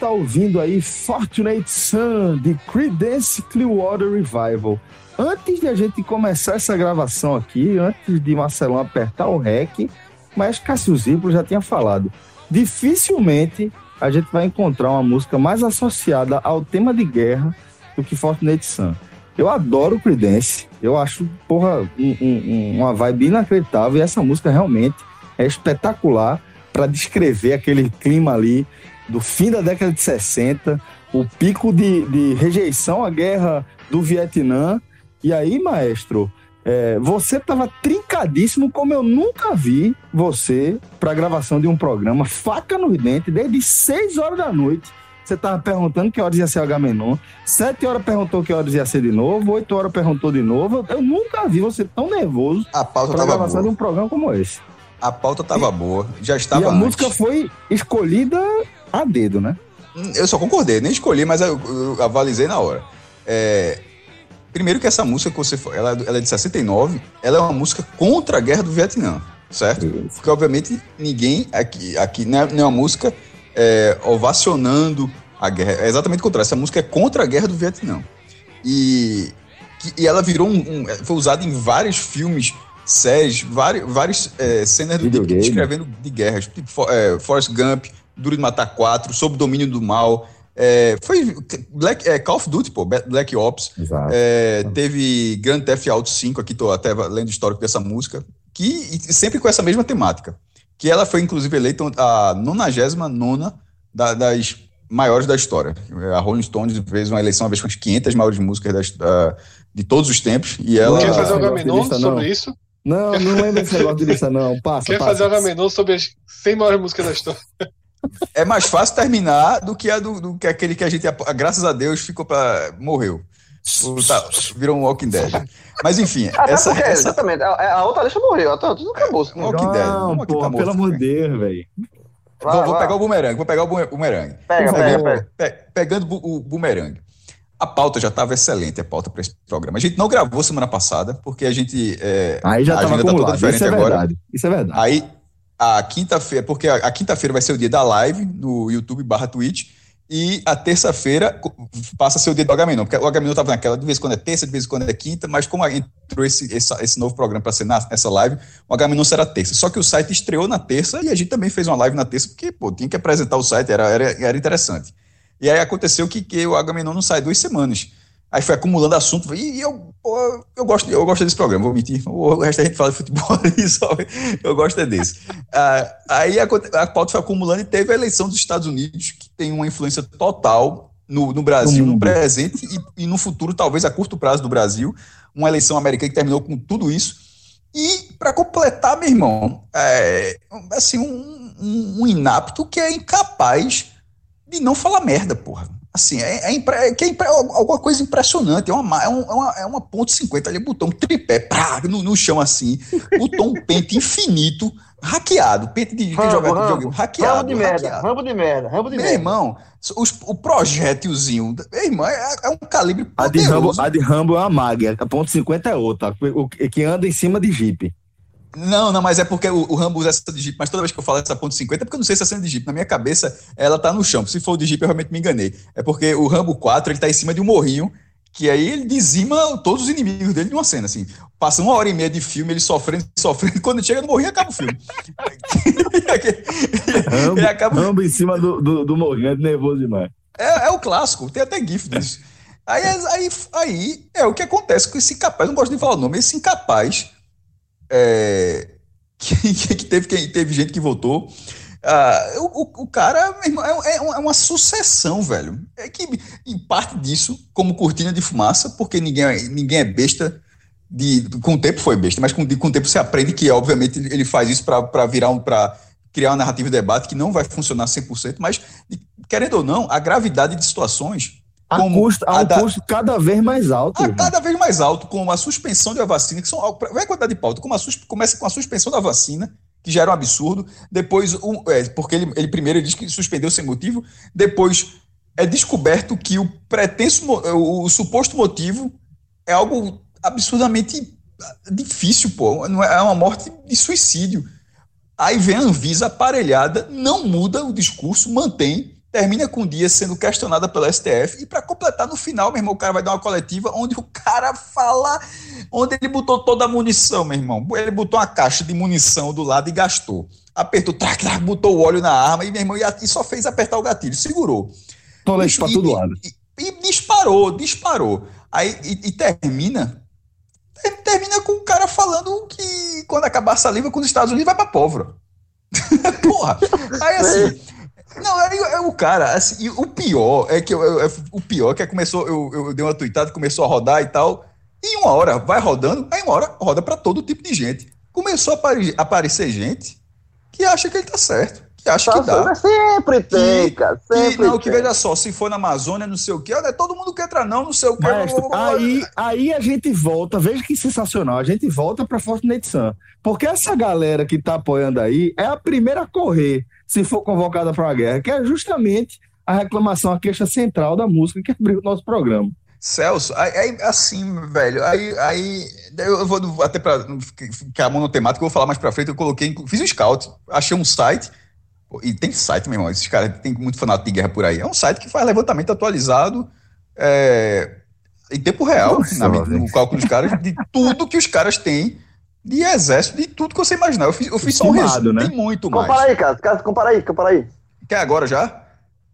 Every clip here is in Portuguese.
Tá ouvindo aí Fortunate Sun de Creedence Clearwater Revival. Antes de a gente começar essa gravação aqui, antes de Marcelão apertar o REC, mas Cássio Zipro já tinha falado, dificilmente a gente vai encontrar uma música mais associada ao tema de guerra do que Fortunate Sun. Eu adoro Creedence, eu acho, porra, um- um- uma vibe inacreditável e essa música realmente é espetacular para descrever aquele clima ali do fim da década de 60, o pico de, de rejeição à guerra do Vietnã. E aí, maestro, é, você estava trincadíssimo, como eu nunca vi você para gravação de um programa, faca no dente, desde 6 horas da noite. Você estava perguntando que horas ia ser o Agamenon, 7 horas perguntou que horas ia ser de novo, 8 horas perguntou de novo. Eu nunca vi você tão nervoso A pauta para gravação de boa. um programa como esse. A pauta tava boa. Já E estava a antes. música foi escolhida a dedo, né? Eu só concordei, nem escolhi, mas eu, eu avalizei na hora. É, Primeiro que essa música que você ela, ela é de 69, ela é uma música contra a guerra do Vietnã, certo? Porque obviamente ninguém aqui, aqui não, é, não é uma música é, ovacionando a guerra. É exatamente o contrário. Essa música é contra a guerra do Vietnã. E, que- e ela virou um, um- Foi usada em vários filmes, séries, vários, várias é, cenas do, descrevendo de guerras. Tipo é, Forrest Gump, Duro de Matar 4, Sob o Domínio do Mal. É, foi Black, é, Call of Duty, pô, Black Ops. Exato. É, teve Grand Theft Auto 5, aqui tô até lendo o histórico dessa música, que sempre com essa mesma temática. Que ela foi, inclusive, eleita a 99 da, das maiores da história. A Rolling Stones fez uma eleição uma vez com as 500 maiores músicas das- da- de todos os tempos, e ela... Quer fazer um não, Agamenon lista não. sobre isso? Não, não lembra esse negócio de lista, não. Passa, Quer passa. fazer um Agamenon sobre as 100 maiores músicas da história? É mais fácil terminar do que, a do, do que aquele que a gente, graças a Deus, ficou para morreu. O- tá, virou um Walking Dead. Mas enfim, Até essa, porque, essa exatamente, a, a outra lista morreu, tá, tudo acabou. um Walking Dead. Não, Vamos aqui, pô, tá morto. pelo amor de Deus, velho. Vai, vou, vou vai. pegar o bumerangue, vou pegar o bume- bumerangue. Pega, pega, pega. Pe- pegando bu- o bumerangue. A pauta já estava excelente, a pauta para esse programa. A gente não gravou semana passada, porque a gente. é, Aí já a tava agenda tá toda diferente Isso é agora. verdade. Isso é verdade. Aí, a quinta-feira, porque a, a quinta-feira vai ser o dia da live no YouTube barra Twitch, e a terça-feira passa a ser o dia do Agamenon, porque o Agamenon estava naquela, de vez em quando é terça, de vez em quando é quinta, mas como entrou esse, essa- esse novo programa para ser na- nessa live, o Agamenon será terça. Só que o site estreou na terça e a gente também fez uma live na terça, porque, pô, tinha que apresentar o site, era, era, era interessante. E aí aconteceu que, que o Agamenon não sai duas semanas. Aí foi acumulando assunto, e eu, eu, gosto, eu gosto desse programa, vou mentir. O resto a gente fala de futebol e só, eu gosto é desse. Ah, aí a, a pauta foi acumulando e teve a eleição dos Estados Unidos, que tem uma influência total no, no Brasil, No no presente e, e no futuro, talvez a curto prazo do Brasil. Uma eleição americana que terminou com tudo isso. E, para completar, meu irmão, é, assim, um, um, um inapto que é incapaz de não falar merda, porra. Assim, é, é, impre- é que é impre- alguma coisa impressionante. É uma, ma- é é uma, é uma ponto 50 ali, botou um tripé prá, no, no chão assim, botou um pente infinito, hackeado, pente de, de Rambo, de Rambo. videogame, hackeado. Rambo de merda, hackeado. rambo de merda, rambo de Meu merda. irmão, os- o projétilzinho, meu irmão, é, é um calibre A de, Rambo, poderoso. a de Rambo é uma Mag, a ponto 50 é outra, o- que anda em cima de Jeep. Não, não, mas é porque o, o Rambo usa essa de Jeep, mas toda vez que eu falo essa ponto 50 é porque eu não sei se é cena de Jeep. Na minha cabeça, ela tá no chão. Se for o de Jeep, eu realmente me enganei. É porque o Rambo 4, ele tá em cima de um morrinho, que aí ele dizima todos os inimigos dele numa cena, assim. Passa uma hora e meia de filme, ele sofrendo, sofrendo, quando chega no morrinho, acaba o filme. Rambo, ele acaba Rambo em cima do, do, do morrinho, é nervoso demais. É, é o clássico, tem até GIF disso. Aí, aí, aí é o que acontece com esse incapaz, não gosto de falar o nome, esse incapaz é, que, que teve, que teve gente que votou. Ah, o, o- cara irmão, é, é uma- é uma sucessão, velho. É que, em parte disso, como cortina de fumaça, porque ninguém, é- ninguém é besta. De, com o tempo foi besta, mas com, de- com o tempo você aprende que, obviamente, ele faz isso para virar um. Pra, criar uma narrativa de debate que não vai funcionar 100%, mas, querendo ou não, a gravidade de situações. A, custo, a um da- custo cada vez mais alto. a cada vez mais alto, como a suspensão da vacina, que são. Vai quantidade de pauta, sus, começa com a suspensão da vacina, que já era um absurdo, depois, um, é, porque ele, ele primeiro diz que suspendeu sem motivo, depois é descoberto que o pretenso, o, o suposto motivo é algo absurdamente difícil, pô. Não é é uma morte de suicídio. Aí vem a Anvisa aparelhada, não muda o discurso, mantém, termina com o dia sendo questionada pela STF, e para completar no final, meu irmão, o cara vai dar uma coletiva onde o cara fala, onde ele botou toda a munição, meu irmão. Ele botou uma caixa de munição do lado e gastou. Apertou, trac, trac, botou o óleo na arma e, meu irmão, e e só fez apertar o gatilho, segurou. Pra E- todo e- lado. E, e disparou, disparou. Aí e, e termina. ter- Termina com o cara falando que quando acabar a saliva com os Estados Unidos vai pra pólvora. Porra! Aí assim. Não, aí é o cara, assim, o pior é que eu, o pior é que começou, eu, eu dei uma tweetada, começou a rodar e tal. E uma hora vai rodando, aí uma hora roda pra todo tipo de gente. Começou a apare- aparecer gente que acha que ele tá certo, que acha que dá. Mas sempre tem, Que- cara. Que, Sempre não, que tem. veja só, se for na Amazônia, não sei o quê, olha, todo mundo quer entrar, não, não sei o quê. Mestre, aí, aí a gente volta, veja que sensacional, a gente volta para Fortnite Sun. Porque essa galera que tá apoiando aí é a primeira a correr se for convocada para uma guerra, que é justamente a reclamação, a queixa central da música que abriu o nosso programa. Celso, aí, aí, assim, velho, aí, aí eu vou até pra não ficar monotemático, eu vou falar mais pra frente, eu coloquei, fiz um scout, achei um site, e tem site, meu irmão, esses caras tem muito fanático de guerra por aí, é um site que faz levantamento atualizado é, em tempo real, Nossa, na no cálculo dos caras, de tudo que os caras têm de exército, de tudo que você imaginar. Eu fiz, eu fiz só um Estimado, resumo, né? tem muito mais. Compara aí, cara. Compara aí, compara aí. Quer agora já?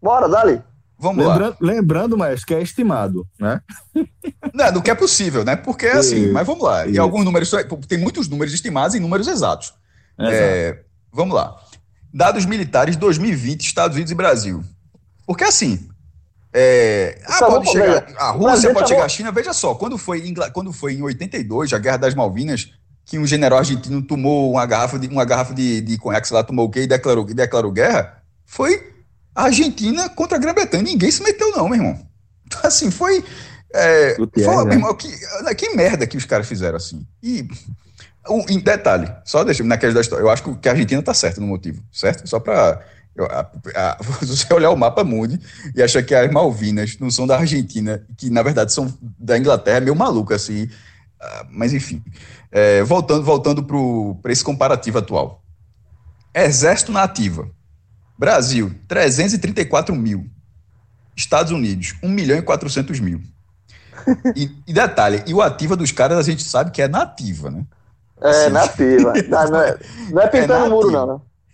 Bora, dali. Vamos lá. Lembrando, mas que é estimado, né? Não, do que é possível, né? Porque é assim, mas vamos lá. E alguns números, tem muitos números estimados e números exatos. Exato. É, vamos lá. Dados militares 2020, Estados Unidos e Brasil. Porque assim, é, ah, Tá pode chegar, veja. a Rússia tá pode chegar à China. Veja só, quando foi, quando foi em 82, a Guerra das Malvinas, que um general argentino tomou uma garrafa de, uma garrafa de, de conhaque, lá, tomou o quê e declarou, declarou guerra, foi a Argentina contra a Grã-Bretanha. Ninguém se meteu, não, meu irmão. Então, assim, foi. É, foi, né? meu irmão, que, que merda que os caras fizeram assim. E um, em detalhe, só deixa naquela da história. Eu acho que- a Argentina tá certa no motivo, certo? Só para você olhar o mapa mundi e achar que as Malvinas não são da Argentina, que na verdade são da Inglaterra, é meio maluco assim. Ah, Mas enfim, É, voltando voltando para esse comparativo atual. Exército na ativa. Brasil, 334 mil. Estados Unidos, 1 milhão e 400 mil. E, e detalhe, e o ativa dos caras a gente sabe que é nativa, né? É, Sim. nativa. Não, não é, não é pintando É o muro, não,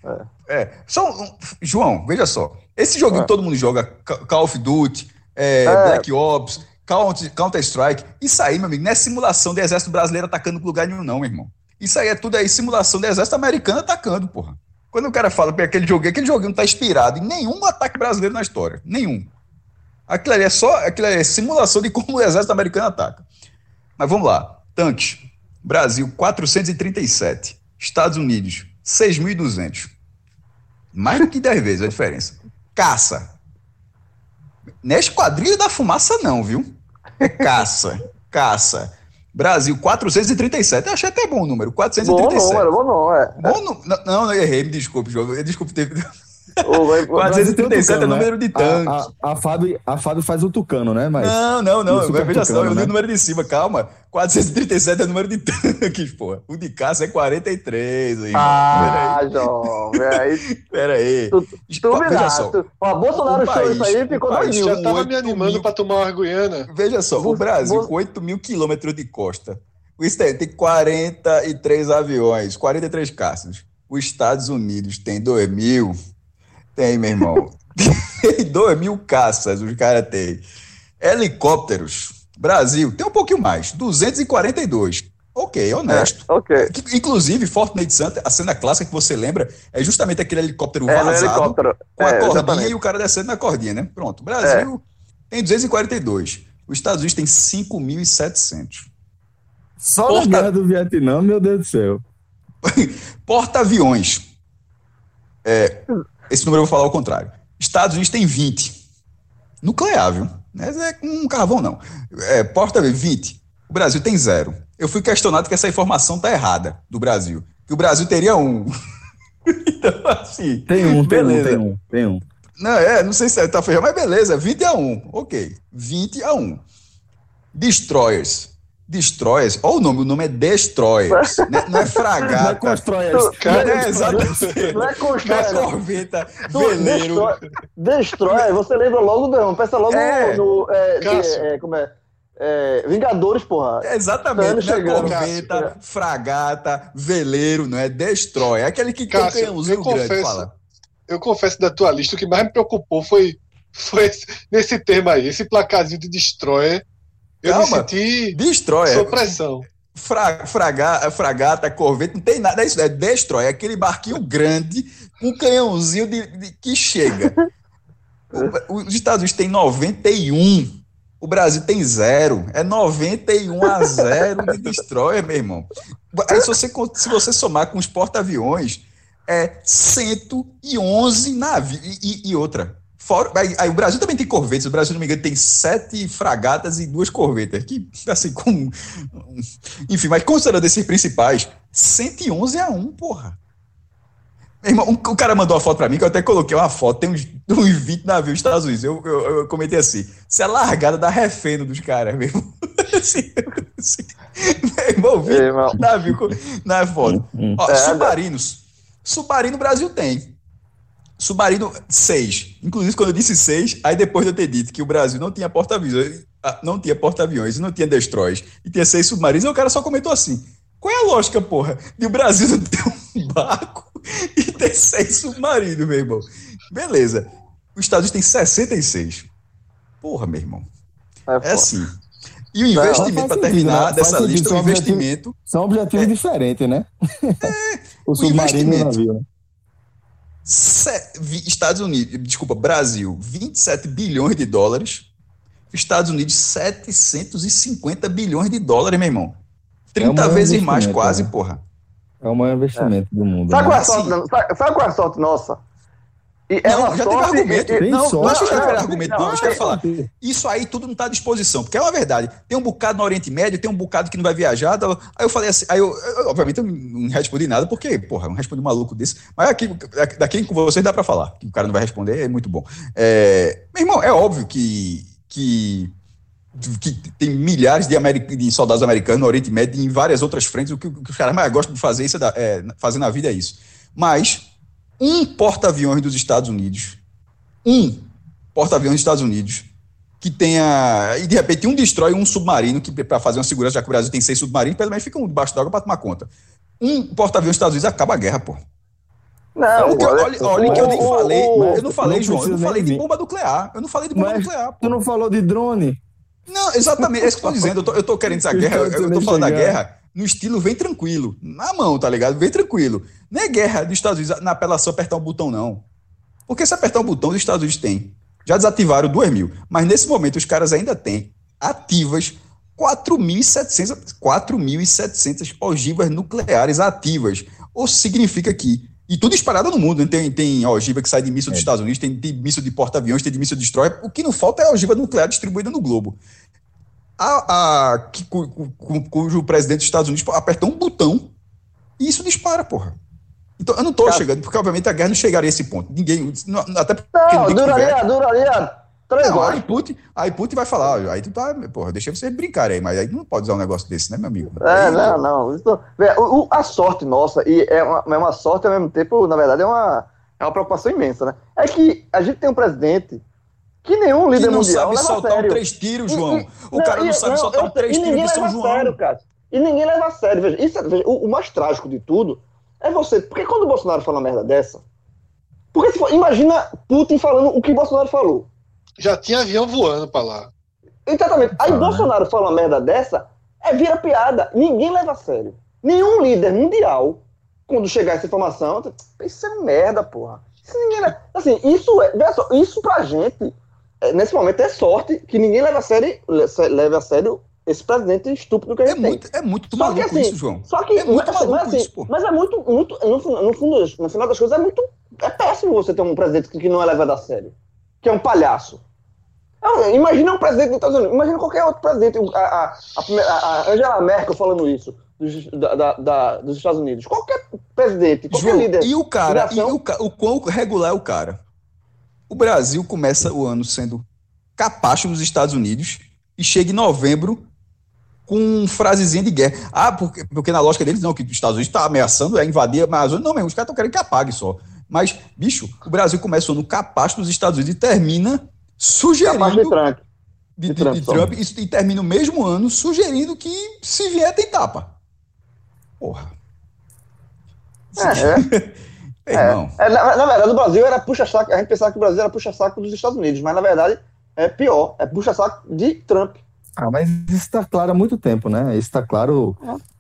né? É, só um- João, veja só. Esse joguinho É. que todo mundo joga, Ca- Call of Duty, é, É. Black Ops, Counter- Counter-Strike, isso aí, meu amigo, não é simulação do exército brasileiro atacando lugar nenhum, não, meu irmão. Isso aí é tudo aí, simulação do exército americano atacando, porra. Quando o cara fala que aquele joguinho, aquele joguinho não tá inspirado em nenhum ataque brasileiro na história. Nenhum. Aquilo ali é só, aquilo é simulação de como o exército americano ataca. Mas vamos lá. Tanques. Brasil, 437. Estados Unidos, 6.200. Mais do que 10 vezes a diferença. Caça. Não é esquadrilha da fumaça, não, viu? É caça. Caça. Brasil, 437. Eu achei até bom o número. Bom 437. número, bom número. É. Bom não, não, errei, me desculpe, João. Desculpe ter. Ô, vai- O Brasil tem o 437 é número de tanques. A, a, a, Fábio, a Fábio faz o tucano, né? Mas Não, não, não. Veja só, eu li né? o número de cima, calma. 437 é o número de tanques, pô. O de caça é 43, aí. Ah, jovem. Aí, Pera aí. tu, tu me Veja dá. só. Tu, ó, Bolsonaro país- isso aí o ficou país doidinho. Já tava me animando mil. pra tomar uma arguiana. Veja só, o Brasil, com 8 mil quilômetros de costa, o Estado tem 43 aviões, 43 caças. Os Estados Unidos tem 2 mil. Tem, meu irmão. tem 2 mil caças, os caras têm. Helicópteros. Brasil tem um pouquinho mais, 242. Ok, honesto. Ok. Que, Inclusive, Fortnite Santa, a cena clássica que você lembra é justamente aquele helicóptero É, vazado helicóptero. com a É, cordinha exatamente. e o cara descendo na cordinha, né? Pronto. Brasil tem 242. Os Estados Unidos tem 5.700. só Porta- na guerra do Vietnã, meu Deus do céu. Porta-aviões. É, esse número eu vou falar ao contrário. Estados Unidos tem 20. Nuclear, viu? Não é com um carvão, não. É, Porta-aviões, 20. O Brasil tem zero. Eu fui questionado que essa informação tá errada do Brasil. Que o Brasil teria um. então, assim. Tem um, tem beleza. um, tem um, tem um. Não, é, não sei se tá feio, mas beleza, 20 a 1. Ok. 20 a 1. Destroyers. Destroyers, olha o nome, o nome é Destroyers. né? Não é Não fragata. constrói Tu- essa. Cara, é, exatamente. Não é Não é constrói, não. corveta, veleiro. Destrói, destrói, você lembra logo do. Pensa logo É. no. é, é, como é? É, Vingadores, porra. É, Exatamente, não é chegando, corveta, fragata, veleiro, não é Destroy. É aquele que tem um Cássio, canhãozinho eu grande, confesso, fala. Eu confesso da tua lista, o que mais me preocupou foi, foi esse- nesse tema aí, esse placarzinho de Destroyer. Eu Calma. me senti Destroy. sob é. Fra, fraga, fragata, corveta, não tem nada, é isso, é Destroy, é aquele barquinho grande com um canhãozinho de, de- que chega. O- os Estados Unidos tem 91, o Brasil tem zero, é 91 a 0 de Destroyer, meu irmão. Aí, se, você, se você somar com os porta-aviões, é 111 navios. E, e- e outra. Fora, aí, aí o Brasil também tem corvetes. O Brasil, se não me engano, tem sete fragatas e duas corvetas. Que, assim, com. Enfim, mas considerando esses principais, 111 a 1, porra. Irmão, um- o cara mandou uma foto pra mim, que eu até coloquei uma foto, tem uns, uns 20 navios Estados Unidos. Eu, eu, eu comentei assim: isso é largada da refém dos caras, meu irmão. Assim, assim, meu irmão, 20 Ei, irmão. navio na foto. Hum. Ó, É, submarinos. Submarino o Brasil tem. Submarino 6. Inclusive, quando eu disse 6, aí depois de eu ter dito que o Brasil não tinha porta-aviões, ah, não tinha porta-aviões e não tinha destroys, e tinha seis submarinos, o cara só comentou assim: qual é a lógica, porra, de o Brasil não ter um barco e ter seis submarinos, meu irmão? Beleza. Os Estados Unidos tem 66. Porra, meu irmão. É, É assim. E o investimento, para sentido, terminar né? Faz dessa sentido, lista, o são objetivos- investimento. São objetivos diferentes, né? o submarino e o navio. Né? Estados Unidos, desculpa, Brasil, 27 bilhões de dólares. Estados Unidos, 750 bilhões de dólares, meu irmão. 30 maior vezes mais, investimento, quase, né? porra. É o maior investimento do mundo. Sabe né? qual é a sorte? Sabe, sabe qual é a sorte nossa? E é Não, já teve sorte. argumento. e- e- não, não acho que já teve argumento, não, não. Eu quero não, falar. Isso aí tudo não está à disposição, porque é uma verdade. Tem um bocado no Oriente Médio, tem um bocado que não vai viajar. tá? Aí eu falei assim, aí eu, eu, obviamente eu não respondi nada, porque, porra, eu não respondi um maluco desse. Mas aqui, daqui com vocês dá para falar. Que o cara não vai responder, é muito bom. É, meu irmão, é óbvio que, que, que tem milhares de, de soldados americanos no Oriente Médio e em várias outras frentes. O que, o que os caras mais gostam de fazer, isso é é, fazer na vida é isso. Mas um porta-aviões dos Estados Unidos um porta-aviões dos Estados Unidos que tenha. E de repente um destrói um submarino, que para fazer uma segurança, já que o Brasil tem seis submarinos, pelo menos fica um debaixo d'água para tomar conta. Um porta-aviões dos Estados Unidos acaba a guerra, pô. Não, olha- olha, olha que eu nem o- falei. o- eu não falei, não João, eu não falei de bomba nuclear. Eu não falei de bomba Mas- nuclear, pô. Tu não falou de drone? Não, exatamente, é isso que eu tô dizendo. Eu tô, eu tô querendo essa guerra, eu, eu tô falando da guerra no estilo vem tranquilo. Na mão, tá ligado? Vem tranquilo. Não é guerra dos Estados Unidos na apelação apertar um botão, não. Porque se apertar um botão, os Estados Unidos têm. Já desativaram 2 mil. Mas nesse momento os caras ainda têm ativas 4.700 4.700 ogivas nucleares ativas. Ou significa que. E tudo espalhado no mundo. né? Tem, tem ogiva que sai de míssil dos É. Estados Unidos, tem, tem míssil de porta-aviões, tem de míssil de destroyer. O que não falta é a ogiva nuclear distribuída no globo. A, a, que, cu- cu- cu- cujo presidente dos Estados Unidos apertou um botão e isso dispara, porra. Então, eu não tô Cara- chegando, porque obviamente a guerra não chegaria a esse ponto. Ninguém. não- até porque Não, duraria, duraria três Não, horas. aí Putin, aí Putin vai falar, aí tu tá, porra, deixa vocês brincarem aí, mas aí não pode usar um negócio desse, né, meu amigo? É, Aí- não, não. Isso, o- o- a sorte nossa, e é uma, é uma sorte ao mesmo tempo, na verdade, é uma, é uma preocupação imensa, né? É que a gente tem um presidente que nenhum Que líder não mundial sabe leva a soltar um sério. três tiros, João. e- o cara não e- sabe soltar eu um três tiros ninguém de São João. Sério, cara. E ninguém leva a sério. Veja, isso, é- veja, o, o mais trágico de tudo é você. Porque quando o Bolsonaro fala uma merda dessa. Porque se for, imagina Putin falando o que Bolsonaro falou. Já tinha avião voando pra lá. Exatamente. Aí Ah. Bolsonaro fala uma merda dessa, é vira piada. Ninguém leva a sério. Nenhum líder mundial, quando chegar essa informação, isso é merda, porra. Isso ninguém leva- Assim, isso é. Veja só, isso pra gente, nesse momento, é sorte que ninguém leva a sério, le- leve a sério esse presidente estúpido que a É gente tem. muito, é muito Só que maluco assim, isso, João. Só que, É muito mas, assim, maluco assim, isso, pô. mas é muito, muito no, no fundo, no final das coisas, é muito, é péssimo você ter um presidente que, que não é levado a sério, que é um palhaço. Ah, Imagina um presidente dos Estados Unidos, imagina qualquer outro presidente, a, a, a, a- Angela Merkel falando isso, dos, da- da- dos Estados Unidos. Qualquer presidente, qualquer João, líder. e o cara, e o, o quão regular é o cara? O Brasil começa o ano sendo capacho dos Estados Unidos e chega em novembro com um frasezinha de guerra. Ah, porque, porque na lógica deles, não, que os Estados Unidos está ameaçando é invadir a Amazônia. Não, mesmo, os caras estão querendo que apague só. Mas, bicho, o Brasil começa o ano capacho dos Estados Unidos e termina capaz sugerindo Trump. de, de de- Trump de. Trump e, e termina o mesmo ano sugerindo que se vier tem tapa. Porra. É, Meu é. irmão. É, na, na verdade, o Brasil era puxa-saco, a gente pensava que o Brasil era puxa-saco dos Estados Unidos, mas na verdade é pior, é puxa-saco de Trump. Ah, mas isso está claro há muito tempo, né? Isso está claro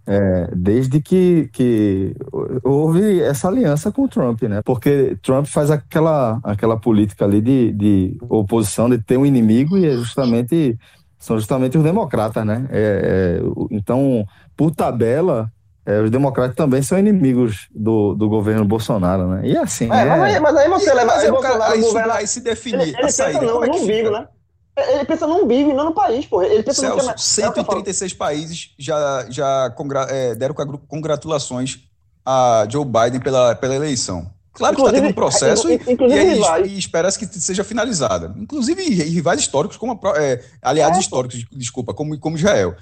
é, desde que, que houve essa aliança com o Trump, né? Porque Trump faz aquela, aquela política ali de, de oposição, de ter um inimigo e é justamente são justamente os democratas, né? É, é, então, por tabela, é, os democratas também são inimigos do, do governo Bolsonaro, né? E assim, É, mas, aí, mas aí você leva. Mas é o cara, Bolsonaro governa. aí se Ele, definir ele a pensa saída. não, como é no umbigo, né? Ele pensa no umbigo e não no país, porra. Ele pensa no Celso, que é- é o que falo. 136 países já, já congra- é, deram congra- congratulações a Joe Biden pela, pela eleição. Claro que está tendo um Inclusive- processo e, inclusive e, e espera-se que seja finalizada. Inclusive rivais históricos, como a é, aliados É, pô. históricos, desculpa, como, como Israel.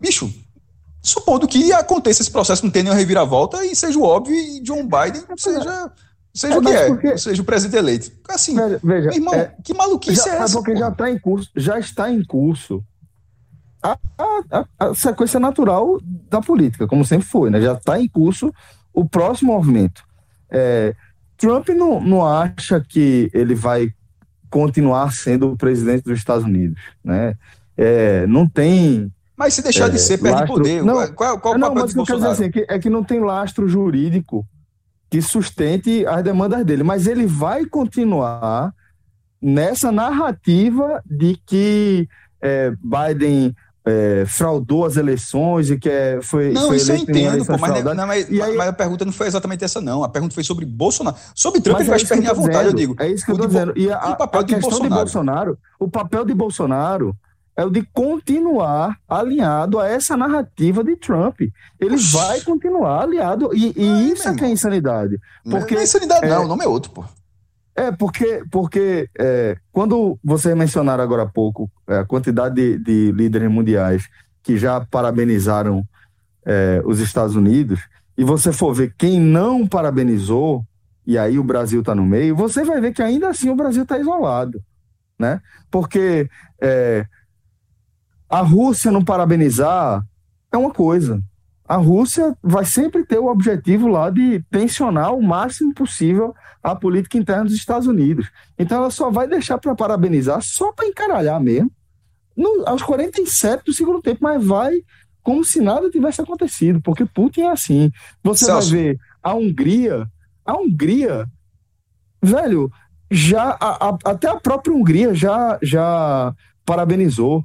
Bicho, supondo que aconteça esse processo, não tenha nenhuma reviravolta e seja o óbvio e John Biden seja, seja É, o que é, porque- seja o presidente eleito. Assim, Veja, veja, irmão, é, que maluquice já, é é essa? porque já está em curso, já está em curso a, a- a- a sequência natural da política, como sempre foi, né? Já está em curso o próximo movimento. É, Trump não, não acha que ele vai continuar sendo o presidente dos Estados Unidos, né? É, não tem Mas se deixar de É, ser, perde lastro- poder. Não, qual qual, não, papel mas o que eu quero dizer Bolsonaro? assim, é que, é que não tem lastro jurídico que sustente as demandas dele, mas ele vai continuar nessa narrativa de que é, Biden é, fraudou as eleições e que é, foi, Não, foi isso eu entendo, pô, mas, não, mas, aí- mas a pergunta não foi exatamente essa, não. A pergunta foi sobre Bolsonaro. Sobre Trump, Mas ele vai é espernear à vontade, eu digo. É isso que eu estou de dizendo. E a, o papel a de questão de Bolsonaro, o papel de Bolsonaro é o de continuar alinhado a essa narrativa de Trump. Ele Oxi. vai continuar aliado, e, e Ai, isso é que é insanidade. Porque não é insanidade, é- não. O nome é outro, pô. É, porque, porque é, quando vocês mencionaram agora há pouco é, a quantidade de, de líderes mundiais que já parabenizaram é, os Estados Unidos, e você for ver quem não parabenizou, e aí o Brasil está no meio, você vai ver que ainda assim o Brasil está isolado, né? Porque é, a Rússia não parabenizar é uma coisa. A Rússia vai sempre ter o objetivo lá de tensionar o máximo possível a política interna dos Estados Unidos. Então ela só vai deixar para parabenizar só para encaralhar mesmo, no- aos 47 do segundo tempo, mas vai como se nada tivesse acontecido, porque Putin é assim. Você Celso. vai ver a Hungria, a Hungria, velho, já a- a- até a própria Hungria já já parabenizou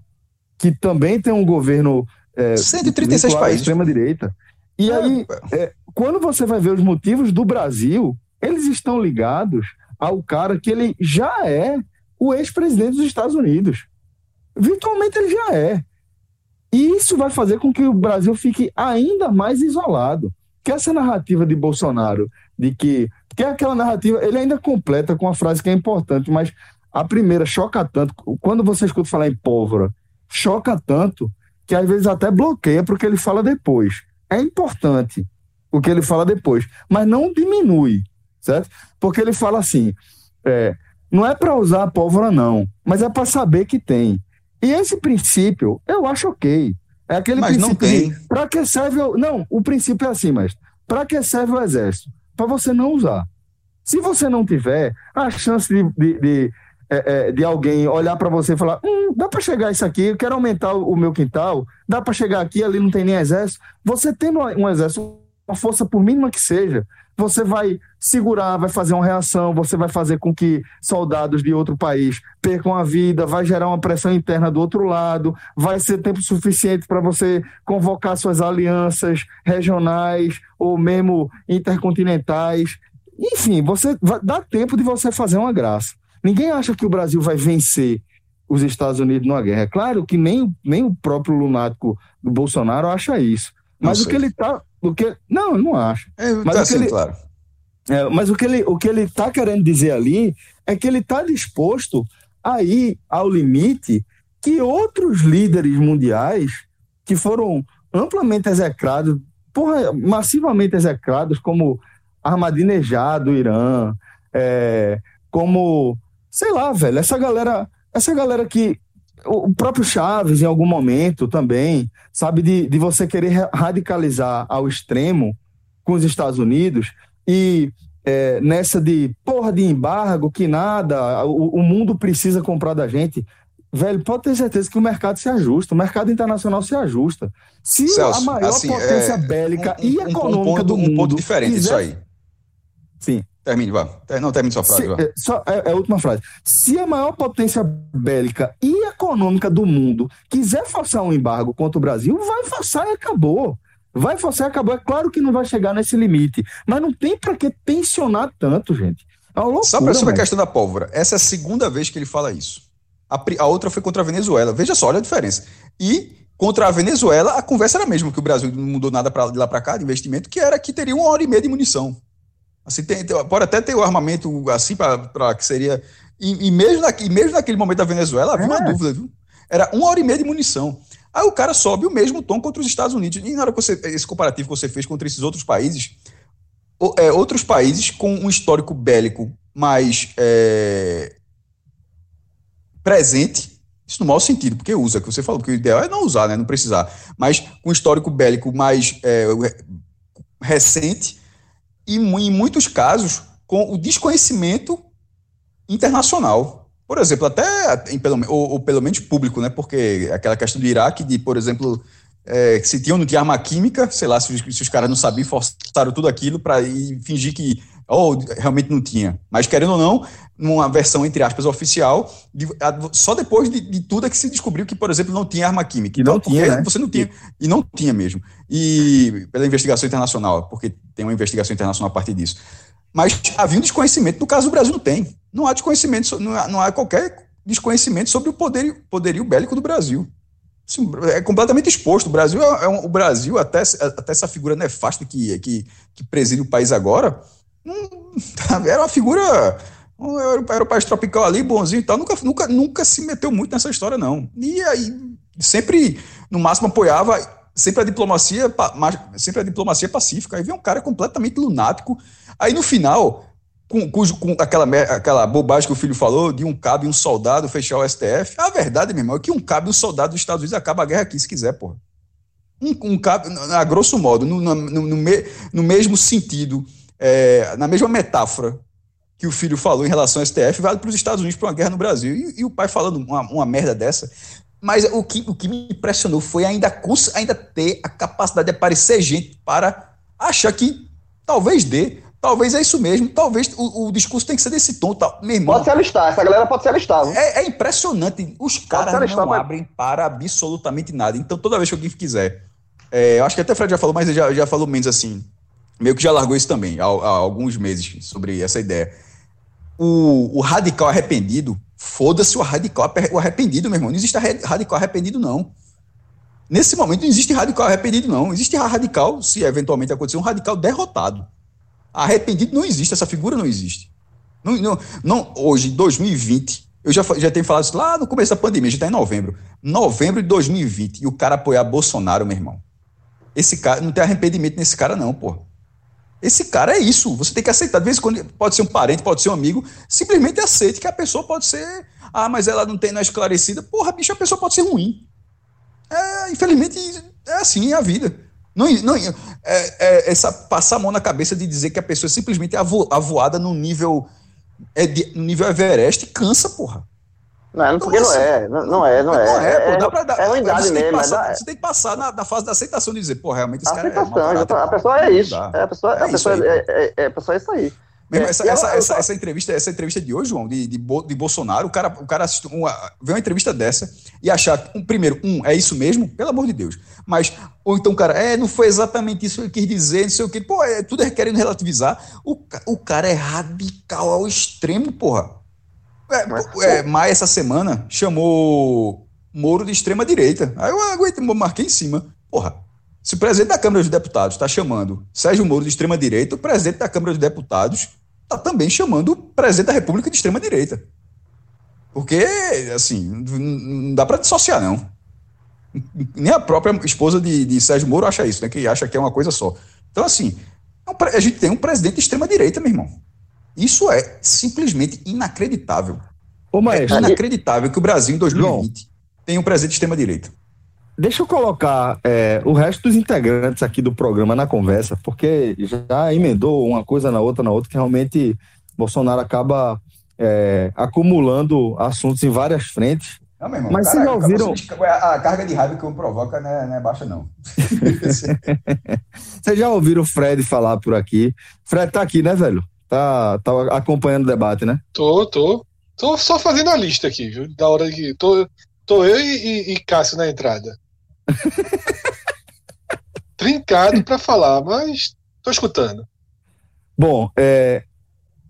que também tem um governo é, 136 vinculado à países. extrema direita. E É, aí é, quando você vai ver os motivos do Brasil, eles estão ligados ao cara que ele já é o ex-presidente dos Estados Unidos. Virtualmente ele já é. E isso vai fazer com que o Brasil fique ainda mais isolado. que essa narrativa de Bolsonaro, de que, que é aquela narrativa, ele ainda completa com uma frase que é importante, mas a primeira choca tanto, quando você escuta falar em pólvora, choca tanto que às vezes até bloqueia porque ele fala depois. É importante o que ele fala depois, mas não diminui, certo? Porque ele fala assim, é, não é para usar a pólvora não, mas é para saber que tem. E esse princípio eu acho ok. É aquele Mas não princípio tem. Para que serve o... Não, o princípio é assim, mas para que serve o exército? Para você não usar. Se você não tiver, a chance de, de, de, é, é, de alguém olhar para você e falar: hum, dá para chegar isso aqui, eu quero aumentar o, meu quintal, dá para chegar aqui, ali não tem nem exército. Você tendo um exército, uma força por mínima que seja, você vai segurar, vai fazer uma reação, você vai fazer com que soldados de outro país percam a vida, vai gerar uma pressão interna do outro lado, vai ser tempo suficiente para você convocar suas alianças regionais ou mesmo intercontinentais. Enfim, você dá tempo de você fazer uma graça. Ninguém acha que o Brasil vai vencer os Estados Unidos numa guerra. É claro que nem, nem o próprio lunático do Bolsonaro acha isso. Mas o que ele tá. O que, não, eu não acho. É, Mas tá o que assim, ele- claro. É, mas o que ele o que ele está querendo dizer ali é que ele está disposto a ir ao limite que outros líderes mundiais que foram amplamente execrados, porra, massivamente execrados, como Ahmadinejad do Irã, é, como sei lá, velho, essa galera, essa galera que o próprio Chaves em algum momento também, sabe, de, de você querer ra- radicalizar ao extremo com os Estados Unidos e é, nessa de porra de embargo, que nada, o, o mundo precisa comprar da gente. Velho, pode ter certeza que o mercado se ajusta, o mercado internacional se ajusta. Se Celso, a maior assim, potência é, bélica um- um- e um econômica ponto, do um mundo. ponto diferente quiser- isso aí. Termine, vá. Ter- Não, termine sua frase, Se- é, só, é, é a última frase. Se a maior potência bélica e econômica do mundo quiser forçar um embargo contra o Brasil, vai forçar e acabou. Vai forçar e acabou. É claro que não vai chegar nesse limite, mas não tem para que tensionar tanto, gente. É uma loucura, Só para sobre a questão da pólvora. Essa é a segunda vez que ele fala isso. A, a outra foi contra a Venezuela. Veja só, olha a diferença. E contra a Venezuela, a conversa era a mesma, que o Brasil não mudou nada pra, de lá para cá, de investimento, que era que teria uma hora e meia de munição. Assim, tem- tem- pode até ter o armamento assim para que seria. E, e mesmo na, e mesmo naquele momento da Venezuela, havia uma É. dúvida, viu? Era uma hora e meia de munição. Aí o cara sobe o mesmo tom contra os Estados Unidos. E na hora que você. Esse comparativo que você fez contra esses outros países, é, outros países com um histórico bélico mais é, presente, isso no mau sentido, porque usa, que você falou, que o ideal é não usar, né, não precisar, mas com um histórico bélico mais é, re- recente e em muitos casos com o desconhecimento internacional. Por exemplo, até em pelo, ou, ou pelo menos público, né? Porque aquela questão do Iraque, de, por exemplo, é, se tinha ou não tinha arma química, sei lá, se se os caras não sabiam, forçaram tudo aquilo para fingir que oh, realmente não tinha. Mas, querendo ou não, numa versão, entre aspas, oficial, de- a- só depois de, de tudo é que se descobriu que, por exemplo, não tinha arma química. E não porque tinha, né? Você não tinha, e não tinha mesmo. E pela investigação internacional, porque tem uma investigação internacional a partir disso. Mas havia um desconhecimento, no caso do Brasil não tem. Não há desconhecimento, não há, não há qualquer desconhecimento sobre o poder, poderio bélico do Brasil. Assim, é completamente exposto. O Brasil, é, é um- o Brasil até, até essa figura nefasta que, que, que preside o país agora, hum, era uma figura. Era, o país tropical ali, bonzinho e tal. Nunca, nunca, nunca se meteu muito nessa história, não. E aí, sempre, no máximo, apoiava sempre a diplomacia, sempre a diplomacia pacífica. Aí vem um cara completamente lunático. Aí no final, com, cujo- com aquela, aquela bobagem que o filho falou, de um cabo e um soldado fechar o STF, a verdade, meu irmão, é que um cabo e um soldado dos Estados Unidos acaba a guerra aqui, se quiser, porra. Um, um cabo, a grosso modo, no, no, no- no mesmo sentido, é, na mesma metáfora que o filho falou em relação ao STF, vale para os Estados Unidos para uma guerra no Brasil. E, e o pai falando uma, uma merda dessa. Mas o que, o que me impressionou foi ainda, ainda ter a capacidade de aparecer gente para achar que talvez dê, talvez é isso mesmo, talvez o, o discurso tem que ser desse tom. Tal. Meu irmão, Pode se alistar, essa galera pode se alistar. é, é impressionante. Os caras ser alistar, não mas- abrem para absolutamente nada. Então, toda vez que alguém quiser. é, eu acho que até o Fred já falou, mas ele já, já falou menos assim. Meio que já largou isso também, há, há alguns meses, sobre essa ideia. O, o radical arrependido, foda-se o radical o arrependido, meu irmão. Não existe radical arrependido, não. Nesse momento não existe radical arrependido, não. Existe radical, se eventualmente acontecer, um radical derrotado. Arrependido não existe, essa figura não existe. Não, não, não, hoje, 2020, eu já, já tenho falado isso lá no começo da pandemia, já está em novembro. Novembro de 2020, e o cara apoiar Bolsonaro, meu irmão. Esse cara, não tem arrependimento nesse cara, não, pô. Esse cara é isso. Você tem que aceitar. De vez em quando pode ser um parente, pode ser um amigo. Simplesmente aceite que a pessoa pode ser. Ah, mas ela não tem não é esclarecida. Porra, bicho, a pessoa pode ser ruim. É, infelizmente, é assim é a vida. Não, não, é, é, essa passar a mão na cabeça de dizer que a pessoa é simplesmente avo, avoada no nível. É de, no nível Everest cansa, porra. Não, não, porque não é, não, não é, não é. Não é, pô, é, dá pra dar. é uma idade você tem que mesmo. passar- é da- Você tem que passar na, na fase da aceitação de dizer, pô, realmente esse cara é já tá- a pessoa é isso. Dá. É, a pessoa, É a pessoa isso aí, é, é, é, a pessoa é isso aí. Mesmo É, essa, ela- essa, essa, entrevista, essa entrevista de hoje, João, de, de, Bo- de Bolsonaro, o cara, o cara assistiu uma, vê uma entrevista dessa e achar, um, primeiro, um, é isso mesmo? Pelo amor de Deus. Mas, ou então, o cara, é, não foi exatamente isso que ele quis dizer, não sei o quê. Pô, é, tudo é querendo relativizar. O, o cara é radical ao extremo, porra. É, é, Maia, essa semana, chamou Moro de extrema-direita. Aí eu aguentei, marquei em cima. Porra, se o presidente da Câmara dos Deputados está chamando Sérgio Moro de extrema-direita, o presidente da Câmara dos Deputados está também chamando o presidente da República de extrema-direita. Porque, assim, não dá para dissociar, não. Nem a própria esposa de, de Sérgio Moro acha isso, né? Que acha que é uma coisa só. Então, assim, é a gente tem um presidente de extrema-direita, meu irmão. Isso é simplesmente inacreditável. Ô, É inacreditável que o Brasil, em 2020, tenha um presidente de extrema-direita. deixa eu colocar é, o resto dos integrantes aqui do programa na conversa, porque já emendou uma coisa na outra, na outra, que realmente Bolsonaro acaba é, acumulando assuntos em várias frentes. Não, meu irmão, Mas cara, vocês já ouviram- A, a carga de raiva que eu provoca não é, não é baixa, não. Vocês já ouviram o Fred falar por aqui? Fred tá aqui, né, velho? Tá, tá acompanhando o debate, né? Tô, tô. Tô só fazendo a lista aqui, viu? Da hora que. Tô, tô eu e, e- e Cássio na entrada. Trincado pra falar, mas tô escutando. Bom, é,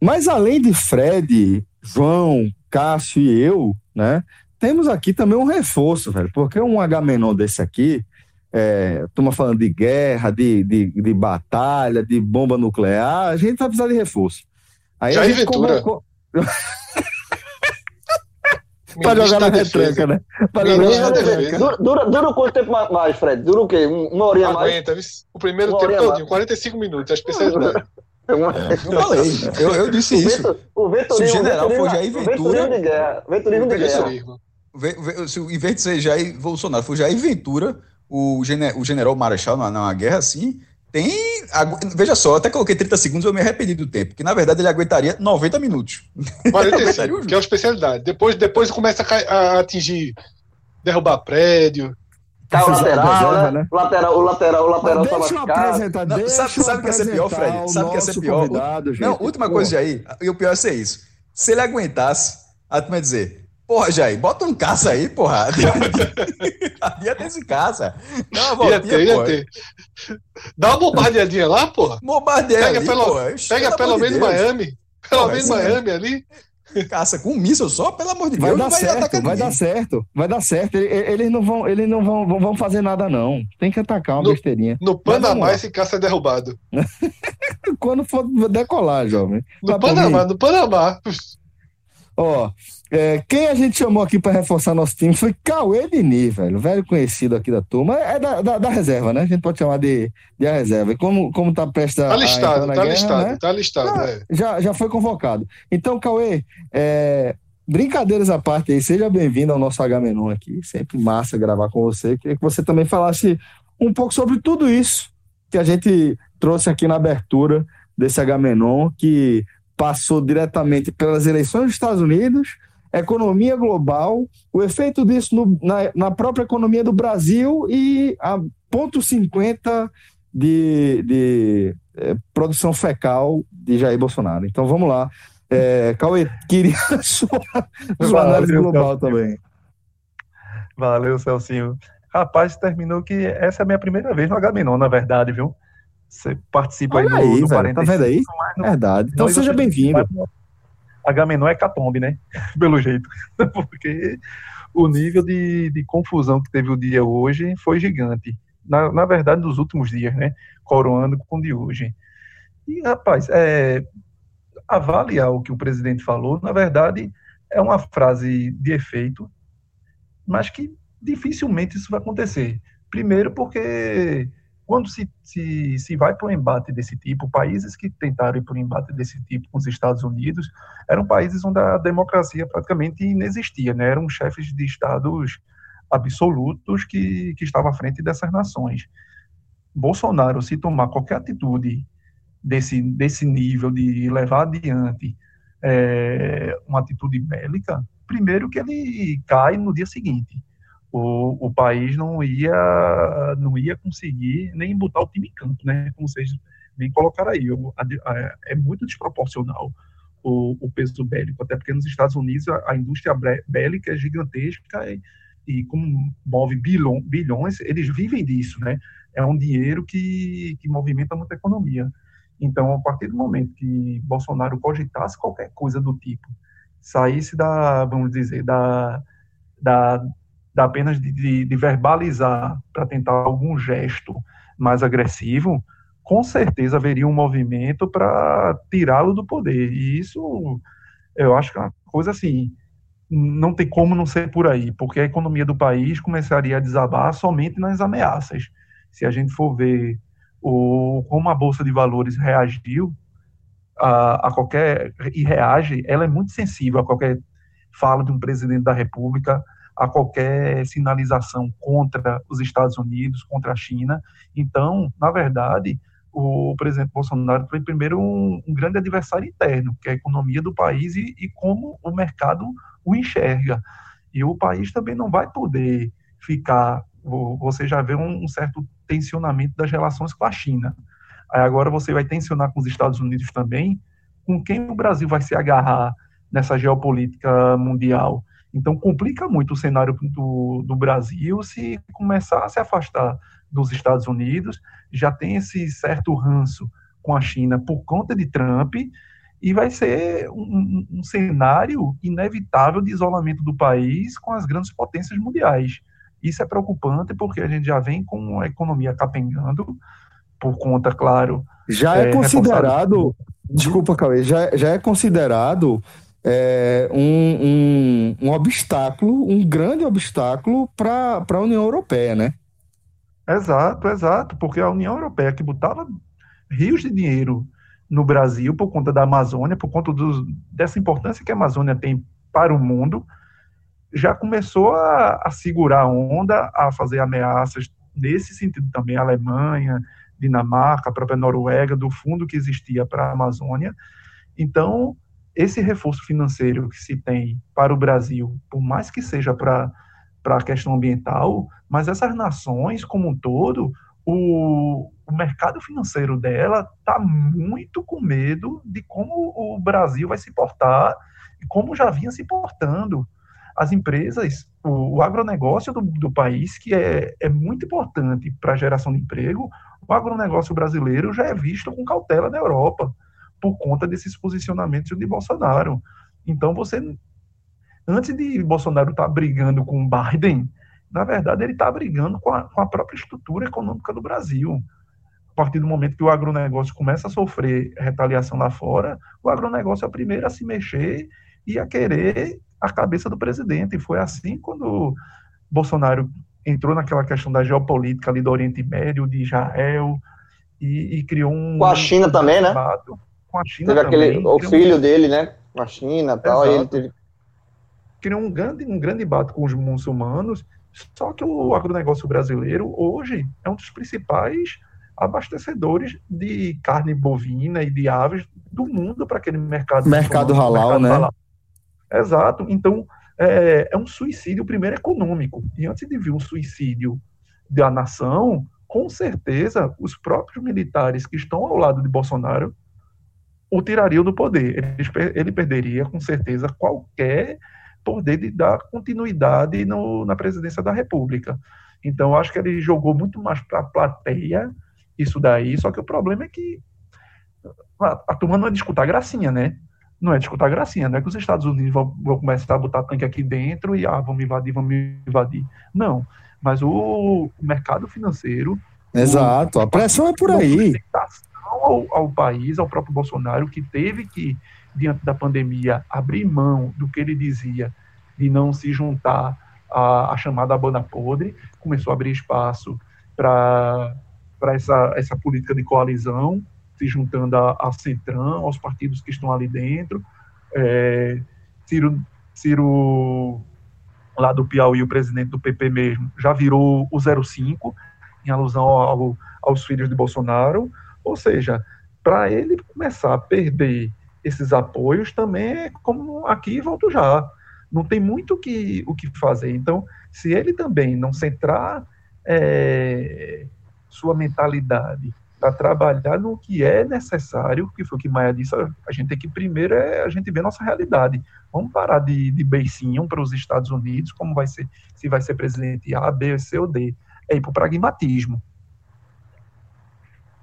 mas além de Fred, João, Cássio e eu, né? Temos aqui também um reforço, velho, porque um Agamenon desse aqui, é, turma falando de guerra, de, de, de batalha, de bomba nuclear, a gente vai precisar de reforço. Aí a Jair gente Ventura. convocou- Pra jogar na retranca, né? Pra jogar na retranca. Dura, dura, dura quanto tempo ma- mais, Fred? Dura o quê? Um- Uma horinha mais? Aguenta, o primeiro Uma tempo todinho, 45 minutos, a especialidade. Uma- Eu falei, eu, eu disse O, isso. vento, o Se o general for Jair o Ventura- venturismo de guerra. Venturismo de guerra. Se o- em vez de ser Jair Bolsonaro, for Jair Ventura, o, gene- o general Marechal na, na guerra, assim, tem. agu- Veja só, eu até coloquei 30 segundos, eu me arrependi do tempo, que na verdade ele aguentaria 90 minutos. Aguentaria o 45, jogo. que é a especialidade. Depois, depois começa a, a atingir, derrubar prédio. Tá o lateral, né? né? Lateral, o lateral, o lateral Mas tá deixa eu apresentar, Não, deixa sabe- sabe o que ia ser pior, Fred? Sabe o que ia ser pior? gente. Não, última Pô, coisa, Jair, e o pior é ser isso. Se ele aguentasse, a turma ia dizer. Porra, Jair, bota um caça aí, porra. Ia ter esse caça. Dá uma Ia voltinha, ter, ia ter. Dá uma bombardeadinha lá, porra. Bombardeia Pega ali, pelo- porra. Pega pelo de menos Deus. Miami. Pelo menos Miami ali. Caça com um míssil só, pelo amor de Vai Deus. dar não certo, vai dar certo, vai dar certo. Eles não vão, eles não vão, vão, fazer nada, não. Tem que atacar uma No- besteirinha. No Panamá esse caça é derrubado. Quando for decolar, jovem. No por Panamá, no Panamá. Ó, é, quem a gente chamou aqui para reforçar nosso time foi Cauê Dini, velho, velho conhecido aqui da turma. É da, da, da reserva, né? A gente pode chamar de, de a reserva. E como, como tá prestes a- Tá a listado, na tá guerra, listado, né? tá listado. Ah, é. já, já foi convocado. Então, Cauê, é, brincadeiras à parte aí, seja bem-vindo ao nosso H-Menon aqui. Sempre massa gravar com você. Queria que você também falasse um pouco sobre tudo isso que a gente trouxe aqui na abertura desse H-Menon, que passou diretamente pelas eleições dos Estados Unidos, economia global, o efeito disso no- na, na própria economia do Brasil e a ponto 50 de, de eh, produção fecal de Jair Bolsonaro. Então vamos lá. É, Cauê, queria a sua, sua análise global Celcinho. também. Valeu, Celcinho. Rapaz, terminou que essa é a minha primeira vez no H-Menon, na verdade, viu? Você participa Olha aí no, aí, no velho, tá vendo aí? no- Verdade. Então seja bem-vindo. H-Menon é catombe, né? Pelo jeito. Porque o nível de, de confusão que teve o dia hoje foi gigante. Na, na verdade, nos últimos dias, né? Coroando com o de hoje. E, rapaz, é, avaliar o que o presidente falou, na verdade, é uma frase de efeito, mas que dificilmente isso vai acontecer. Primeiro, porque quando se, se, se vai para um embate desse tipo, países que tentaram ir para um embate desse tipo com os Estados Unidos eram países onde a democracia praticamente inexistia, né? eram chefes de estados absolutos que, que estavam à frente dessas nações. Bolsonaro, se tomar qualquer atitude desse, desse nível de levar adiante é, uma atitude bélica, primeiro que ele cai no dia seguinte o, o país não ia não ia conseguir nem botar o time em campo, né? Como vocês bem colocaram aí. A, a, é muito desproporcional o, o, peso bélico, até porque nos Estados Unidos a, a indústria bélica é gigantesca e, e como move bilhões, eles vivem disso, né? É um dinheiro que, que movimenta muita economia. Então, a partir do momento que Bolsonaro cogitasse qualquer coisa do tipo, saísse da, vamos dizer, da, da apenas de, de, de verbalizar para tentar algum gesto mais agressivo, com certeza haveria um movimento para tirá-lo do poder. E isso, eu acho que é uma coisa assim, não tem como não ser por aí, porque a economia do país começaria a desabar somente nas ameaças. Se a gente for ver o, como a Bolsa de Valores reagiu a, a qualquer, e reage, ela é muito sensível a qualquer fala de um presidente da República, a qualquer sinalização contra os Estados Unidos, contra a China. Então, na verdade, o presidente Bolsonaro foi primeiro um, um grande adversário interno, que é a economia do país e, e, como o mercado o enxerga. E o país também não vai poder ficar. Você já vê um, um certo tensionamento das relações com a China. Aí agora você vai tensionar com os Estados Unidos também. Com quem o Brasil vai se agarrar nessa geopolítica mundial? Então, complica muito o cenário do, do Brasil se começar a se afastar dos Estados Unidos. Já tem esse certo ranço com a China por conta de Trump, e vai ser um, um, cenário inevitável de isolamento do país com as grandes potências mundiais. Isso é preocupante porque a gente já vem com a economia capengando, por conta, claro. Já é, é considerado. Desculpa, Cauê, já, já é considerado é, um, um, um, obstáculo, um grande obstáculo para a União Europeia, né? Exato, exato, porque a União Europeia que botava rios de dinheiro no Brasil por conta da Amazônia, por conta dessa importância que a Amazônia tem para o mundo, já começou a, a segurar a onda, a fazer ameaças nesse sentido também, a Alemanha, Dinamarca, a própria Noruega, do fundo que existia para a Amazônia. Então, esse reforço financeiro que se tem para o Brasil, por mais que seja para a questão ambiental, mas essas nações como um todo, o, o mercado financeiro dela está muito com medo de como o Brasil vai se portar e como já vinha se portando. As empresas, o, o agronegócio do, do país, que é, é muito importante para a geração de emprego, o agronegócio brasileiro já é visto com cautela na Europa por conta desses posicionamentos de Bolsonaro. Então, você, antes de Bolsonaro estar tá brigando com Biden, na verdade, ele está brigando com a, com a própria estrutura econômica do Brasil. A partir do momento que o agronegócio começa a sofrer retaliação lá fora, o agronegócio é o primeiro a se mexer e a querer a cabeça do presidente. E foi assim quando Bolsonaro entrou naquela questão da geopolítica ali do Oriente Médio, de Israel, e, e criou um. Com a China também, né? Com a China teve também. Aquele, o filho dele, né? Com a China e tal. Ele teve... Criou um grande, um grande debate com os muçulmanos. Só que o agronegócio brasileiro, hoje, é um dos principais abastecedores de carne bovina e de aves do mundo para aquele mercado. Mercado halal, né? Halal. Exato. Então, é, é, um suicídio, primeiro, econômico. E antes de vir um suicídio da nação, com certeza, os próprios militares que estão ao lado de Bolsonaro o tirariam do poder. Ele, ele perderia, com certeza, qualquer poder de dar continuidade no, na presidência da República. Então, acho que ele jogou muito mais para a plateia isso daí, só que o problema é que a, a turma não é discutir a gracinha, né? não é disputar gracinha, não é que os Estados Unidos vão, vão começar a botar tanque aqui dentro e ah, vamos invadir, vamos invadir. Não, mas o, o mercado financeiro. Exato, a pressão é por aí. Ao, ao país, ao próprio Bolsonaro, que teve que, diante da pandemia, abrir mão do que ele dizia de não se juntar à, à chamada banda podre, começou a abrir espaço para essa, essa política de coalizão, se juntando a, Centrão, aos partidos que estão ali dentro. É, Ciro, Ciro, lá do Piauí, o presidente do PP mesmo, já virou o 05, em alusão ao, aos filhos de Bolsonaro. Ou seja, para ele começar a perder esses apoios também é como aqui volto já. Não tem muito que, o que fazer. Então, se ele também não centrar é, sua mentalidade para trabalhar no que é necessário, que foi o que Maia disse, a gente tem que primeiro é a gente ver nossa realidade. Vamos parar de, de beicinho para os Estados Unidos, como vai ser, se vai ser presidente A, B, C ou D. É ir para o pragmatismo.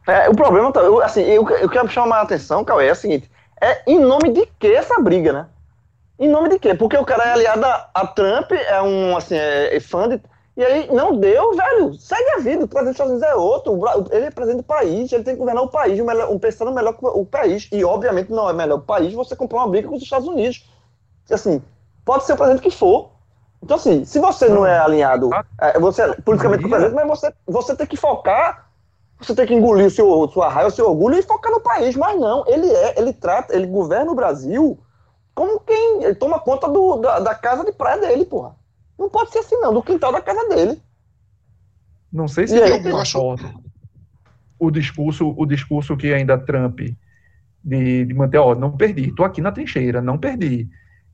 É, o problema, tá, assim, eu, eu quero chamar a atenção, Cauê, é o seguinte, é em nome de que essa briga, né? Em nome de quê? Porque o cara é aliado a, a Trump, é um, assim, é, é fã de e aí, não deu, velho. Segue a vida. O presidente dos Estados Unidos é outro. Ele é presidente do país, ele tem que governar o país, um pensando melhor que o país. E, obviamente, não é melhor o país você comprar uma briga com os Estados Unidos. Assim, pode ser o presidente que for. Então, assim, se você não é alinhado, é, você é politicamente com o presidente, mas você, você tem que focar, você tem que engolir o seu, sua raiva, o seu orgulho e focar no país. Mas não, ele é, ele trata, ele governa o Brasil como quem ele toma conta do, da, da casa de praia dele, porra. Não pode ser assim, não, do quintal da casa dele. Não sei se E tem alguma acho-. O discurso, o discurso que ainda Trump de, de manter, ó, não perdi, tô aqui na trincheira, não perdi.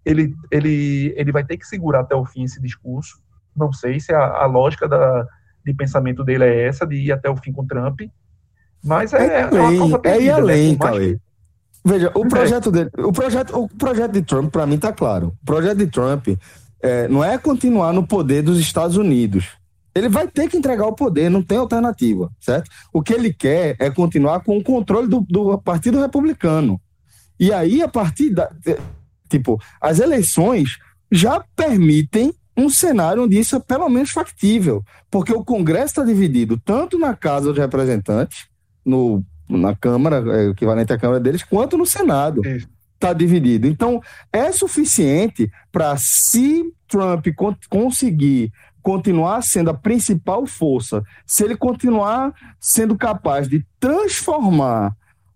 Ele, ele, ele vai ter que segurar até o fim esse discurso. Não sei se a, a lógica da, de pensamento dele é essa, de ir até o fim com Trump. Mas é, É, é uma além, causa é ir perdida, né? além, mais Cauê. Veja, o projeto dele, o projeto, o projeto de Trump, para mim, tá claro. O projeto de Trump é, não é continuar no poder dos Estados Unidos. Ele vai ter que entregar o poder, não tem alternativa, certo? O que ele quer é continuar com o controle do, do Partido Republicano. E aí, a partir da. Tipo, as eleições já permitem um cenário onde isso é pelo menos factível. Porque o Congresso está dividido tanto na Casa dos Representantes, no, na Câmara, é, equivalente à Câmara deles, quanto no Senado. Está dividido. Então, é suficiente para, se Trump con- conseguir continuar sendo a principal força, se ele continuar sendo capaz de transformar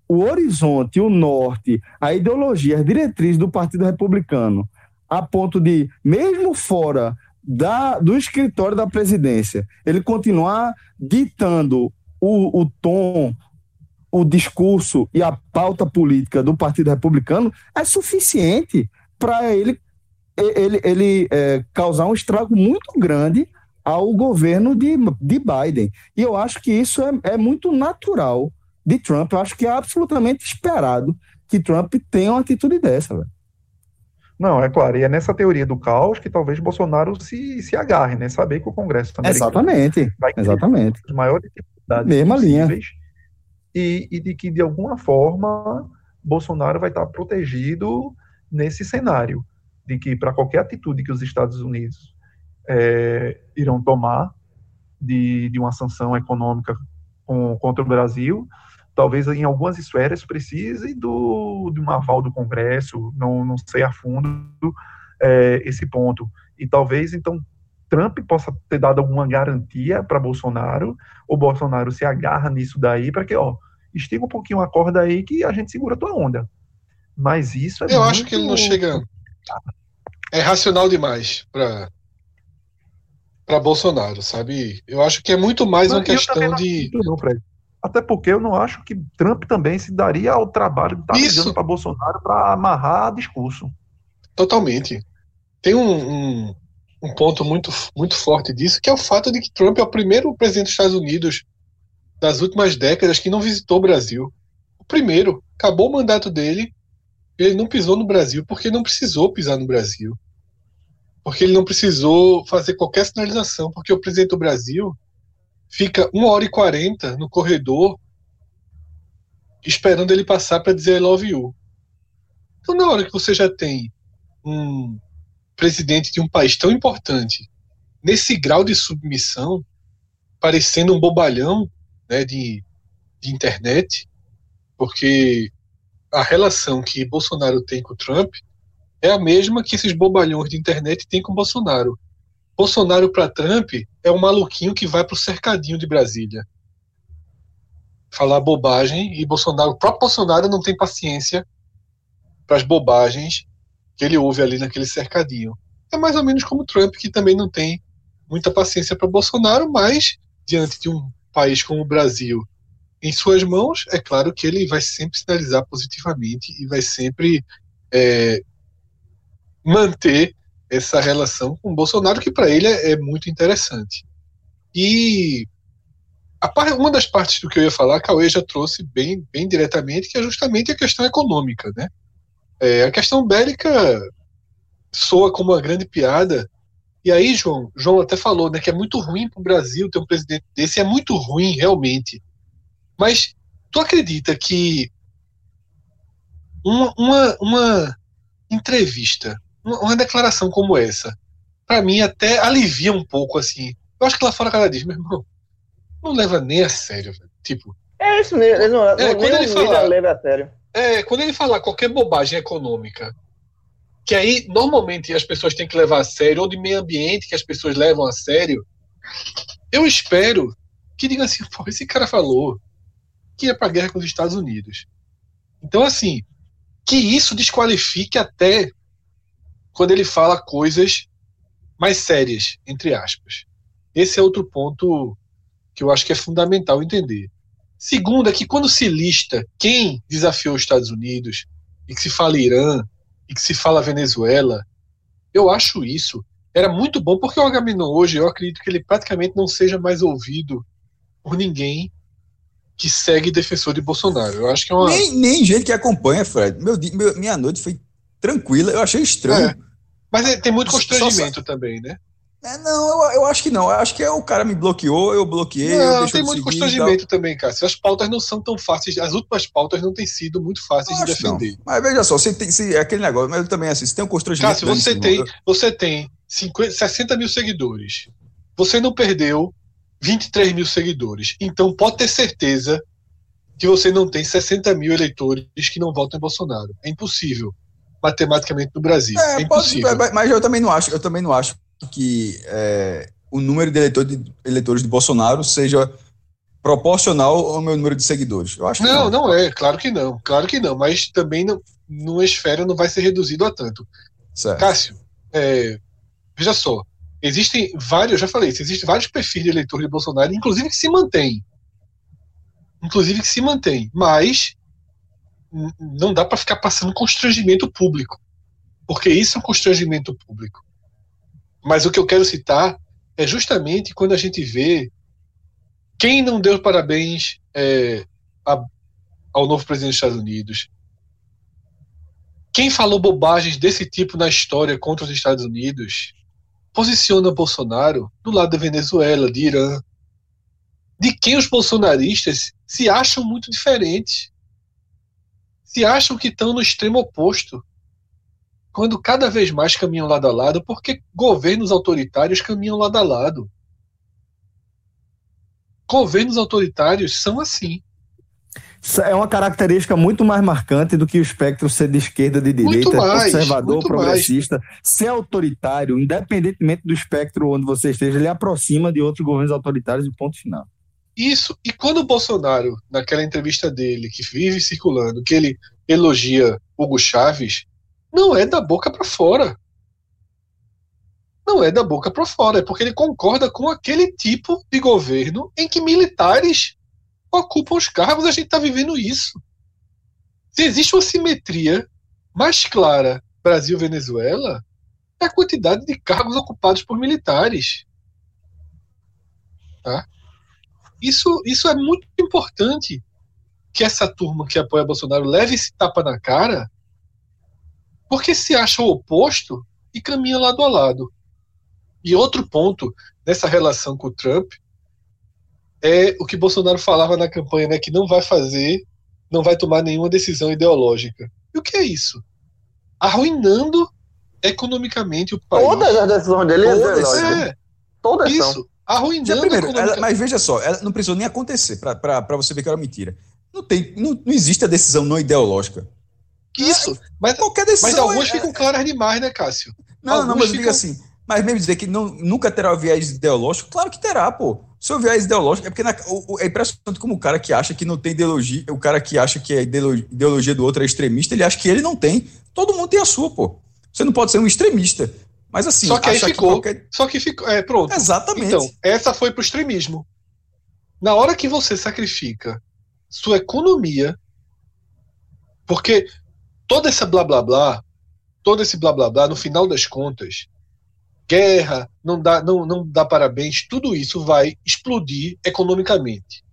o horizonte, o norte, a ideologia, as diretrizes do Partido Republicano, a ponto de, mesmo fora da, do escritório da presidência, ele continuar ditando o, o tom, o discurso e a pauta política do Partido Republicano, é suficiente para ele, ele, ele é, causar um estrago muito grande ao governo de, de Biden. E eu acho que isso é, é muito natural de Trump. Eu acho que é absolutamente esperado que Trump tenha uma atitude dessa. Não, é claro, e é nessa teoria do caos que talvez Bolsonaro se, se agarre, né? Saber que o Congresso americano Exatamente, vai exatamente. as maiores dificuldades Mesma linha. possíveis E, e de que, de alguma forma, Bolsonaro vai estar protegido nesse cenário, de que para qualquer atitude que os Estados Unidos é, irão tomar de, de uma sanção econômica com, contra o Brasil, talvez em algumas esferas precise do, de um aval do Congresso, não, não sei a fundo é, esse ponto. E talvez, então, Trump possa ter dado alguma garantia para Bolsonaro, ou Bolsonaro se agarra nisso daí para que, ó, estica um pouquinho a corda aí que a gente segura a tua onda. Mas isso é Eu muito... acho que ele não chega. É racional demais para para Bolsonaro, sabe? Eu acho que é muito mais Não, uma questão de. não. Até porque eu não acho que Trump também se daria ao trabalho de estar Isso. ligando para Bolsonaro para amarrar discurso. Totalmente. Tem um, um, um ponto muito, muito forte disso, que é o fato de que Trump é o primeiro presidente dos Estados Unidos das últimas décadas que não visitou o Brasil. O primeiro. Acabou o mandato dele, ele não pisou no Brasil porque não precisou pisar no Brasil. Porque ele não precisou fazer qualquer sinalização, porque o presidente do Brasil fica uma hora e quarenta no corredor esperando ele passar para dizer I love you. Então, na hora que você já tem um presidente de um país tão importante nesse grau de submissão, parecendo um bobalhão né, de, de internet, porque a relação que Bolsonaro tem com o Trump é a mesma que esses bobalhões de internet têm com Bolsonaro. Bolsonaro para Trump é um maluquinho que vai para o cercadinho de Brasília. Falar bobagem e Bolsonaro, o próprio Bolsonaro não tem paciência para as bobagens que ele ouve ali naquele cercadinho. É mais ou menos como Trump, que também não tem muita paciência para Bolsonaro, mas diante de um país como o Brasil em suas mãos, é claro que ele vai sempre sinalizar positivamente e vai sempre é, manter essa relação com Bolsonaro, que para ele é, é, muito interessante. E a, uma das partes do que eu ia falar, Cauê já trouxe bem, bem diretamente, que é justamente a questão econômica. Né? É, a questão bélica soa como uma grande piada. E aí, João, João até falou né, que é muito ruim para o Brasil ter um presidente desse, é muito ruim, realmente. Mas tu acredita que uma, uma, uma entrevista uma, declaração como essa, para mim até alivia um pouco, assim. Eu acho que lá fora cada diz, meu irmão, não leva nem a sério, velho. Tipo. É isso mesmo, ele não, É, quando ele o fala- mídia leva a sério. É, quando ele falar qualquer bobagem econômica, que aí normalmente as pessoas têm que levar a sério, ou de meio ambiente que as pessoas levam a sério, eu espero que diga assim, pô, esse cara falou que ia pra guerra com os Estados Unidos. Então, assim, que isso desqualifique até quando ele fala coisas mais sérias, entre aspas. Esse é outro ponto que eu acho que é fundamental entender. Segundo, é que quando se lista quem desafiou os Estados Unidos, e que se fala Irã, e que se fala Venezuela, eu acho isso. Era muito bom, porque o Agamenon hoje, eu acredito que ele praticamente não seja mais ouvido por ninguém que segue defensor de Bolsonaro. Eu acho que é uma. Nem, nem gente que acompanha, Fred. Meu, meu- minha noite foi tranquila. Eu achei estranho. É. Mas é- tem muito Só- constrangimento também, né? É, não, eu, eu acho que não. Eu acho que é o cara me bloqueou, eu bloqueei. eu Não, deixo tem muito constrangimento também, cara. As pautas não são tão fáceis. As últimas pautas não têm sido muito fáceis Eu de que não. defender. Mas veja só, você tem se, é aquele negócio, mas eu também assim, se tem um constrangimento. Cássio, você tem, eu- você tem 50, 60 mil seguidores. Você não perdeu 23 mil seguidores. Então pode ter certeza que você não tem 60 mil eleitores que não votam em Bolsonaro. É impossível. Matematicamente no Brasil. É, É, pode, impossível. mas- mas eu também não acho, eu também não acho que é, o número de, eleitor- de eleitores de Bolsonaro seja proporcional ao meu número de seguidores. Eu acho que Não, não é, claro que não, claro que não, mas também não, numa esfera não vai ser reduzido a tanto. Certo. Cássio, é, veja só, existem vários, eu já falei isso, existem vários perfis de eleitor de Bolsonaro, inclusive que se mantém. Inclusive que se mantém, mas não dá para ficar passando constrangimento público, porque isso é um constrangimento público. Mas o que eu quero citar é justamente quando a gente vê quem não deu parabéns é, a- ao novo presidente dos Estados Unidos, quem falou bobagens desse tipo na história contra os Estados Unidos posiciona Bolsonaro do lado da Venezuela, de Irã, de quem os bolsonaristas se acham muito diferentes, se acham que estão no extremo oposto, quando cada vez mais caminham lado a lado, porque governos autoritários caminham lado a lado. Governos autoritários são assim. É uma característica muito mais marcante do que o espectro ser de esquerda, de direita, mais, conservador, progressista. Ser autoritário, independentemente do espectro onde você esteja, ele aproxima de outros governos autoritários e ponto final. Isso, e quando o Bolsonaro, naquela entrevista dele, que vive circulando, que ele elogia Hugo Chaves, não é da boca para fora. Não é da boca para fora, é porque ele concorda com aquele tipo de governo em que militares ocupam os cargos, a gente está vivendo isso. Se existe uma simetria mais clara Brasil-Venezuela, é a quantidade de cargos ocupados por militares. Tá? Isso, isso é muito importante que essa turma que apoia Bolsonaro leve esse tapa na cara, porque se acha o oposto e caminha lado a lado. E outro ponto nessa relação com o Trump é o que Bolsonaro falava na campanha, né, que não vai fazer, não vai tomar nenhuma decisão ideológica. E o que é isso? arruinando economicamente o país. Todas as decisões dele Todas, é. É, Todas são. isso. Arruinando Já, primeiro, ela- mas veja só, ela não precisou nem acontecer para você ver que era mentira. Não, tem, não, não existe a decisão não ideológica. Isso. Mas, Qualquer decisão. mas algumas é- ficam claras demais, né, Cássio? Não, não, algumas mas diga ficam- assim. Mas mesmo dizer que não, nunca terá viés ideológico, claro que terá, pô. Se viés ideológico, é porque na- o- o- é impressionante como o cara que acha que não tem ideologia, o cara que acha que a ideolo- ideologia do outro é extremista, ele acha que ele não tem. Todo mundo tem a sua, pô. Você não pode ser um extremista. Mas assim, Só que aí ficou. qualquer- Só que ficou. É, pronto. Exatamente. Então, essa foi pro extremismo. Na hora que você sacrifica sua economia, porque toda essa blá blá blá, todo esse blá blá blá, no final das contas, guerra, não dá, não, não dá parabéns, tudo isso vai explodir economicamente.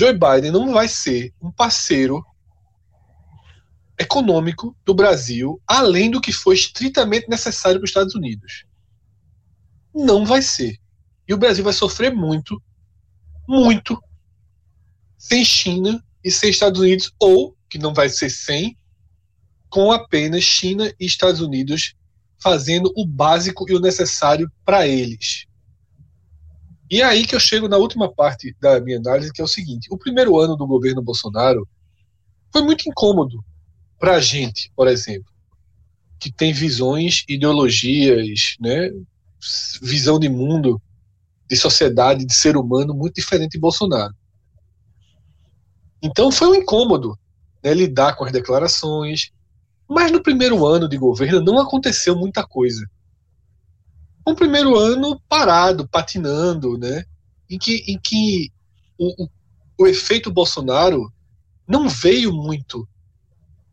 Joe Biden não vai ser um parceiro econômico do Brasil, além do que foi estritamente necessário para os Estados Unidos. Não vai ser. E o Brasil vai sofrer muito, muito, sem China e sem Estados Unidos, ou, que não vai ser sem, com apenas China e Estados Unidos fazendo o básico e o necessário para eles. E é aí que eu chego na última parte da minha análise, que é o seguinte: o primeiro ano do governo Bolsonaro foi muito incômodo para a gente, por exemplo, que tem visões, ideologias, né, visão de mundo, de sociedade, de ser humano muito diferente de Bolsonaro. Então foi um incômodo né, lidar com as declarações, mas no primeiro ano de governo não aconteceu muita coisa. Um primeiro ano parado, patinando, né, em que, em que o, o, o efeito Bolsonaro não veio muito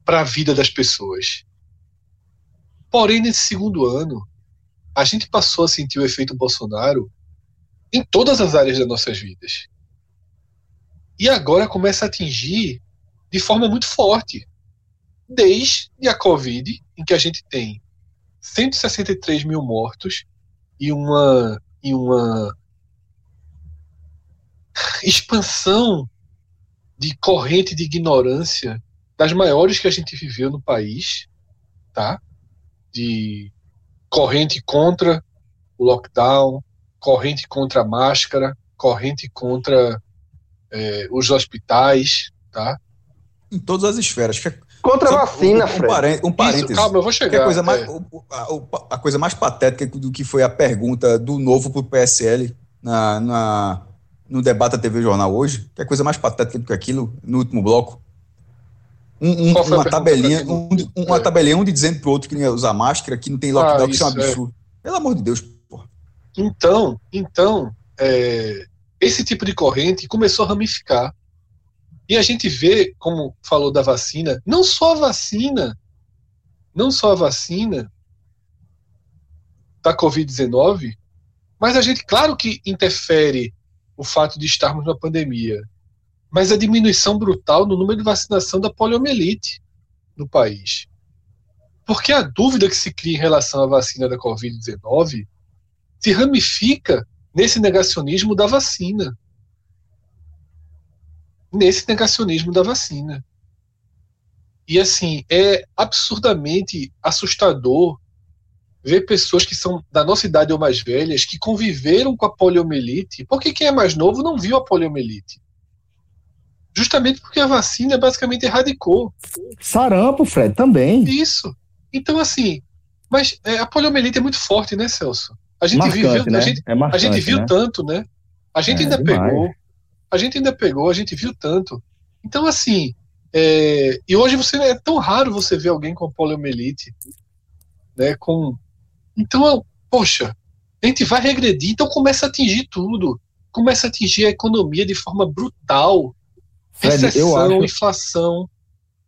para a vida das pessoas. Porém, nesse segundo ano, a gente passou a sentir o efeito Bolsonaro em todas as áreas das nossas vidas. E agora começa a atingir de forma muito forte. Desde a Covid, em que a gente tem 163 mil mortos e uma, e uma expansão de corrente de ignorância das maiores que a gente viveu no país, tá? De corrente contra o lockdown, corrente contra a máscara, corrente contra eh, os hospitais, tá? Em todas as esferas. Que é- Contra a só- vacina, um, Fred. parê- um Isso, parêntese. calma, eu vou chegar. a, coisa mais, é. o- o- a, a coisa mais patética do que foi a pergunta do novo pro PSL na, na- no debate da TV Jornal hoje, que é a coisa mais patética do que aquilo, no último bloco. Um- um- uma tabelinha, um, de- uma É. tabelinha, um de dizendo pro outro que não ia usar máscara, que não tem lockdown, Ah, que isso é um isso, é. absurdo. Pelo amor de Deus, porra. Então, então é, esse tipo de corrente começou a ramificar. E a gente vê, como falou da vacina, não só a vacina, não só a vacina da Covid-19, mas a gente, claro que interfere o fato de estarmos na pandemia, mas a diminuição brutal no número de vacinação da poliomielite no país. Porque a dúvida que se cria em relação à vacina da Covid-19 se ramifica nesse negacionismo da vacina. Nesse negacionismo da vacina. E assim, é absurdamente assustador ver pessoas que são da nossa idade ou mais velhas que conviveram com a poliomielite, porque quem é mais novo não viu a poliomielite. Justamente porque a vacina basicamente erradicou Sarampo, Fred, também. isso. Então, assim, mas é, a poliomielite é muito forte, né, Celso? A gente Marcante, viveu, né? a gente, é a gente viu né? tanto, né? A gente É, ainda demais. pegou, a gente ainda pegou, a gente viu tanto. Então, assim, é, e hoje você é tão raro você ver alguém com poliomielite, né? Com, então, poxa, a gente vai regredir, então começa a atingir tudo, começa a atingir a economia de forma brutal, Fred, eu acho, inflação,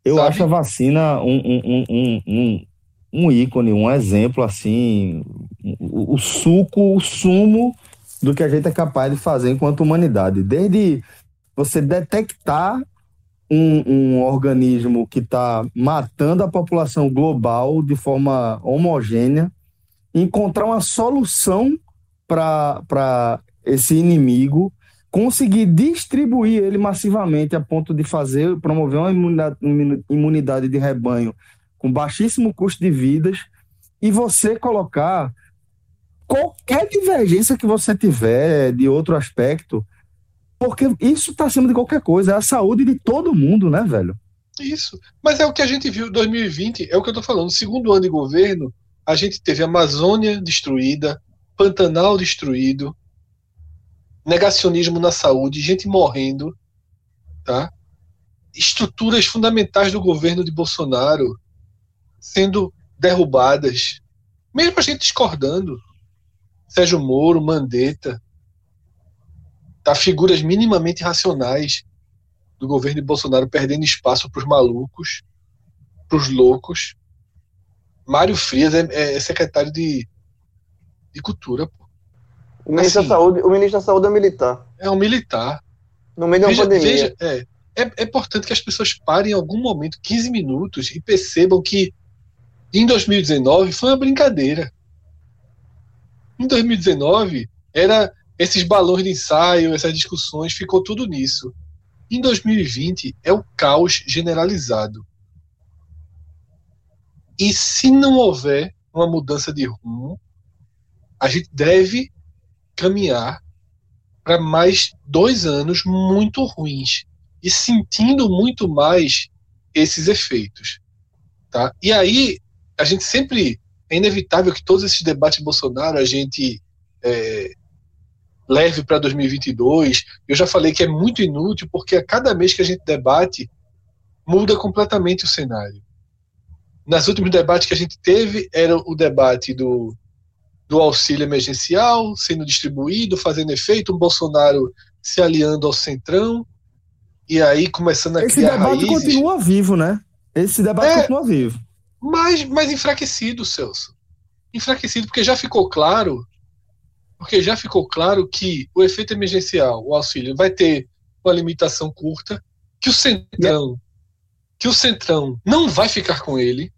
eu sabe? acho a vacina um, um, um, um ícone, um exemplo assim, o, o suco, o sumo do que a gente é capaz de fazer enquanto humanidade. Desde você detectar um, um organismo que está matando a população global de forma homogênea, encontrar uma solução para esse inimigo, conseguir distribuir ele massivamente a ponto de fazer, promover uma imunidade, imunidade de rebanho com baixíssimo custo de vidas, e você colocar qualquer divergência que você tiver de outro aspecto, porque isso está acima de qualquer coisa, é a saúde de todo mundo, né, velho? Isso. Mas é o que a gente viu em 2020, é o que eu tô falando. Segundo ano de governo, a gente teve Amazônia destruída, Pantanal destruído, negacionismo na saúde, gente morrendo, tá? Estruturas fundamentais do governo de Bolsonaro sendo derrubadas, mesmo a gente discordando. Sérgio Moro, Mandetta, tá? figuras minimamente racionais do governo de Bolsonaro perdendo espaço para os malucos, para os loucos. Mário Frias é, é secretário de, de Cultura. Pô. O ministro, Assim. da Saúde, o ministro da Saúde é um militar. É um militar. No meio de uma Veja, pandemia. veja, é, é, é importante que as pessoas parem em algum momento, 15 minutos, e percebam que em 2019 foi uma brincadeira. Em 2019 era esses balões de ensaio, essas discussões, ficou tudo nisso. Em 2020 é o caos generalizado. E se não houver uma mudança de rumo, a gente deve caminhar para mais dois anos muito ruins e sentindo muito mais esses efeitos, tá? E aí a gente sempre é inevitável que todos esses debates de Bolsonaro a gente é, leve para 2022. Eu já falei que é muito inútil porque a cada mês que a gente debate muda completamente o cenário. Nas últimos debates que a gente teve era o debate do do auxílio emergencial sendo distribuído, fazendo efeito, um Bolsonaro se aliando ao Centrão, e aí começando a Esse criar debate raízes, continua vivo, né? Esse debate É. continua vivo. mas, mas enfraquecido, Celso. Enfraquecido, porque já ficou claro, porque já ficou claro que o efeito emergencial, o auxílio, vai ter uma limitação curta, que o Centrão, que o Centrão não vai ficar com ele,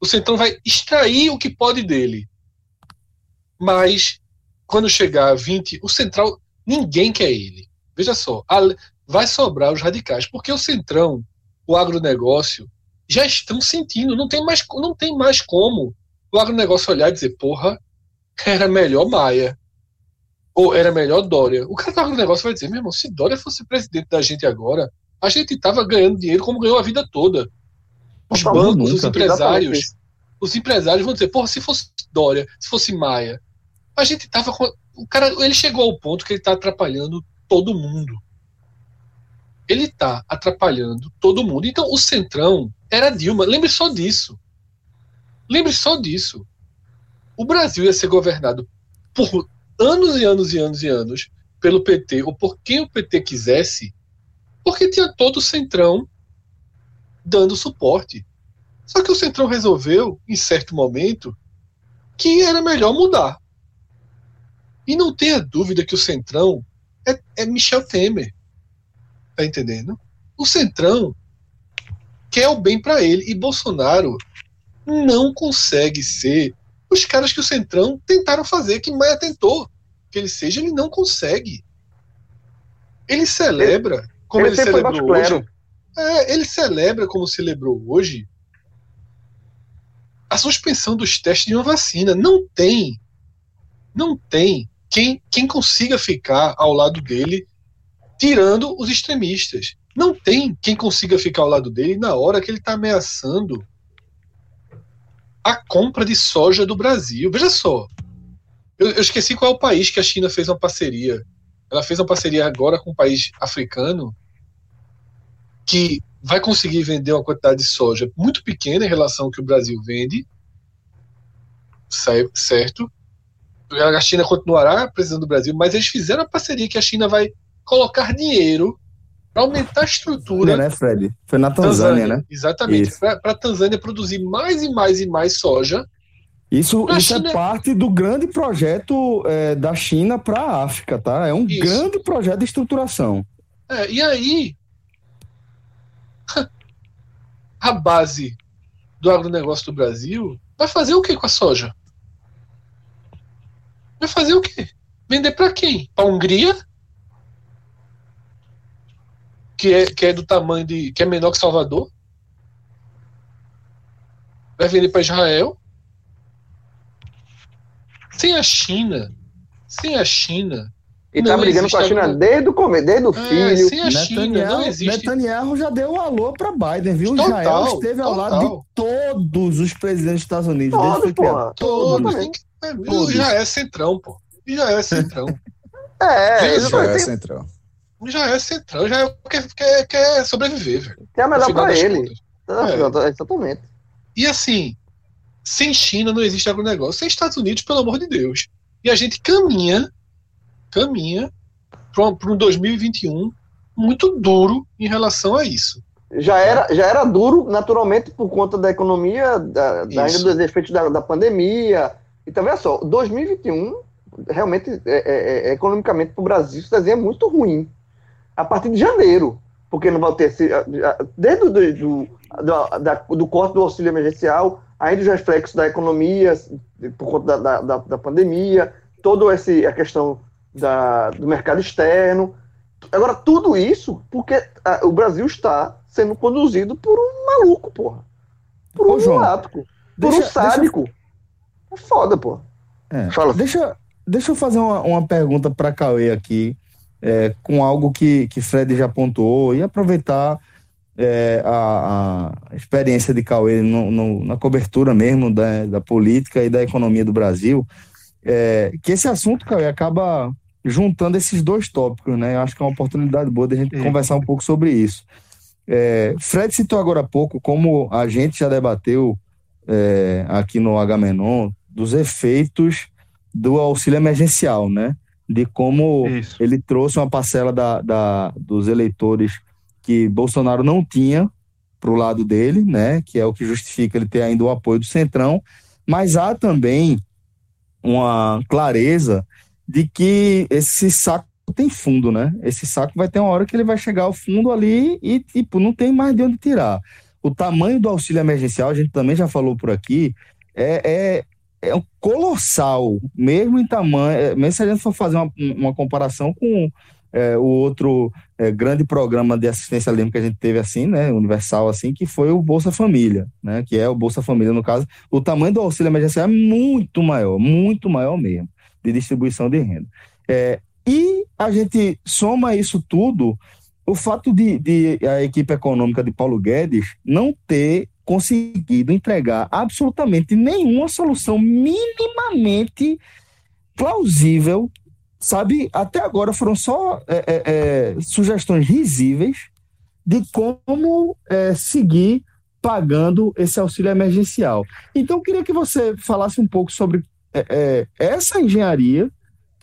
o Centrão vai extrair o que pode dele. Mas quando chegar a 20, o Central, ninguém quer ele. Veja só, vai sobrar os radicais, porque o Centrão, o agronegócio, já estão sentindo, não tem mais, não tem mais como o agronegócio olhar e dizer, porra, era melhor Maia. Ou era melhor Dória. O cara do agronegócio vai dizer, meu irmão, se Dória fosse presidente da gente agora, a gente estava ganhando dinheiro como ganhou a vida toda. Os bancos, nunca. os empresários, os empresários vão dizer, porra, se fosse Dória, se fosse Maia, a gente tava com. O cara, ele chegou ao ponto que ele tá atrapalhando todo mundo. Ele tá atrapalhando todo mundo. Então, o Centrão era Dilma. Lembre só disso. Lembre só disso. O Brasil ia ser governado por anos e anos e anos e anos pelo PT, ou por quem o PT quisesse, porque tinha todo o Centrão dando suporte. Só que o Centrão resolveu, em certo momento, que era melhor mudar. E não tenha dúvida que o Centrão é, é Michel Temer. Tá entendendo? O Centrão quer o bem para ele. E Bolsonaro não consegue ser os caras que o Centrão tentaram fazer, que Maia tentou que ele seja, ele não consegue. Ele celebra, como Ele ele, celebrou hoje. É, ele celebra como celebrou hoje a suspensão dos testes de uma vacina. Não tem, não tem quem, quem consiga ficar ao lado dele, tirando os extremistas. Não tem quem consiga ficar ao lado dele na hora que ele está ameaçando a compra de soja do Brasil. Veja só, eu, eu esqueci qual é o país que a China fez uma parceria. Ela fez uma parceria agora com um país africano que vai conseguir vender uma quantidade de soja muito pequena em relação ao que o Brasil vende, certo? A China continuará precisando do Brasil, mas eles fizeram a parceria que a China vai colocar dinheiro para aumentar a estrutura. né, Fred? Foi na Tanzânia, né? Exatamente. Para a Tanzânia produzir mais e mais e mais soja. Isso, isso China- é parte do grande projeto é, da China para a África, tá? É um Isso. grande projeto de estruturação. É, e aí, a base do agronegócio do Brasil vai fazer o que com a soja? Vai fazer o quê? Vender para quem? Para a Hungria? Que é, que é do tamanho de. que é menor que Salvador? vai vender para Israel. Sem a China, sem a China, E tá brigando com a China algum- desde o começo, desde o é, filho. sem a China não Netanyahu, existe. Netanyahu já deu um alô para Biden, viu? Total, Israel esteve ao lado de total. todos os presidentes dos Estados Unidos. desde que Todos, foi criado. É, Todos. Já é centrão, pô. Já é centrão. É, Já vai é ter, central. já é centrão. Já é, quer, quer, quer sobreviver, velho. tem a no melhor pra ele. É. Exatamente. E assim, sem China não existe agronegócio. Sem Estados Unidos, pelo amor de Deus. E a gente caminha, caminha para um 2021 muito duro em relação a isso. Já era, já era duro, naturalmente, por conta da economia, da, da- ainda dos efeitos da, da pandemia. Então, veja só, 2021, realmente, é, é, é, economicamente, para o Brasil, isso desenha muito ruim. A partir de janeiro, porque não vai ter. esse- a- a- Desde o do, do, da- do corte do auxílio emergencial, ainda os reflexos da economia, por conta da, da, da- pandemia, toda a questão da, do mercado externo. Agora, tudo isso porque ah, o Brasil está sendo conduzido por um maluco, porra. Por Ô, um João, lunático. Por deixa- um sádico. É foda, porra. É. Fala. Deixa, deixa eu fazer uma, uma pergunta para Cauê aqui, é, com algo que, que Fred já pontuou, e aproveitar é, a, a experiência de Cauê no- no- na cobertura mesmo da, da política e da economia do Brasil, é, que esse assunto, Cauê, acaba juntando esses dois tópicos, né? Eu acho que é uma oportunidade boa de a gente conversar um pouco sobre isso. É, Fred citou agora há pouco como a gente já debateu é, aqui no Agamenon dos efeitos do auxílio emergencial, né? De como Isso. ele trouxe uma parcela da, da- dos eleitores que Bolsonaro não tinha para o lado dele, né? Que é o que justifica ele ter ainda o apoio do Centrão, mas há também uma clareza de que esse saco tem fundo, né? Esse saco vai ter uma hora que ele vai chegar ao fundo ali e, tipo, não tem mais de onde tirar. O tamanho do auxílio emergencial, a gente também já falou por aqui, é, é, é colossal, mesmo em tamanho, é, mesmo se a gente for fazer uma, uma comparação com é, o outro é, grande programa de assistência livre que a gente teve assim, né, universal assim, que foi o Bolsa Família, né, que é o Bolsa Família no caso, o tamanho do auxílio emergencial é muito maior, muito maior mesmo, de distribuição de renda. É, e a gente soma isso tudo, o fato de, de a equipe econômica de Paulo Guedes não ter conseguido entregar absolutamente nenhuma solução minimamente plausível, sabe? Até agora foram só é, é, é, sugestões risíveis de como é, seguir pagando esse auxílio emergencial. Então, eu queria que você falasse um pouco sobre é, é, essa engenharia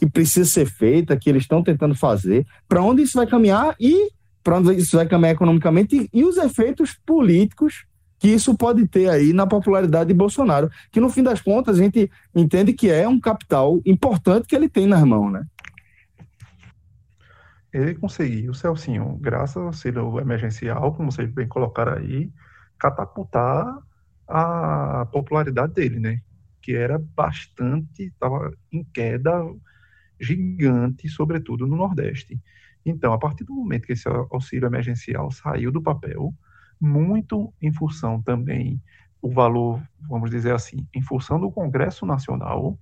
que precisa ser feita, que eles estão tentando fazer, para onde isso vai caminhar e para onde isso vai caminhar economicamente e, e os efeitos políticos que isso pode ter aí na popularidade de Bolsonaro, que no fim das contas a gente entende que é um capital importante que ele tem nas mãos, né? Ele conseguiu, Celcinho, graças ao auxílio emergencial, como vocês bem colocaram aí, catapultar a popularidade dele, né? Que era bastante, estava em queda gigante, sobretudo no Nordeste. Então, a partir do momento que esse auxílio emergencial saiu do papel, muito em função também o valor, vamos dizer assim, em função do Congresso Nacional,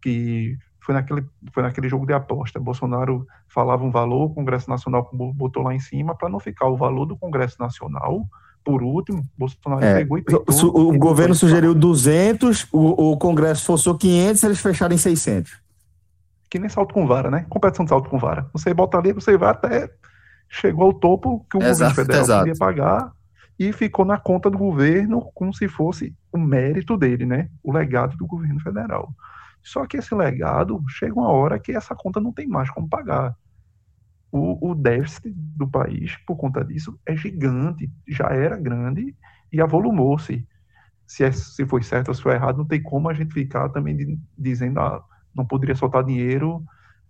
que foi naquele, foi naquele jogo de aposta. Bolsonaro falava um valor, o Congresso Nacional botou lá em cima, para não ficar o valor do Congresso Nacional. Por último, Bolsonaro É, pegou e peitou. Su- o e governo sugeriu 200, o, o Congresso forçou 500, eles fecharam em 600. Que nem salto com vara, né? Competição de salto com vara. Você bota ali, você vai até. Chegou ao topo que o Exato, governo federal exato. queria pagar e ficou na conta do governo como se fosse o mérito dele, né? O legado do governo federal. Só que esse legado chega uma hora que essa conta não tem mais como pagar. O, o déficit do país, por conta disso, é gigante, já era grande e avolumou-se. Se, é, se foi certo ou se foi errado, não tem como a gente ficar também de- dizendo ah, não poderia soltar dinheiro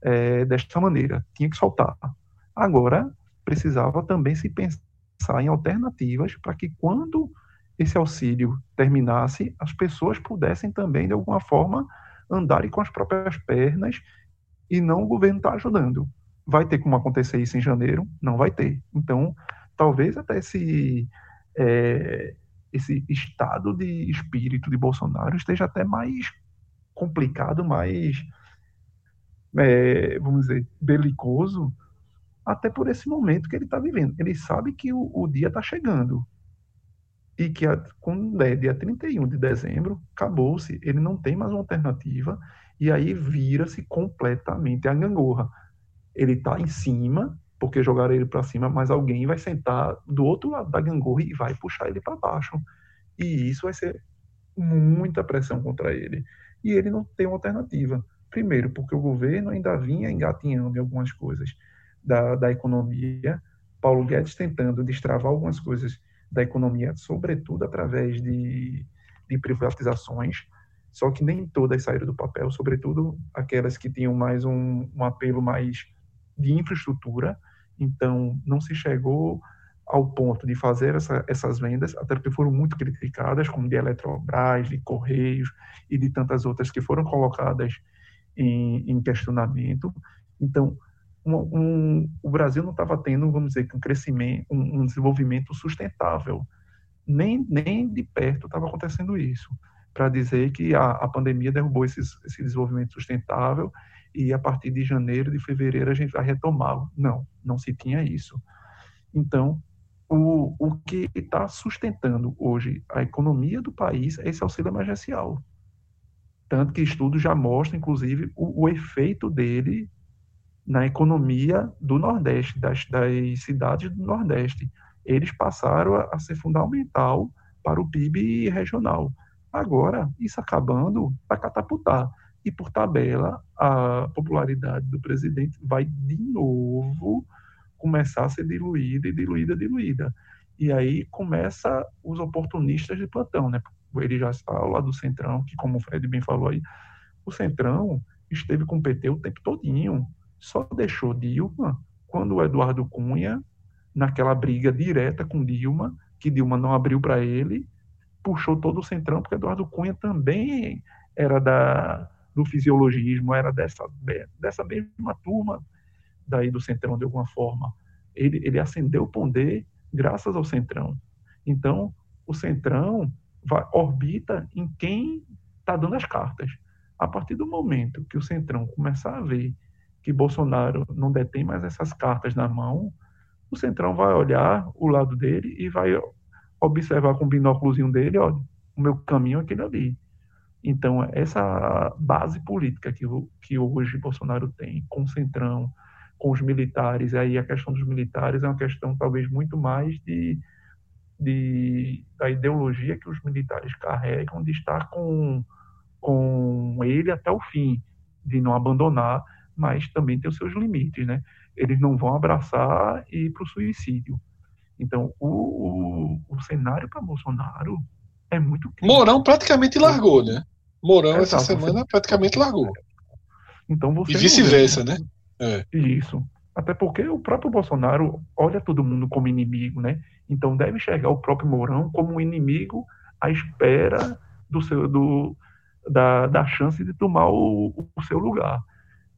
é, desta maneira. Tinha que soltar. Agora, precisava também se pensar em alternativas para que quando esse auxílio terminasse, as pessoas pudessem também, de alguma forma, andarem com as próprias pernas e não o governo está ajudando. Vai ter como acontecer isso em janeiro? Não vai ter. Então, talvez até esse, é, esse estado de espírito de Bolsonaro esteja até mais complicado, mais, é, vamos dizer, belicoso, até por esse momento que ele está vivendo. Ele sabe que o, o dia está chegando. E que a, quando é dia 31 de dezembro, acabou-se. Ele não tem mais uma alternativa. E aí vira-se completamente a gangorra. Ele está em cima, porque jogaram ele para cima, mas alguém vai sentar do outro lado da gangorra e vai puxar ele para baixo. E isso vai ser muita pressão contra ele. E ele não tem uma alternativa. Primeiro, porque o governo ainda vinha engatinhando em algumas coisas da, da economia, Paulo Guedes tentando destravar algumas coisas da economia, sobretudo através de, de privatizações, só que nem todas saíram do papel, sobretudo aquelas que tinham mais um, um apelo mais de infraestrutura, então não se chegou ao ponto de fazer essa, essas vendas, até porque foram muito criticadas, como de Eletrobras, de Correios e de tantas outras que foram colocadas em, em questionamento. Então, um, um, o Brasil não estava tendo, vamos dizer, um crescimento, um, um desenvolvimento sustentável. Nem, nem de perto estava acontecendo isso, para dizer que a, a pandemia derrubou esses, esse desenvolvimento sustentável e a partir de janeiro, de fevereiro, a gente vai retomá-lo. Não, não se tinha isso. Então, o, o que está sustentando hoje a economia do país é esse auxílio emergencial. Tanto que estudos já mostram, inclusive, o, o efeito dele na economia do Nordeste, das, das cidades do Nordeste. Eles passaram a, a ser fundamental para o PIB regional. Agora, isso acabando, vai catapultar. E, por tabela, a popularidade do presidente vai de novo começar a ser diluída e diluída, diluída. E aí começa os oportunistas de plantão, né? Ele já está lado do Centrão, que como o Fred bem falou aí, o Centrão esteve com o PT o tempo todinho só deixou Dilma quando o Eduardo Cunha, naquela briga direta com Dilma, que Dilma não abriu para ele, puxou todo o centrão, porque Eduardo Cunha também era da, do fisiologismo, era dessa, dessa mesma turma daí do centrão, de alguma forma. Ele, ele ascendeu o poder graças ao centrão. Então, o centrão vai, orbita em quem está dando as cartas. A partir do momento que o centrão começar a ver que Bolsonaro não detém mais essas cartas na mão, o Centrão vai olhar o lado dele e vai observar com o binóculozinho dele, olha, o meu caminho é aquele ali. Então, essa base política que, que hoje Bolsonaro tem com o Centrão, com os militares, aí a questão dos militares é uma questão talvez muito mais de, de da ideologia que os militares carregam de estar com, com ele até o fim, de não abandonar mas também tem os seus limites, né? Eles não vão abraçar e ir para o suicídio. Então, o, o, o cenário para Bolsonaro é muito. Crítico. Mourão praticamente largou, né? Mourão essa Exato, semana você- praticamente largou. Então você E vice-versa, né? É. Isso. Até porque o próprio Bolsonaro olha todo mundo como inimigo, né? Então deve enxergar o próprio Mourão como um inimigo à espera do seu, do, da, da chance de tomar o, o seu lugar.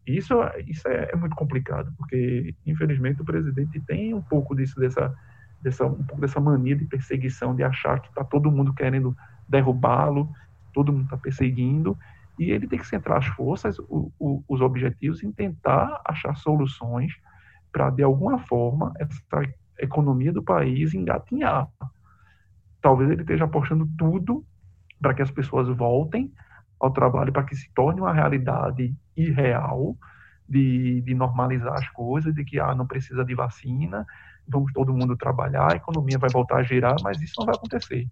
Isso, isso é, é muito complicado, porque infelizmente o presidente tem um pouco disso, dessa, dessa, um pouco dessa mania de perseguição, de achar que está todo mundo querendo derrubá-lo, todo mundo está perseguindo, e ele tem que centrar as forças, o, o, os objetivos, em tentar achar soluções para, de alguma forma, essa economia do país engatinhar. Talvez ele esteja apostando tudo para que as pessoas voltem ao trabalho, para que se torne uma realidade irreal de, de normalizar as coisas, de que ah, não precisa de vacina, vamos todo mundo trabalhar, a economia vai voltar a girar, mas isso não vai acontecer.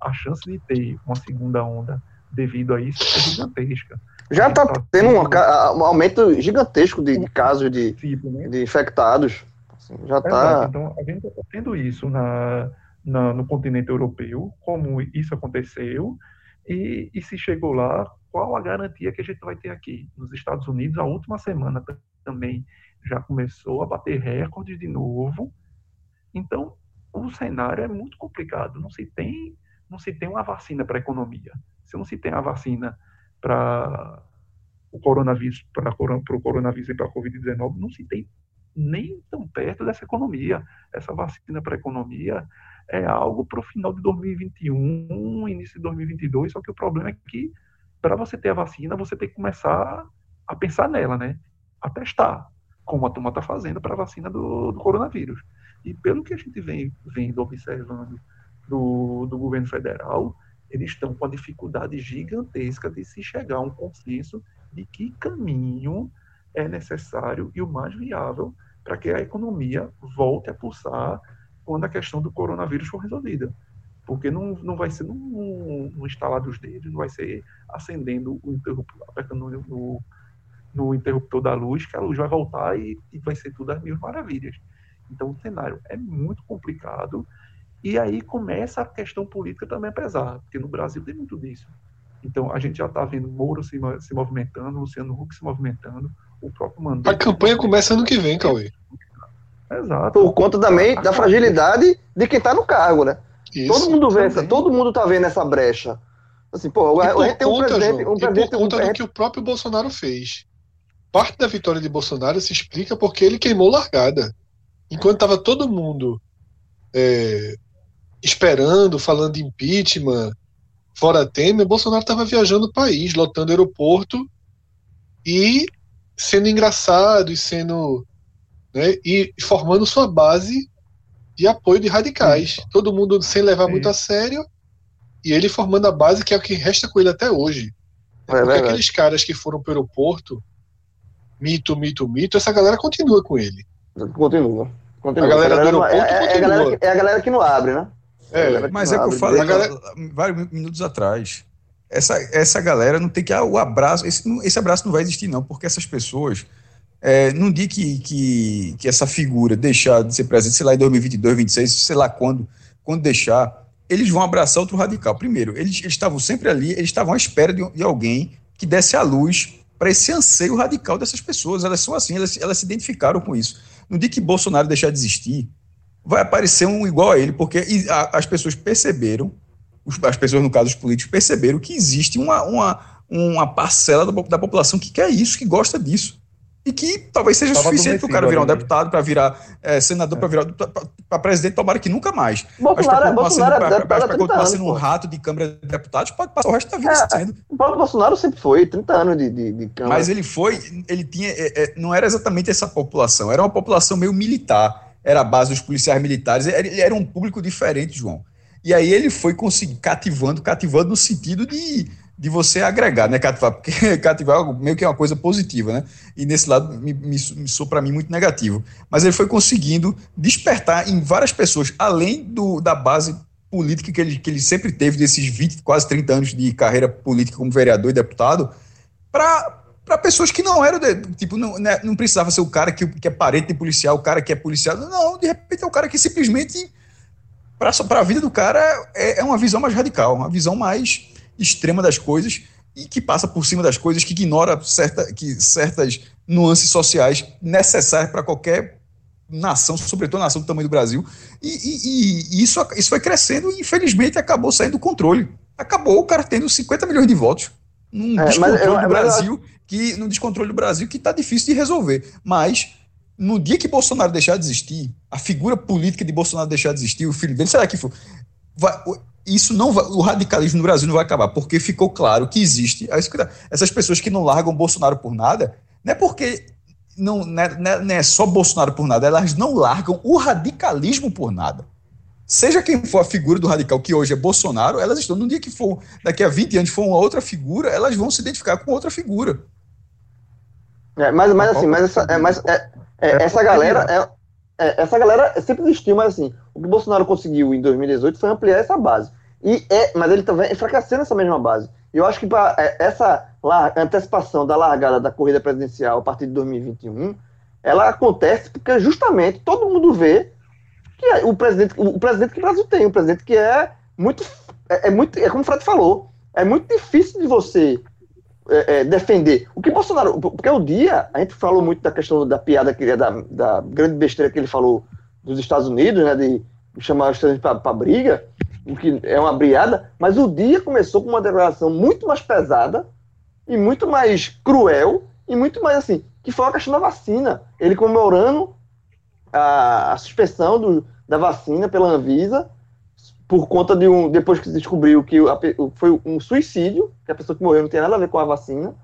A chance de ter uma segunda onda devido a isso é gigantesca. Já gente tá tendo um, um aumento gigantesco de, de casos de, Tipo, né? de infectados. Assim, já Exato. tá. Então, a gente está tendo isso na, na- no continente europeu, como isso aconteceu, e, e se chegou lá, qual a garantia que a gente vai ter aqui? Nos Estados Unidos, a última semana também já começou a bater recordes de novo. Então, o cenário é muito complicado. Não se tem, não se tem uma vacina para a economia. Se não se tem a vacina para o coronavírus, para o coronavírus e para a Covid-19, não se tem nem tão perto dessa economia. Essa vacina para a economia, é algo para o final de 2021, início de 2022, só que o problema é que para você ter a vacina, você tem que começar a pensar nela, né? A testar, como a turma está fazendo para a vacina do, do, coronavírus. E pelo que a gente vem vendo, observando do, do governo federal, eles estão com a dificuldade gigantesca de se chegar a um consenso de que caminho é necessário e o mais viável para que a economia volte a pulsar quando a questão do coronavírus for resolvida. Porque não, não vai ser no, no instalar dos dedos, não vai ser acendendo o interruptor, apertando no, no, no, interruptor da luz, que a luz vai voltar e, e vai ser tudo às mil maravilhas. Então o cenário é muito complicado e aí começa a questão política também a pesar, porque no Brasil tem muito disso. Então a gente já está vendo Moro se, se movimentando, Luciano Huck se movimentando, o próprio Mandetta. A campanha começa ano que vem, Cauê. Exato. Por conta também da fragilidade de quem está no cargo, né? Isso. todo mundo vê essa, todo mundo tá vendo essa brecha. Assim, pô, a por gente tem um conta, presidente, um e por presidente, um conta do presidente- que o próprio Bolsonaro fez. Parte da vitória de Bolsonaro se explica porque ele queimou largada. Enquanto estava todo mundo é, esperando, falando de impeachment, fora Temer, Bolsonaro estava viajando o país, lotando aeroporto e sendo engraçado e sendo. Né, e formando sua base de apoio de radicais. Todo mundo sem levar Sim. muito a sério e ele formando a base que é o que resta com ele até hoje. É Porque verdade. aqueles caras que foram para o aeroporto, mito, mito, mito, essa galera continua com ele. Continua. continua. A galera do não- é, aeroporto é, é a galera continua. que, é a galera que não abre, né? É, Mas é que eu falei galera- vários minutos atrás. Essa, essa galera não tem que. Ah, o abraço. Esse, esse abraço não vai existir, não, porque essas pessoas. É, num dia que, que, que essa figura deixar de ser presidente, sei lá, em 2022, 2026, sei lá quando, quando deixar, eles vão abraçar outro radical. Primeiro, eles, eles estavam sempre ali, eles estavam à espera de, de alguém que desse a luz para esse anseio radical dessas pessoas. Elas são assim, elas, elas se identificaram com isso. No dia que Bolsonaro deixar de existir, vai aparecer um igual a ele, porque as pessoas perceberam, as pessoas, no caso, os políticos, perceberam que existe uma, uma, uma parcela da, da população que quer isso, que gosta disso. E que talvez seja Tava suficiente para o cara virar um deputado, para virar eh, senador, para virar para presidente, tomara que nunca mais. Mas Bolsonaro, é- continuar sendo, Bolsonaro é pra- pra- deputado há pra 30 continuar anos. sendo um rato de Câmara de Deputados, pode passar o resto da vida É, sendo. O próprio Bolsonaro sempre foi, 30 anos de, de, de Câmara. Mas ele foi, ele tinha, é, é, não era exatamente essa população, era uma população meio militar, era a base dos policiais militares, ele era um público diferente, João. E aí ele foi cativando, cativando no sentido de, de você agregar, né, cativar, porque cativar é meio que é uma coisa positiva, né, e nesse lado me, me, me sou para mim muito negativo. Mas ele foi conseguindo despertar em várias pessoas, além do, da base política que ele, que ele sempre teve, desses 20, quase 30 anos de carreira política como vereador e deputado, para para pessoas que não eram, de- tipo, não, né, não precisava ser o cara que, que é parente de policial, o cara que é policial. Não, de repente é o cara que simplesmente, para a vida do cara, é, é uma visão mais radical, uma visão mais extrema das coisas e que passa por cima das coisas, que ignora certa, que, certas nuances sociais necessárias para qualquer nação, sobretudo a nação do tamanho do Brasil. E, e- e isso, isso foi crescendo e, infelizmente, acabou saindo do controle. Acabou o cara tendo 50 milhões de votos num É, mas eu- mas eu Brasil, que no descontrole do Brasil que está difícil de resolver. Mas no dia que Bolsonaro deixar de existir, a figura política de Bolsonaro deixar de existir, o filho dele, será que for? Vai, isso não vai, o radicalismo no Brasil não vai acabar, porque ficou claro que existe é essas pessoas que não largam Bolsonaro por nada, não é porque não, não, é, não é- não é só Bolsonaro por nada, elas não largam o radicalismo por nada. Seja quem for a figura do radical, que hoje é Bolsonaro, elas estão, no dia que for, daqui a 20 anos, for uma outra figura, elas vão se identificar com outra figura. É, mas, mas assim, mas essa, é, mas, é, é, essa galera. É, é, essa galera sempre existiu, mas assim, o que o Bolsonaro conseguiu em 2018 foi ampliar essa base. E é, mas ele também enfraquecendo essa mesma base. E eu acho que pra, é, essa antecipação da largada da corrida presidencial a partir de 2021, ela acontece porque justamente todo mundo vê que é o presidente, o presidente que o Brasil tem, um presidente que é muito, é, é muito, é como o Fred falou, é muito difícil de você é, é, defender. O que Bolsonaro. Porque o dia, a gente falou muito da questão da piada, que, da, da grande besteira que ele falou dos Estados Unidos, né? De chamar os Estados Unidos para briga, o que é uma briada, mas o dia começou com uma declaração muito mais pesada e muito mais cruel e muito mais assim, que foi a questão da vacina. Ele comemorando a, a suspensão do, da vacina pela Anvisa por conta de um. Depois que se descobriu que a foi um suicídio, que a pessoa que morreu não tem nada a ver com a vacina,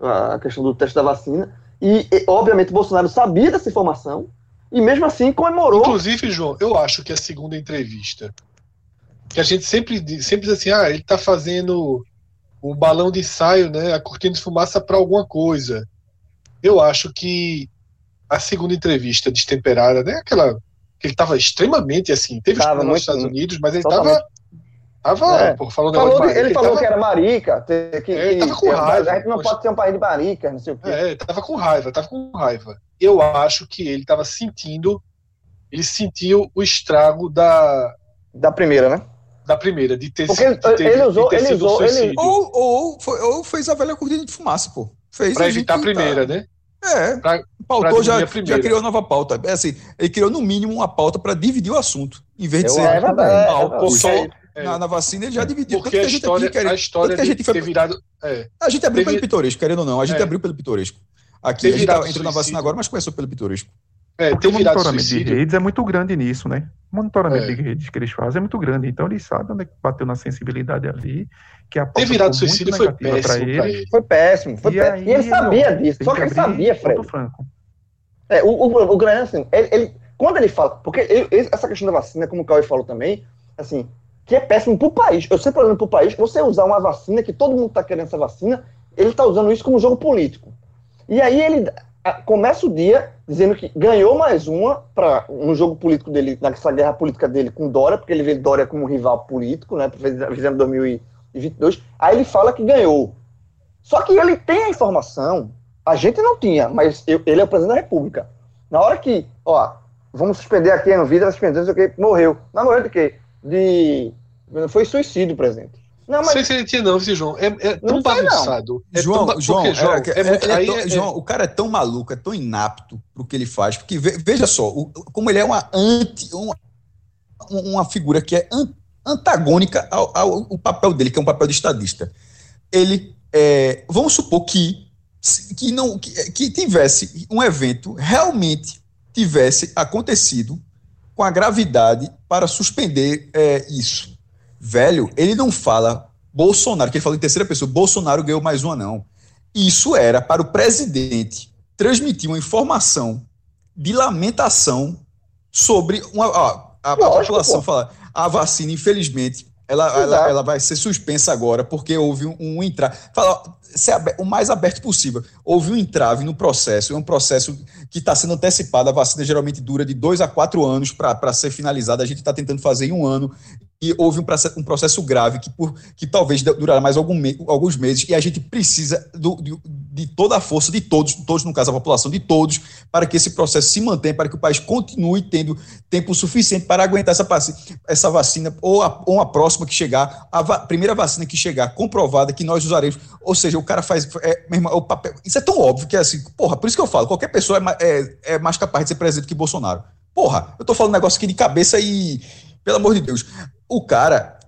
a questão do teste da vacina. E, e, obviamente, Bolsonaro sabia dessa informação e, mesmo assim, comemorou. Inclusive, João, eu acho que a segunda entrevista, que a gente sempre sempre diz assim, ah, ele tá fazendo o balão de ensaio, né, a cortina de fumaça para alguma coisa. Eu acho que a segunda entrevista destemperada, né, aquela que ele tava extremamente assim, teve os nos muito, Estados Unidos, mas ele totalmente. tava É. pô, Falou negócio de- ele falou tava- que era marica, que, É, ele tava com que raiva, a gente não poxa. pode ser um país de marica, não sei o quê. É, tava com raiva, tava com raiva. Eu acho que ele tava sentindo, ele sentiu o estrago da, Da primeira, né? da primeira, de ter, Porque de ter, ele usou- de ter ele sido usou- um ele-. Ou, ou, foi- ou fez a velha cortina de fumaça, pô. Fez Pra evitar a tá- primeira, né? É, Pra- pautou, pra já, já criou nova pauta. É assim, ele criou no mínimo uma pauta para dividir o assunto. Em vez de Eu ser é, mal, é verdade. só É. na, na vacina, ele já dividiu. Porque Tanto a que história, aqui, querendo- a história tanto que a gente foi- ter virado. É, A gente abriu Teve- pelo pitoresco, querendo ou não. A gente É. abriu pelo pitoresco. Aqui, a gente tá, entrou na vacina agora, mas começou pelo pitoresco. É, Porque o monitoramento de redes é muito grande nisso, né? O monitoramento É. de redes que eles fazem é muito grande. Então eles sabem onde é que bateu na sensibilidade ali, que a Ter virado suicídio foi pra péssimo pra eles. ele. Foi péssimo. Foi E péssimo. aí, E ele sabia não, disso. tem Só que que ele sabia, Fred. franco. É, o, o, o grande é assim, ele, ele- quando ele fala, porque ele- ele- essa questão da vacina, como o Cauê falou também, assim, que é péssimo pro país. Eu sempre olhando pro país, você usar uma vacina, que todo mundo tá querendo essa vacina, ele tá usando isso como jogo político. E aí ele começa o dia dizendo que ganhou mais uma para no jogo político dele, nessa guerra política dele com Dória, porque ele vê Dória como rival político, né? Fizemos 2022. Aí ele fala que ganhou. Só que ele tem a informação, a gente não tinha, mas eu- ele é o presidente da República. Na hora que, ó, vamos suspender aqui a Anvisa, vai suspender, não o que, morreu. Mas morreu de quê? De. Foi suicídio, presidente. Não, Não mas. sei se ele tinha, não, viu, João? É, é tão Não sei, não. bagunçado. É João, tão João, porque, João, é- é é- é tão- é- João, o cara é tão maluco, é tão inapto pro que ele faz, porque ve- veja só, o- como ele é uma anti, uma, uma figura que é an- antagônica ao, ao, ao papel dele, que é um papel de estadista. Ele, é, vamos supor que que não que, que tivesse um evento realmente tivesse acontecido com a gravidade para suspender é, isso. Velho, ele não fala Bolsonaro, que ele falou em terceira pessoa, Bolsonaro ganhou mais uma, não. Isso era para o presidente transmitir uma informação de lamentação sobre uma, a, a Lógico, população pô. fala, a vacina, infelizmente, ela, ela, Exato. ela vai ser suspensa agora, porque houve um, um entrave. Fala, ser o mais aberto possível. Houve um entrave no processo, é um processo que está sendo antecipado. A vacina geralmente dura de dois a quatro anos para ser finalizada. A gente está tentando fazer em um ano. E houve um processo, um processo grave que, por, que talvez durará mais algum me- alguns meses. E a gente precisa do- de, de toda a força de todos, todos, no caso, a população, de todos, para que esse processo se mantenha, para que o país continue tendo tempo suficiente para aguentar essa, essa vacina ou a, ou a próxima que chegar, a va- primeira vacina que chegar comprovada que nós usaremos. Ou seja, o cara faz. É, irmão, o papel, isso é tão óbvio que é assim, porra, por isso que eu falo, qualquer pessoa é, é, é mais capaz de ser presidente que Bolsonaro. Porra, eu tô falando um negócio aqui de cabeça e. Pelo amor de Deus. O cara,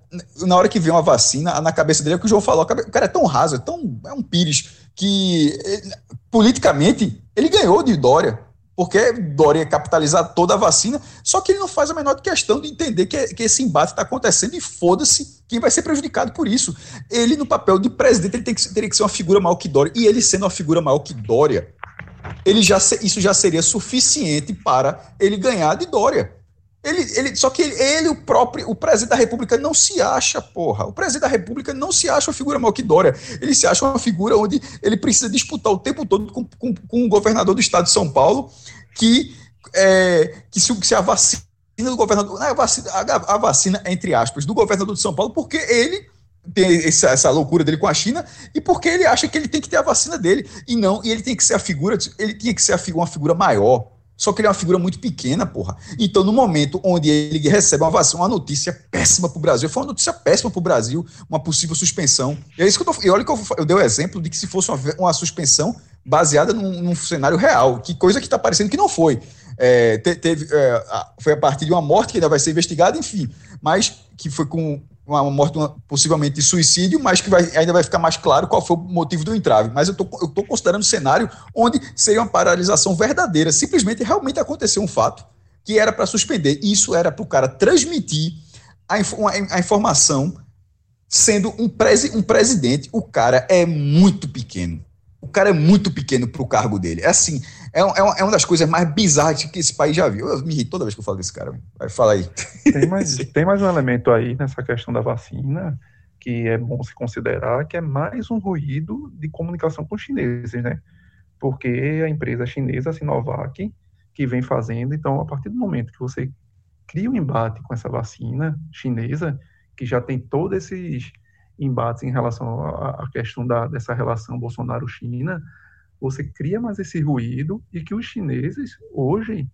na hora que vem uma vacina, na cabeça dele é o que o João falou. O cara é tão raso, é tão. É um pires, que ele- politicamente ele ganhou de Dória. Porque Dória ia capitalizar toda a vacina, só que ele não faz a menor questão de entender que, que esse embate está acontecendo e foda-se quem vai ser prejudicado por isso. Ele, no papel de presidente, ele que, teria que ser uma figura maior que Dória. E ele sendo uma figura maior que Dória, ele já isso já seria suficiente para ele ganhar de Dória. Ele, ele, só que ele, ele, o próprio, o presidente da República não se acha, porra. O presidente da República não se acha uma figura maior que Dória. Ele se acha uma figura onde ele precisa disputar o tempo todo com, com, com o governador do estado de São Paulo, que, é, que se, se a vacina do governador. A vacina, a, a vacina, entre aspas, do governador de São Paulo, porque ele tem essa, essa loucura dele com a China e porque ele acha que ele tem que ter a vacina dele. E não, e ele tem que ser a figura, ele tinha que ser a uma figura maior. Só que ele é uma figura muito pequena, porra. Então, no momento onde ele recebe uma vacina, uma notícia péssima para o Brasil, foi uma notícia péssima para o Brasil, uma possível suspensão. E é isso que eu tô, E olha que eu, eu dei o exemplo de que se fosse uma, uma suspensão baseada num, num cenário real, que coisa que está parecendo que não foi. É, te- teve, é, foi a partir de uma morte que ainda vai ser investigada, enfim, mas que foi com uma morte uma- possivelmente de suicídio, mas que vai- ainda vai ficar mais claro qual foi o motivo do entrave. Mas eu estou considerando um cenário onde seria uma paralisação verdadeira. Simplesmente realmente aconteceu um fato que era para suspender. Isso era para o cara transmitir a, a informação sendo um, presi, um presidente, o cara é muito pequeno. O cara é muito pequeno pro cargo dele. É assim, é, um- é, uma, é uma das coisas mais bizarras que esse país já viu. Eu me irrito toda vez que eu falo desse cara. Vai, fala aí. Tem mais, tem mais um elemento aí nessa questão da vacina que é bom se considerar, que é mais um ruído de comunicação com os chineses, né? Porque a empresa chinesa, a Sinovac, que vem fazendo, então, a partir do momento que você cria um embate com essa vacina chinesa, que já tem todos esses embates em relação à à questão da, dessa relação Bolsonaro-China, você cria mais esse ruído e que os chineses, hoje,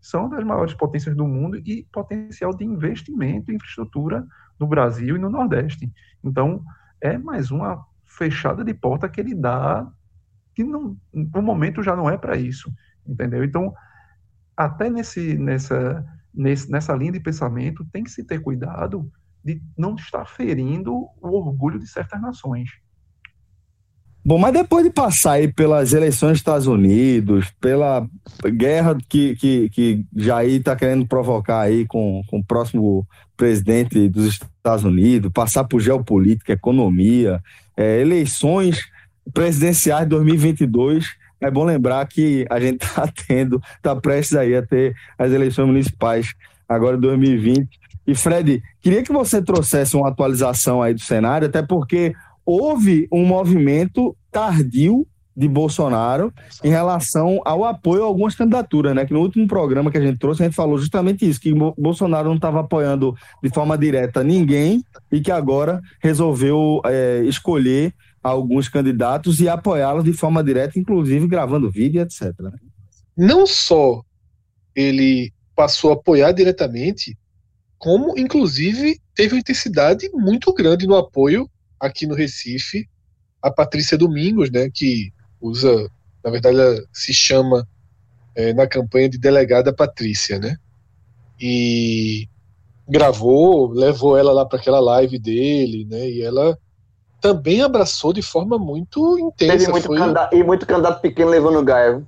são das maiores potências do mundo e potencial de investimento em infraestrutura no Brasil e no Nordeste. Então, é mais uma fechada de porta que ele dá, que não, o momento já não é para isso, entendeu? Então, até nesse, nessa, nesse, nessa linha de pensamento, tem que se ter cuidado de não estar ferindo o orgulho de certas nações. Bom, mas depois de passar aí pelas eleições dos Estados Unidos, pela guerra que, que, que Jair está querendo provocar aí com, com o próximo presidente dos Estados Unidos, passar por geopolítica, economia, eh, eleições presidenciais de 2022, é bom lembrar que a gente está tendo, está prestes aí a ter as eleições municipais agora em 2020. E Fred, queria que você trouxesse uma atualização aí do cenário, até porque houve um movimento tardio de Bolsonaro em relação ao apoio a algumas candidaturas, né? Que no último programa que a gente trouxe, a gente falou justamente isso, que Bo- Bolsonaro não estava apoiando de forma direta ninguém e que agora resolveu eh, escolher alguns candidatos e apoiá-los de forma direta, inclusive gravando vídeo, etc. né? não só ele passou a apoiar diretamente, como inclusive teve uma intensidade muito grande no apoio aqui no Recife a Patrícia Domingos, né, que usa, na verdade, ela se chama eh, na campanha de delegada Patrícia, né, e gravou, levou ela lá para aquela live dele, né, e ela também abraçou de forma muito intensa. Teve muito foi- candida- e muito candidato pequeno levando gaia.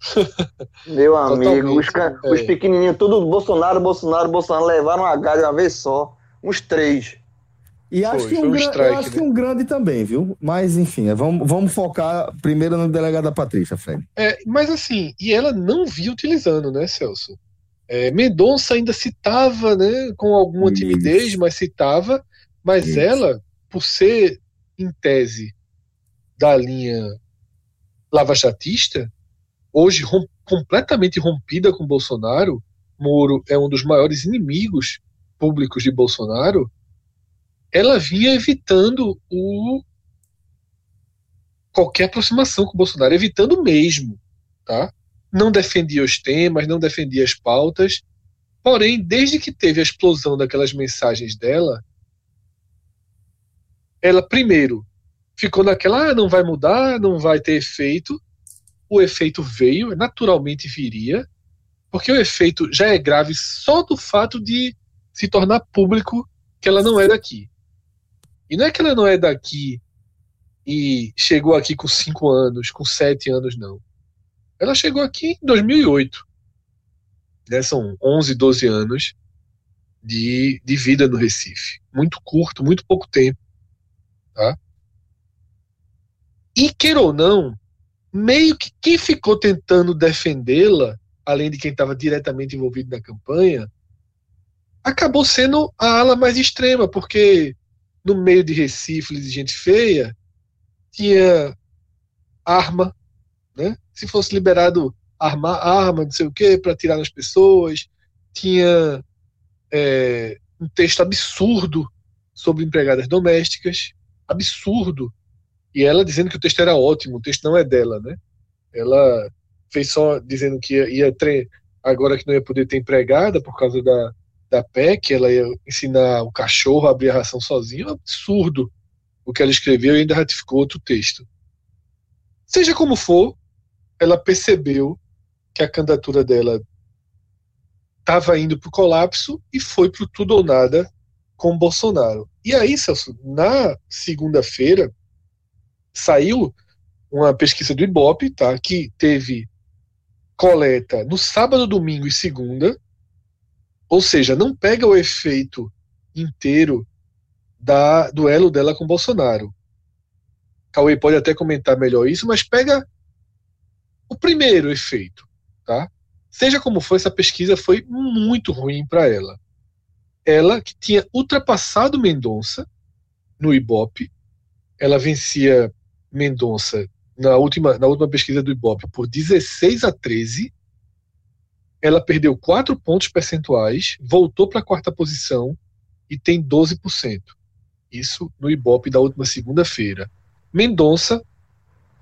Meu amigo, os, é. os pequenininhos, tudo Bolsonaro, Bolsonaro, Bolsonaro, levaram a de uma vez só. Uns três. E acho, que, um um strike, eu acho que né? um grande também, viu? Mas, enfim, é, vamos, vamos focar primeiro no delegado da Patrícia, Fred. É, mas assim, e ela não via utilizando, né, Celso? É, Mendonça ainda citava, né, com alguma Isso. timidez, mas citava, mas Isso. ela, por ser, em tese, da linha lavachatista, hoje rom- completamente rompida com Bolsonaro, Moro é um dos maiores inimigos públicos de Bolsonaro, ela vinha evitando o qualquer aproximação com o Bolsonaro, evitando mesmo, tá? Não defendia os temas, não defendia as pautas, porém, desde que teve a explosão daquelas mensagens dela, ela primeiro ficou naquela, ah, não vai mudar, não vai ter efeito. O efeito veio, naturalmente viria, porque o efeito já é grave só do fato de se tornar público que ela não é daqui. E não é que ela não é daqui e chegou aqui com cinco anos, com sete anos, não. Ela chegou aqui em 2008. Né? São 11, 12 anos de, de vida no Recife. Muito curto, muito pouco tempo. Tá? E, queira ou não, meio que quem ficou tentando defendê-la, além de quem estava diretamente envolvido na campanha, acabou sendo a ala mais extrema, porque no meio de Recife, de gente feia, tinha arma, né? Se fosse liberado armar arma, não sei o quê, para tirar nas pessoas, tinha é, um texto absurdo sobre empregadas domésticas, absurdo. E ela dizendo que o texto era ótimo, o texto não é dela, né? Ela fez só dizendo que ia, ia agora que não ia poder ter empregada por causa da, da PEC, ela ia ensinar o cachorro a abrir a ração sozinho, é um absurdo o que ela escreveu e ainda ratificou outro texto. Seja como for, ela percebeu que a candidatura dela estava indo para o colapso e foi para o tudo ou nada com Bolsonaro. E aí, Celso, na segunda-feira, saiu uma pesquisa do Ibope, tá, que teve coleta no sábado, domingo e segunda, ou seja, não pega o efeito inteiro da duelo dela com Bolsonaro. Cauê pode até comentar melhor isso, mas pega o primeiro efeito, tá? Seja como for, essa pesquisa foi muito ruim para ela. Ela que tinha ultrapassado Mendonça no Ibope, ela vencia Mendonça na última, na última pesquisa do Ibope por 16 a 13. Ela perdeu 4 pontos percentuais, voltou para a quarta posição e tem 12%. Isso no Ibope da última segunda-feira. Mendonça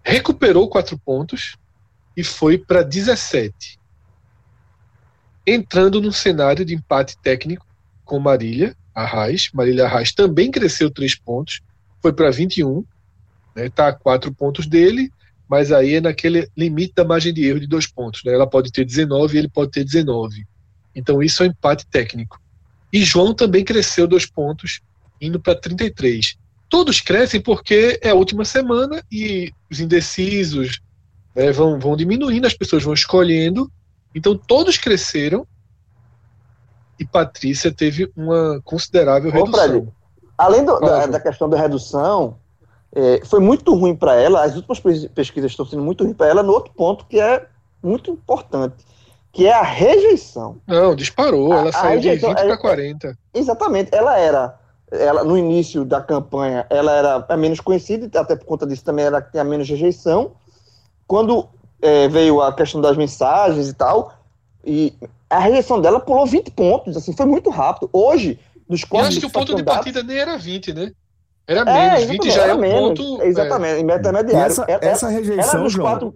recuperou 4 pontos e foi para 17. Entrando num cenário de empate técnico com Marília Arraes. Marília Arraes também cresceu 3 pontos, foi para 21 né, tá a quatro pontos dele, mas aí é naquele limite da margem de erro de dois pontos. Né? Ela pode ter 19 e ele pode ter 19. Então isso é um empate técnico. E João também cresceu dois pontos, indo para 33. Todos crescem porque é a última semana e os indecisos né, vão, vão diminuindo, as pessoas vão escolhendo. Então todos cresceram e Patrícia teve uma considerável redução. Além do- da, da questão da redução, é, foi muito ruim para ela. As últimas pes- pesquisas estão sendo muito ruins para ela no outro ponto que é muito importante, que é a rejeição. Não, disparou. A- Ela saiu de rejeição 20 é- para 40. Exatamente, ela era, ela no início da campanha, ela era a menos conhecida, até por conta disso também era que tinha menos rejeição. Quando é, veio a questão das mensagens e tal, e a rejeição dela pulou 20 pontos, assim, foi muito rápido. Hoje, dos Eu quatro acho que o ponto de partida nem era 20, né? Era É, menos. exatamente, 20 já é era um menos, ponto. é, Exatamente, E intermediário. essa, essa rejeição, dos João, quatro.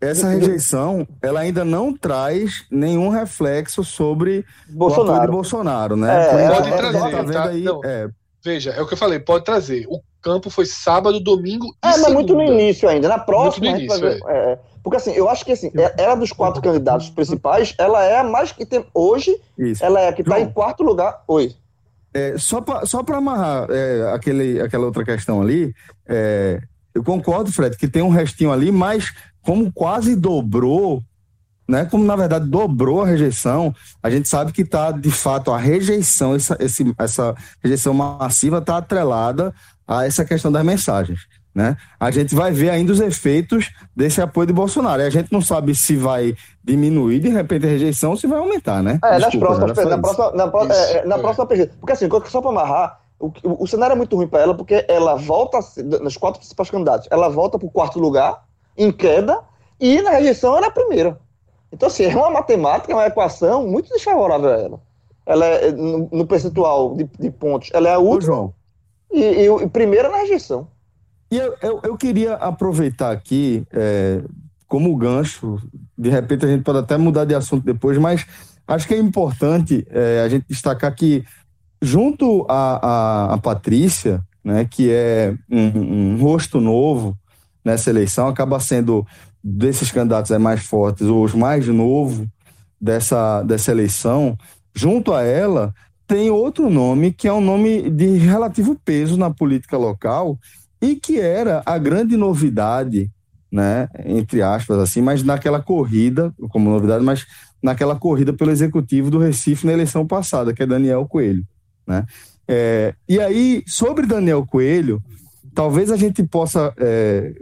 essa rejeição, ela ainda não traz nenhum reflexo sobre o apoio de Bolsonaro. Bolsonaro, né? É, Pode gente trazer, tá vendo tá? aí, Não. é, Veja, é o que eu falei, pode trazer. O campo foi sábado, domingo e É, mas muito no início ainda. Na próxima, no a gente vai início, ver. é, porque assim, eu acho que assim, é- ela dos quatro candidatos principais, ela é a mais que tem. Hoje, isso. ela é a que está em quarto lugar. Oi. É, só para só amarrar é, aquele, aquela outra questão ali, é, eu concordo, Fred, que tem um restinho ali, mas como quase dobrou, né? Como na verdade dobrou a rejeição, a gente sabe que está de fato a rejeição, essa, esse, essa rejeição massiva está atrelada a essa questão das mensagens. Né? A gente vai ver ainda os efeitos desse apoio de Bolsonaro. E a gente não sabe se vai diminuir de repente a rejeição ou se vai aumentar, né? É, nas Desculpa, próximas, era só na próxima, na, é, na é. próxima pesquisa. Porque assim, só para amarrar, o, o, o cenário é muito ruim para ela, porque ela volta, nas quatro principais candidatos, ela volta para o quarto lugar, em queda, e na rejeição ela é a primeira. Então, assim, é uma matemática, é uma equação muito desfavorável a ela. Ela é, no, no percentual de, de pontos, ela é a Ô, última João. e, e, e primeira na rejeição. E eu, eu, eu queria aproveitar aqui, é, como gancho, de repente a gente pode até mudar de assunto depois, mas acho que é importante é, a gente destacar que, junto a, a, a Patrícia, né, que é um, um rosto novo nessa eleição, acaba sendo desses candidatos aí mais fortes, ou os mais novo dessa, dessa eleição, junto a ela, tem outro nome que é um nome de relativo peso na política local, e que era a grande novidade, né, entre aspas, assim, mas naquela corrida, como novidade, mas naquela corrida pelo executivo do Recife na eleição passada, que é Daniel Coelho, né? É, e aí, sobre Daniel Coelho, talvez a gente possa é,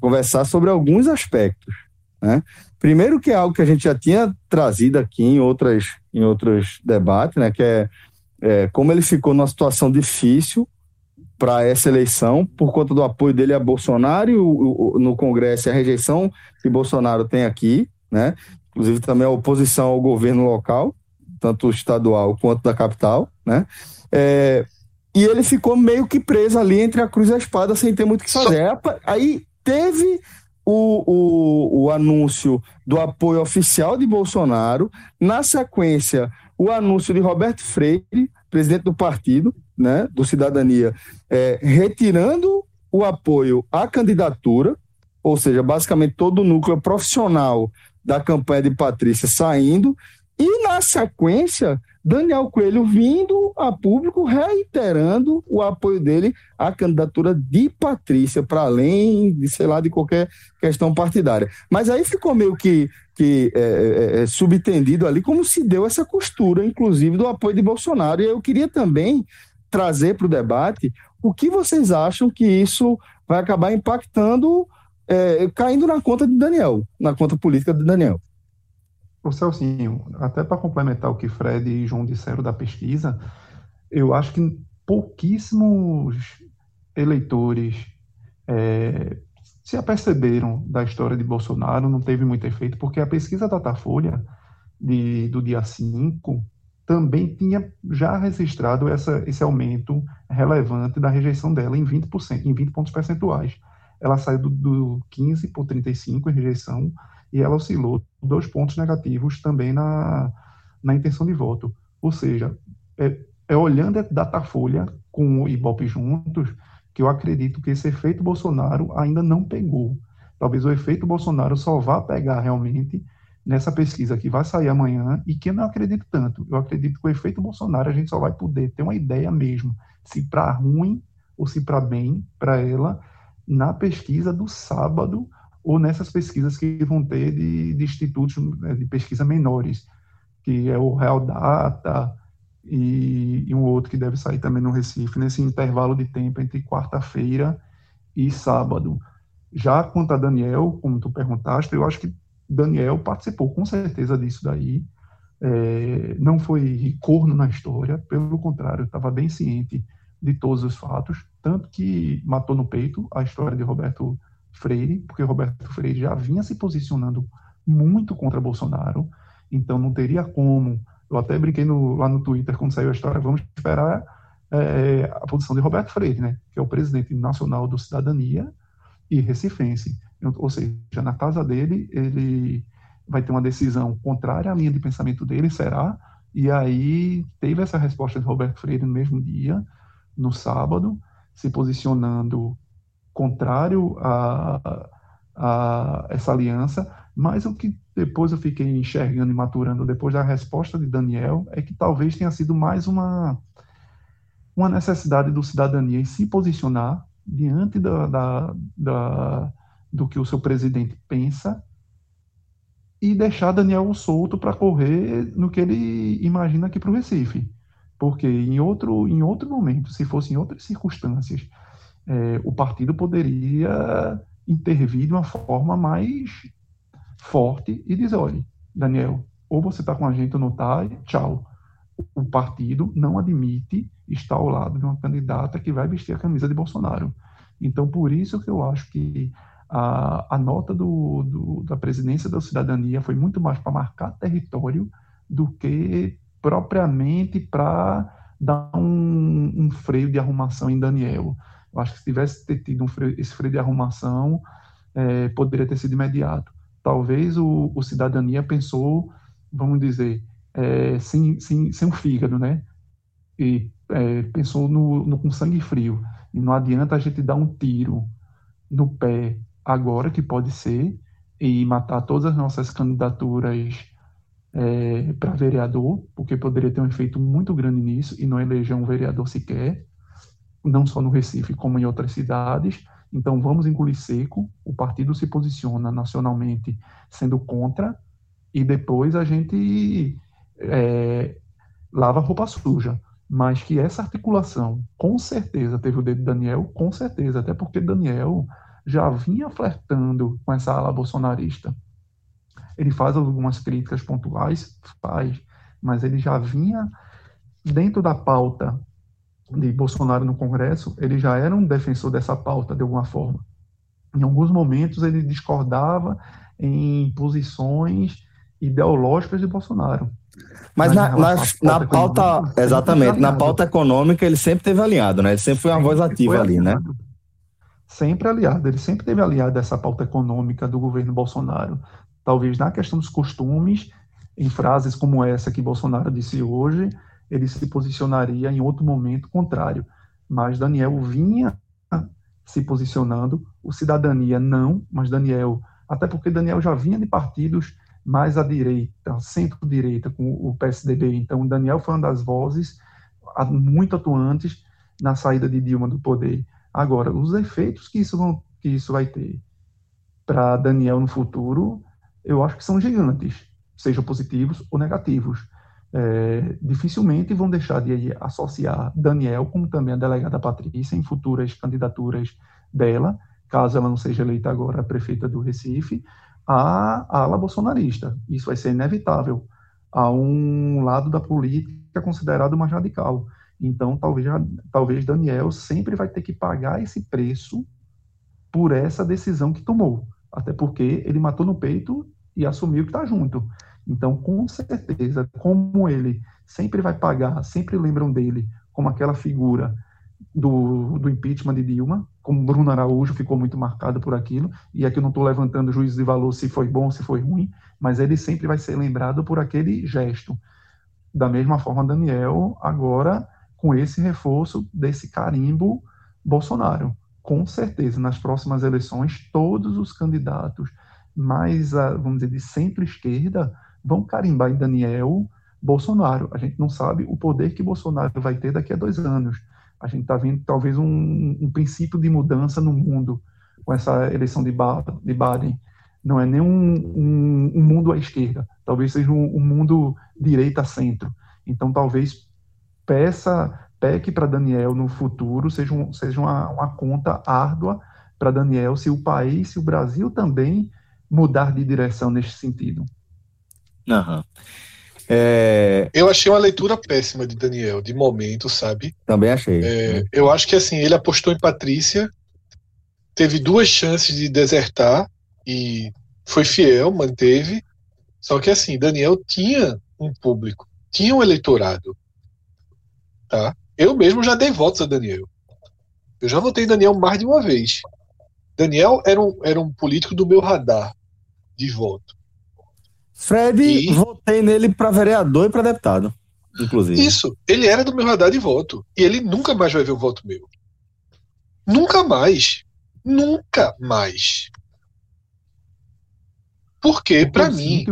conversar sobre alguns aspectos, né? Primeiro que é algo que a gente já tinha trazido aqui em outras em outros debates, né, que é, é como ele ficou numa situação difícil para essa eleição por conta do apoio dele a Bolsonaro e o, o, no Congresso e a rejeição que Bolsonaro tem aqui, né? Inclusive também a oposição ao governo local, tanto estadual quanto da capital, né? É, e ele ficou meio que preso ali entre a cruz e a espada sem ter muito o que fazer. Aí teve o, o, o anúncio do apoio oficial de Bolsonaro, na sequência o anúncio de Roberto Freire, presidente do partido, né, do Cidadania, é, retirando o apoio à candidatura, ou seja, basicamente todo o núcleo profissional da campanha de Patrícia saindo, e na sequência Daniel Coelho vindo a público reiterando o apoio dele à candidatura de Patrícia, para além de, sei lá, de qualquer questão partidária. Mas aí ficou meio que, que é, é, é, subtendido ali como se deu essa costura, inclusive, do apoio de Bolsonaro. E eu queria também trazer para o debate o que vocês acham que isso vai acabar impactando, é, caindo na conta de Daniel, na conta política de Daniel. O Celcinho, até para complementar o que Fred e João disseram da pesquisa, eu acho que pouquíssimos eleitores é, se aperceberam da história de Bolsonaro, não teve muito efeito, porque a pesquisa da Datafolha de, do dia 5 também tinha já registrado essa, esse aumento relevante da rejeição dela em 20%, em 20 pontos percentuais. Ela saiu do, do 15 por 35 em rejeição e ela oscilou dois pontos negativos também na, na intenção de voto. Ou seja, é, é olhando a Datafolha com o Ibope juntos que eu acredito que esse efeito Bolsonaro ainda não pegou. Talvez o efeito Bolsonaro só vá pegar realmente nessa pesquisa que vai sair amanhã e que eu não acredito tanto. Eu acredito que o efeito Bolsonaro a gente só vai poder ter uma ideia mesmo, se para ruim ou se para bem para ela, na pesquisa do sábado, ou nessas pesquisas que vão ter de, de institutos né, de pesquisa menores, que é o Real Data e, e, um outro que deve sair também no Recife, nesse intervalo de tempo entre quarta-feira e sábado. Já quanto a Daniel, como tu perguntaste, eu acho que Daniel participou com certeza disso daí, é, não foi corno na história, pelo contrário, estava bem ciente de todos os fatos, tanto que matou no peito a história de Roberto Freire, porque Roberto Freire já vinha se posicionando muito contra Bolsonaro, então não teria como. Eu até brinquei no, lá no Twitter quando saiu a história, vamos esperar é, a posição de Roberto Freire, né, que é o presidente nacional do Cidadania e recifense. Ou seja, na casa dele, ele vai ter uma decisão contrária à linha de pensamento dele, será? E aí teve essa resposta de Roberto Freire no mesmo dia, no sábado, se posicionando contrário a, a essa aliança, mas o que depois eu fiquei enxergando e maturando depois da resposta de Daniel é que talvez tenha sido mais uma uma necessidade do cidadania em se posicionar diante da, da, da do que o seu presidente pensa e deixar Daniel solto para correr no que ele imagina aqui para o Recife. Porque em outro, em outro momento, se fosse em outras circunstâncias, é, o partido poderia intervir de uma forma mais forte e dizer, olha, Daniel, ou você está com a gente ou não está, tchau. O partido não admite estar ao lado de uma candidata que vai vestir a camisa de Bolsonaro. Então, por isso que eu acho que a, a nota do, do, da presidência da cidadania foi muito mais para marcar território do que propriamente para dar um, um freio de arrumação em Daniel. Eu acho que se tivesse tido um freio, esse freio de arrumação, é, poderia ter sido imediato. Talvez o, o cidadania pensou, vamos dizer, é, sem, sem, sem um fígado, né? E é, pensou no, no, com sangue frio. E não adianta a gente dar um tiro no pé agora, que pode ser, e matar todas as nossas candidaturas é, para vereador, porque poderia ter um efeito muito grande nisso e não eleger um vereador sequer não só no Recife, como em outras cidades. Então, vamos engolir seco. O partido se posiciona nacionalmente sendo contra, e depois a gente é, lava a roupa suja. Mas que essa articulação, com certeza, teve o dedo de Daniel, com certeza, até porque Daniel já vinha flertando com essa ala bolsonarista. Ele faz algumas críticas pontuais, faz, mas ele já vinha dentro da pauta de Bolsonaro no Congresso, ele já era um defensor dessa pauta de alguma forma. Em alguns momentos ele discordava em posições ideológicas de Bolsonaro. Mas, Mas na, na, na pauta, exatamente, na pauta econômica ele sempre teve aliado, né? Ele sempre foi uma voz ativa ali, né? Sempre aliado, ele sempre teve aliado essa pauta econômica do governo Bolsonaro. Talvez na questão dos costumes, em frases como essa que Bolsonaro disse hoje, ele se posicionaria em outro momento contrário. Mas Daniel vinha se posicionando, o Cidadania não, mas Daniel, até porque Daniel já vinha de partidos mais à direita, centro-direita, com o PSDB. Então, Daniel foi uma das vozes muito atuantes na saída de Dilma do poder. Agora, os efeitos que isso, vão, que isso vai ter para Daniel no futuro, eu acho que são gigantes, sejam positivos ou negativos. É, dificilmente vão deixar de associar Daniel, como também a delegada Patrícia, em futuras candidaturas dela, caso ela não seja eleita agora a prefeita do Recife, à ala bolsonarista. Isso vai ser inevitável a um lado da política considerado mais radical. Então, talvez, talvez Daniel sempre vai ter que pagar esse preço por essa decisão que tomou. Até porque ele matou no peito e assumiu que está junto. Então, com certeza, como ele sempre vai pagar, sempre lembram dele como aquela figura do, do impeachment de Dilma, como Bruno Araújo ficou muito marcado por aquilo, e aqui eu não estou levantando juízo de valor se foi bom, se foi ruim, mas ele sempre vai ser lembrado por aquele gesto. Da mesma forma, Daniel, agora com esse reforço desse carimbo Bolsonaro. Com certeza, nas próximas eleições, todos os candidatos mais, ah, vamos dizer, de centro-esquerda vão carimbar em Daniel Bolsonaro. A gente não sabe o poder que Bolsonaro vai ter daqui a dois anos a gente está vendo talvez um, um, princípio de mudança no mundo com essa eleição de, ba de Biden. Não é nem um, um, um mundo à esquerda, talvez seja um, mundo direita-centro. Então, talvez peça, peque para Daniel no futuro seja, seja uma, uma conta árdua para Daniel se o país, se o Brasil também mudar de direção nesse sentido. Uhum. É... Eu achei uma leitura péssima de Daniel, de momento, sabe? Também achei. É, eu acho que assim, ele apostou em Patrícia, teve duas chances de desertar e foi fiel, manteve. Só que assim, Daniel tinha um público, tinha um eleitorado. Tá? Eu mesmo já dei votos a Daniel. Eu já votei em Daniel mais de uma vez. Daniel era um, era um político do meu radar de voto. Fred, e... votei nele para vereador e para deputado, inclusive. Isso, ele era do meu radar de voto. E ele nunca mais vai ver o voto meu. Nunca mais. Nunca mais. Porque, para mim.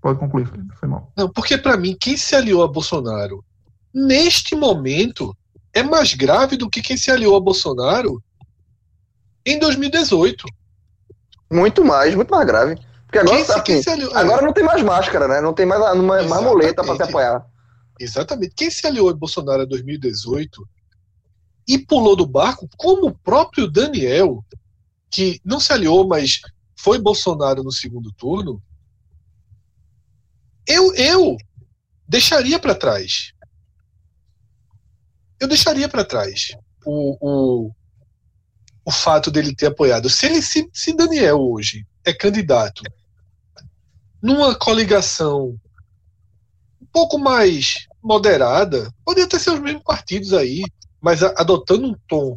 Pode concluir, foi mal. Não, porque para mim, quem se aliou a Bolsonaro neste momento é mais grave do que quem se aliou a Bolsonaro em 2018. Muito mais, muito mais grave. Porque agora, quem, assim, quem agora não tem mais máscara, né? Não tem mais, mais muleta para se apoiar. Exatamente. Quem se aliou a Bolsonaro em 2018 e pulou do barco, como o próprio Daniel, que não se aliou, mas foi Bolsonaro no segundo turno, eu, eu deixaria para trás. Eu deixaria para trás o, o, o fato dele ter apoiado. Se, ele, se, se Daniel hoje é candidato numa coligação um pouco mais moderada, poderia ter seus mesmos partidos aí, mas adotando um tom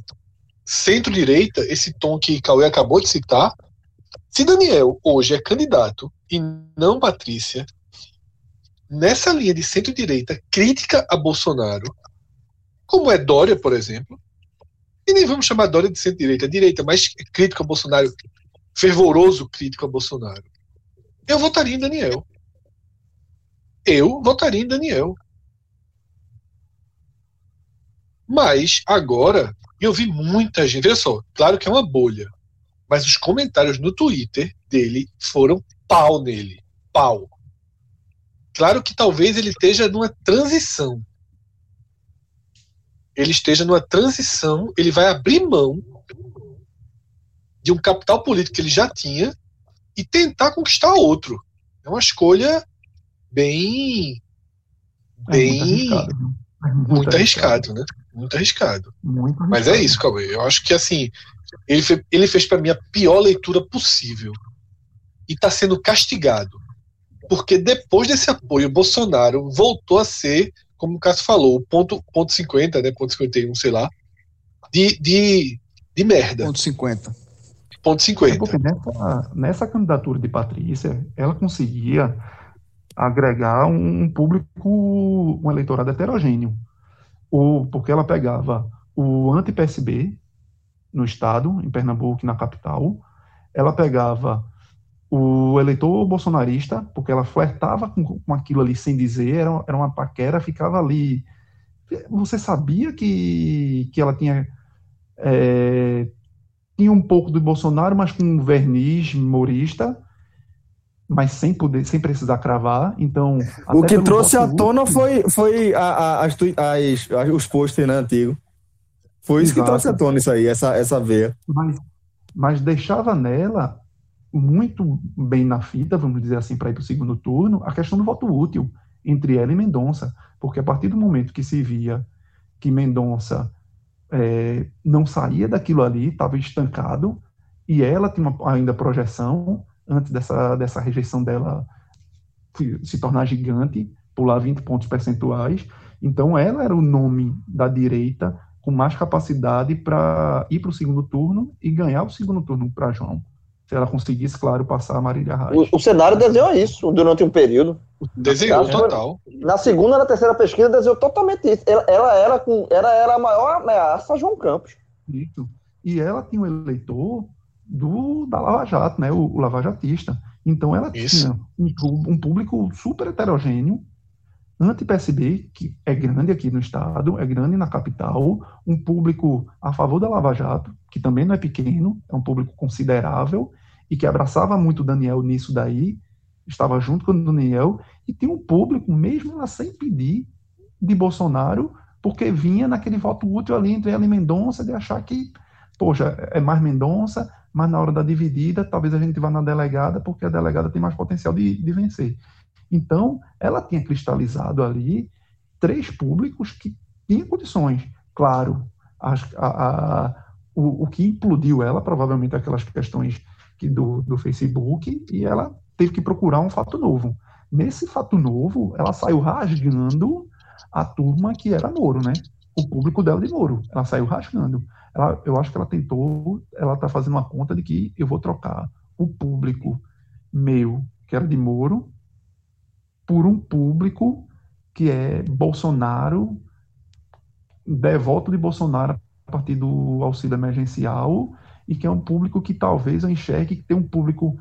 centro-direita, esse tom que Cauê acabou de citar, se Daniel hoje é candidato e não Patrícia, nessa linha de centro-direita crítica a Bolsonaro, como é Dória, por exemplo, e nem vamos chamar Dória de centro-direita, direita, mas crítico a Bolsonaro, fervoroso crítico a Bolsonaro eu votaria em Daniel. Eu votaria em Daniel. Mas agora, eu vi muita gente. Veja só, claro que é uma bolha. Mas os comentários no Twitter dele foram pau nele. Pau. Claro que talvez ele esteja numa transição. Ele esteja numa transição, ele vai abrir mão de um capital político que ele já tinha e tentar conquistar outro. É uma escolha bem. bem. É muito arriscado, é muito, muito arriscado, arriscado, né? Muito arriscado. Muito arriscado. Mas é isso, Cauê. Eu acho que assim. Ele, fez, ele fez para mim a pior leitura possível. E está sendo castigado. Porque depois desse apoio, Bolsonaro voltou a ser, como o Cássio falou, o ponto, ponto 50, né? Ponto 51, sei lá. De, de, de merda. Ponto 50 ponto 50. É porque nessa, nessa candidatura de Patrícia, ela conseguia agregar um público, um eleitorado heterogêneo. O, porque ela pegava o anti-PSB no estado, em Pernambuco, na capital, ela pegava o eleitor bolsonarista, porque ela flertava com, com aquilo ali sem dizer, era, era uma paquera, ficava ali. Você sabia que, que ela tinha. é, tinha um pouco do Bolsonaro, mas com um verniz humorista, mas sem poder, sem precisar cravar. Então, O que trouxe à tona foi, foi a- a- as, as- as- os posters, né, antigo. Foi isso que Exato. trouxe à tona isso aí, essa, essa veia. mas, mas deixava nela muito bem na fita, vamos dizer assim, para ir para o segundo turno, a questão do voto útil entre ela e Mendonça, porque a partir do momento que se via que Mendonça eh, não saía daquilo ali, estava estancado, e ela tinha uma, ainda projeção, antes dessa, dessa rejeição dela se tornar gigante, pular 20 pontos percentuais, então ela era o nome da direita com mais capacidade para ir para o segundo turno e ganhar o segundo turno para João. Se ela conseguisse, claro, passar a Marília Reis. O, o cenário desenhou isso durante um período. Desenhou Tá. total. Na segunda e na terceira pesquisa desenhou totalmente isso. Ela, ela era, com, ela era a maior ameaça a João Campos. Isso. E ela tinha um eleitor do, da Lava Jato, né, o, o lavajatista. Então ela Isso. tinha um, um público super heterogêneo, anti-PSB, que é grande aqui no estado, é grande na capital, um público a favor da Lava Jato, que também não é pequeno, é um público considerável, e que abraçava muito o Daniel nisso daí, estava junto com o Daniel, e tinha um público, mesmo ela sem pedir, de Bolsonaro, porque vinha naquele voto útil ali entre ela e Mendonça, de achar que, poxa, é mais Mendonça, mas na hora da dividida, talvez a gente vá na delegada, porque a delegada tem mais potencial de, de vencer. Então, ela tinha cristalizado ali três públicos que tinham condições. Claro, as- a- a- o, o que implodiu ela, provavelmente aquelas questões que do, do Facebook, e ela teve que procurar um fato novo. Nesse fato novo, ela saiu rasgando a turma que era Moro, né? O público dela de Moro. Ela saiu rasgando. Ela, eu acho que ela tentou, ela está fazendo uma conta de que eu vou trocar o público meu, que era de Moro, por um público que é Bolsonaro, devoto de Bolsonaro a partir do auxílio emergencial, e que é um público que talvez eu enxergue que tem um público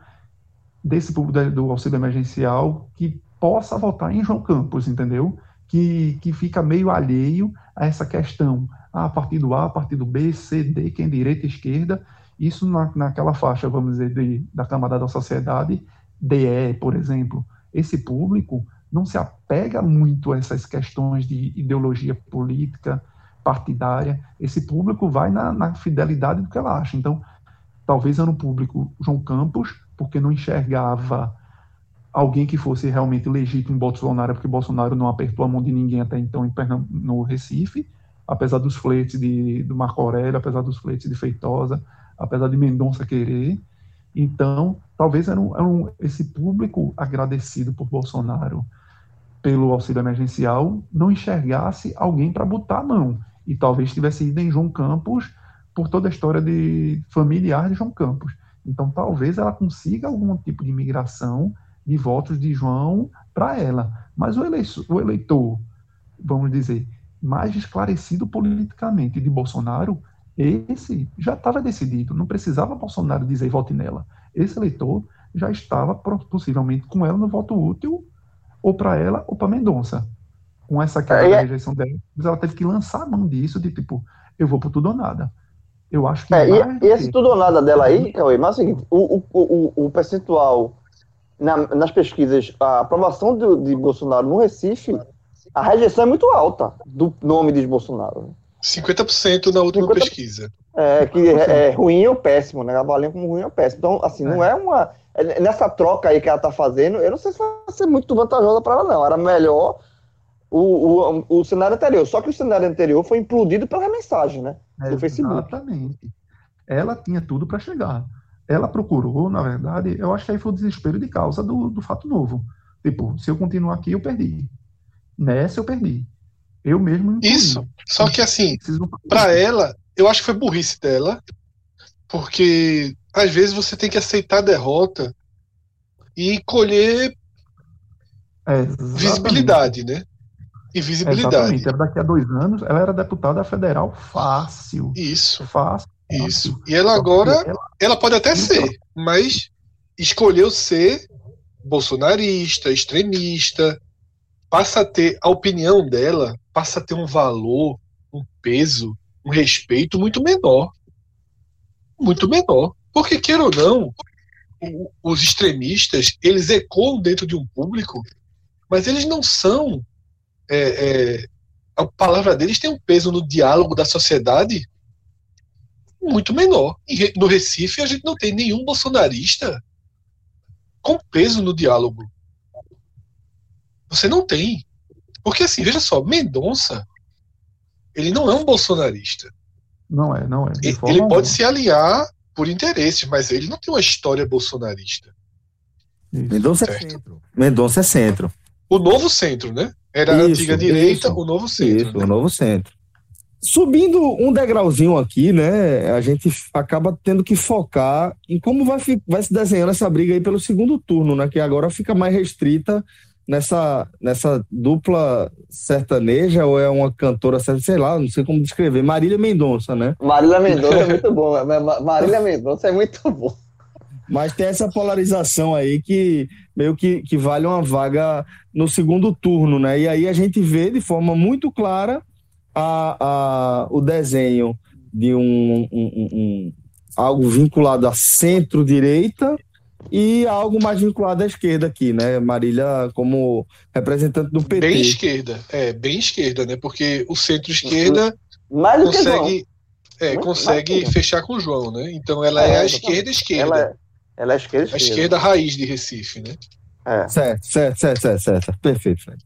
desse público do auxílio emergencial que possa votar em João Campos, entendeu? Que, que fica meio alheio a essa questão. Ah, partido A, partido B, C, D, quem é direita e esquerda, isso na, naquela faixa, vamos dizer, de, da camada da sociedade, DE, por exemplo. Esse público não se apega muito a essas questões de ideologia política, partidária. Esse público vai na, na fidelidade do que ela acha. Então, talvez era um público João Campos, porque não enxergava alguém que fosse realmente legítimo em Bolsonaro, porque Bolsonaro não apertou a mão de ninguém até então no Recife, apesar dos fletes de, do Marco Aurélio, apesar dos fletes de Feitosa, apesar de Mendonça querer. Então, talvez era, um, era um- esse público agradecido por Bolsonaro pelo auxílio emergencial não enxergasse alguém para botar a mão. E talvez tivesse ido em João Campos por toda a história de familiar de João Campos. Então, talvez ela consiga algum tipo de migração de votos de João para ela. Mas o eleitor, o eleitor, vamos dizer, mais esclarecido politicamente de Bolsonaro, esse já estava decidido. Não precisava Bolsonaro dizer vote nela. Esse eleitor já estava possivelmente com ela no voto útil, ou para ela ou para Mendonça. Com essa queda É, da é- rejeição dela, mas ela teve que lançar a mão disso, de tipo, eu vou por tudo ou nada. Eu acho que. É, mais e, e esse tudo ou nada dela aí, Cauê, mas é o seguinte, o, o, o, o percentual na- nas pesquisas, a aprovação do- de Bolsonaro no Recife, a rejeição é muito alta do nome de Bolsonaro. 50% na última 50%. pesquisa. É, que é, é ruim ou péssimo, né? Avaliam como ruim ou péssimo. Então, assim, não é uma. é, Nessa troca aí que ela tá fazendo, eu não sei se vai ser muito vantajosa para ela, não. Era melhor o, o, o cenário anterior. Só que o cenário anterior foi implodido pela mensagem, né? Do Facebook. Exatamente. Ela tinha tudo para chegar. Ela procurou, na verdade, eu acho que aí foi o desespero de causa do, do fato novo. Tipo, se eu continuar aqui, eu perdi. Nessa eu perdi. Eu mesmo. Isso. Só que assim, Pra ela, eu acho que foi burrice dela, porque às vezes você tem que aceitar a derrota e colher É, visibilidade, né? E visibilidade. Exatamente. Era daqui a dois anos, ela era deputada federal fácil. Isso, Fácil. isso. fácil. E ela agora, ela- ela pode até ser, mas escolheu ser bolsonarista, extremista, passa a ter a opinião dela, passa a ter um valor, um peso, um respeito muito menor. Muito menor. Porque, queira ou não, os extremistas, eles ecoam dentro de um público, mas eles não são. É, é, a palavra deles tem um peso no diálogo da sociedade muito menor. Re- No Recife, a gente não tem nenhum bolsonarista com peso no diálogo. Você não tem. Porque, assim, veja só, Mendonça, ele não é um bolsonarista. Não é, não é. de Ele, alguma. pode se alinhar por interesses, mas ele não tem uma história bolsonarista. Mendonça é centro. Mendonça é centro. O novo centro, né? Era a Isso, antiga direita, isso. o novo centro. Isso, né? o novo centro. Subindo um degrauzinho aqui, né? A gente acaba tendo que focar em como vai, vai se desenhando essa briga aí pelo segundo turno, né? Que agora fica mais restrita nessa, nessa dupla sertaneja, ou é uma cantora, sei lá, não sei como descrever, Marília Mendonça, né? Marília Mendonça é muito bom. Ma- Ma- Marília Mendonça é muito bom. Mas tem essa polarização aí que meio que, que vale uma vaga no segundo turno, né? E aí a gente vê de forma muito clara a, a, o desenho de um, um- um- um- algo vinculado à centro-direita e algo mais vinculado à esquerda aqui, né? Marília como representante do PT. Bem esquerda. É, bem esquerda, né? Porque o centro-esquerda João. consegue, é, Muito consegue fechar com o João, né? Então ela é, É, a exatamente. Ela é, é esquerda, A esquerda raiz de Recife, né? É. Certo, certo, certo, certo, certo. Perfeito, Fred.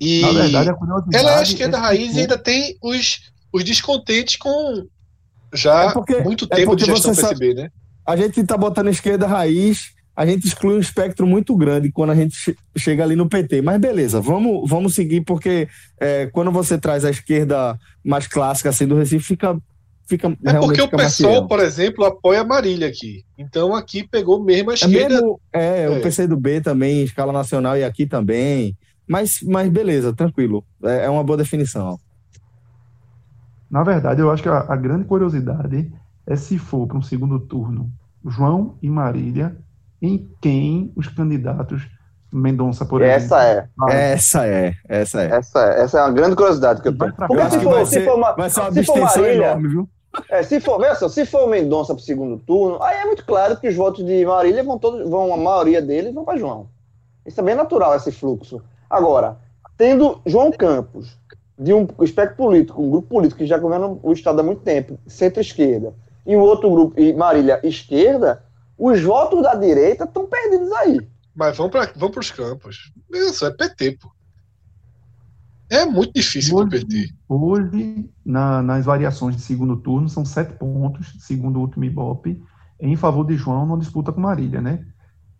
E Na verdade, a ela é a esquerda é raiz e ainda tem os, os descontentes com já É porque- muito é tempo porque de gestão você sabe- PSB, né? a gente tá botando esquerda raiz, a gente exclui um espectro muito grande quando a gente che- chega ali no PT. Mas beleza, vamos, vamos seguir, porque é, quando você traz a esquerda mais clássica assim do Recife, fica, fica É realmente porque o fiel. por exemplo, apoia a Marília aqui. Então aqui pegou mesmo a É esquerda. mesmo, é, É. o PCdoB também, em escala nacional e aqui também. Mas, mas beleza, tranquilo. É, é uma boa definição. Na verdade, eu acho que a, a grande curiosidade é se for para um segundo turno João e Marília, em quem os candidatos Mendonça, por Essa é. exemplo, vai. Essa é, essa é. Essa é, essa é uma grande curiosidade que eu Vai tenho. Porque se que for, vai se ser, for, Ma- vai ser uma abstenção Marília, enorme, viu? É, se for, só, se for o Mendonça para o segundo turno, aí é muito claro que os votos de Marília vão todos, vão, a maioria deles vão para João. Isso é bem natural, esse fluxo. Agora, tendo João Campos, de um espectro político, um grupo político que já governa o Estado há muito tempo, centro-esquerda, e um outro grupo, e Marília, esquerda, os votos da direita estão perdidos aí. Mas vão para vão os campos. Isso é PT, pô. É muito difícil pro PT. Hoje, na- nas variações de segundo turno, são sete pontos, segundo o último Ibope, em favor de João numa disputa com Marília, né?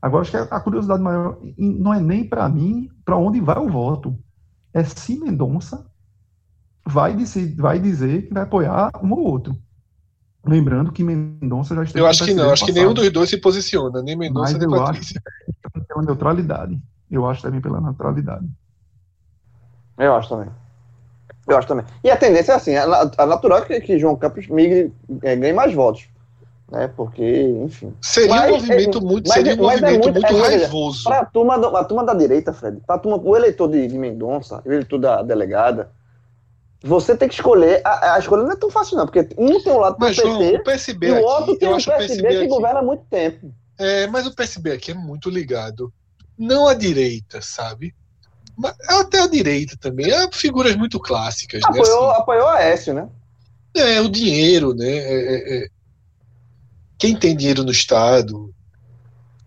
Agora, acho que a curiosidade maior não é nem para mim para onde vai o voto. É se Mendonça vai dizer, vai dizer que vai apoiar um ou outro. Lembrando que Mendonça já esteve Eu acho que não, acho que passado. nenhum dos dois se posiciona, nem Mendonça nem Patrícia. pela neutralidade. Eu acho também pela neutralidade. Eu acho também. Eu acho também. E a tendência é assim, a, na- a natural é que, que João Campos migre, é, ganhe mais votos. Né? Porque, enfim. Seria Mas um movimento é- muito, mas seria um é- é movimento muito- muito, é raivoso. Para a turma, do- a turma da direita, Fred, para turma, o eleitor de, de Mendonça, o eleitor da delegada, você tem que escolher. A, a escolha não é tão fácil, não, porque um tem um lado do Mas, João, PT o PSB e o aqui, outro tem o acho o PSB, PSB que aqui. governa há muito tempo. É, mas o PSB aqui é muito ligado. Não à direita, sabe? Mas até a direita também. Há figuras muito clássicas, né? Apoiou, Assim, apoiou a Aécio, né? é, o dinheiro, né? É, é, é. Quem tem dinheiro no Estado.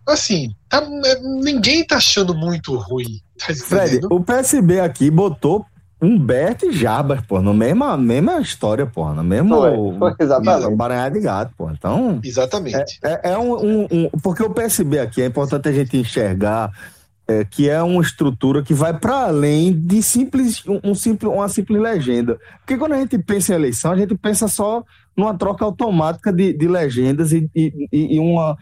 Assim, tá- é, ninguém tá achando muito ruim. Tá Fred, o PSB aqui botou Humberto e Jabas, pô, na mesma, mesma história, pô, na mesma baranhada de gato, pô. Então, Exatamente. é, é um, um- um- Porque o PSB aqui é importante a gente enxergar é, que é uma estrutura que vai para além de simples, um, um simples, uma simples legenda. Porque quando a gente pensa em eleição, a gente pensa só numa troca automática de, de legendas e, e, e- uma,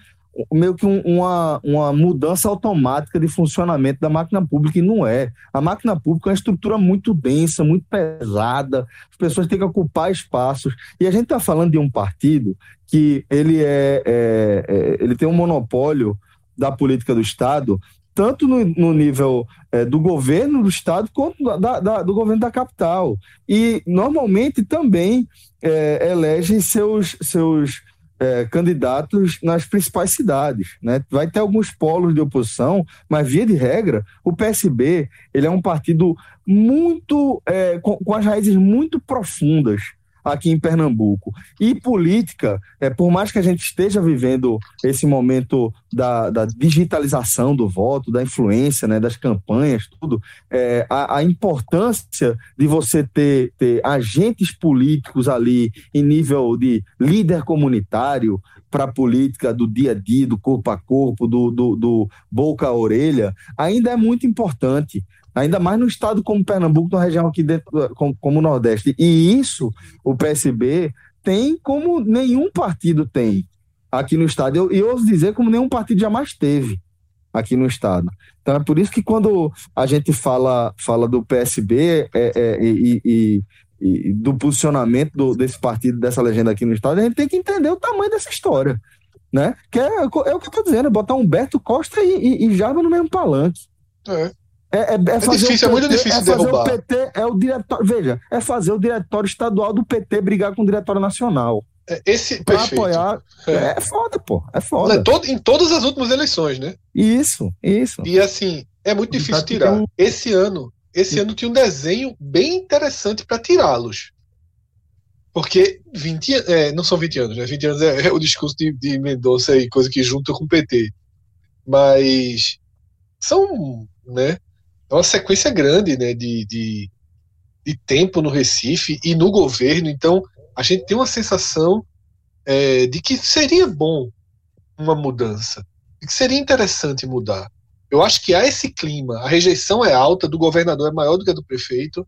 meio que um, uma, uma mudança automática de funcionamento da máquina pública, e não é. A máquina pública é uma estrutura muito densa, muito pesada, as pessoas têm que ocupar espaços. E a gente está falando de um partido que ele, é, é, é, ele tem um monopólio da política do Estado, tanto no, no nível é, do governo do Estado quanto da, da, do governo da capital. E, normalmente, também é, elege seus, seus é, candidatos nas principais cidades. Né? Vai ter alguns polos de oposição, mas, via de regra, o PSB ele é um partido muito com, com as raízes muito profundas aqui em Pernambuco. E política, é, por mais que a gente esteja vivendo esse momento da, da digitalização do voto, da influência, né, das campanhas, tudo, é, a, a, importância de você ter, ter agentes políticos ali em nível de líder comunitário para a política do dia a dia, do corpo a corpo, do, do, do boca a orelha, ainda é muito importante ainda mais no estado como Pernambuco, na região aqui dentro, como, como o Nordeste. E isso o PSB tem como nenhum partido tem aqui no estado. E eu, eu ouso dizer como nenhum partido jamais teve aqui no estado. Então é por isso que quando a gente fala, fala do PSB é, é, e, e, e, do posicionamento do, desse partido, dessa legenda aqui no estado, a gente tem que entender o tamanho dessa história. Né? Que é, é o que eu estou dizendo, é botar Humberto Costa e, e, e Java no mesmo palanque. É. É, é, é, fazer difícil, o é muito PT, difícil é fazer derrubar. o PT, é o diretório, veja, é fazer o diretório estadual do PT brigar com o diretório nacional. É, Esse, Pra perfeito. apoiar. É. É. foda, pô. É foda. todo- em todas as últimas eleições, né? Isso, isso. E assim, é muito difícil Tá, tem tirar. Esse ano, esse ano tinha um desenho bem interessante para tirá-los. Porque 20, an- é, não são 20 anos, né? 20 anos é, é o discurso de, de Mendonça e coisa que junta com o PT. Mas são, né? É uma sequência grande, né? De, de, de tempo no Recife e no governo. Então, a gente tem uma sensação é, de que seria bom uma mudança. De que seria interessante mudar. Eu acho que há esse clima. A rejeição é alta, do governador é maior do que a do prefeito.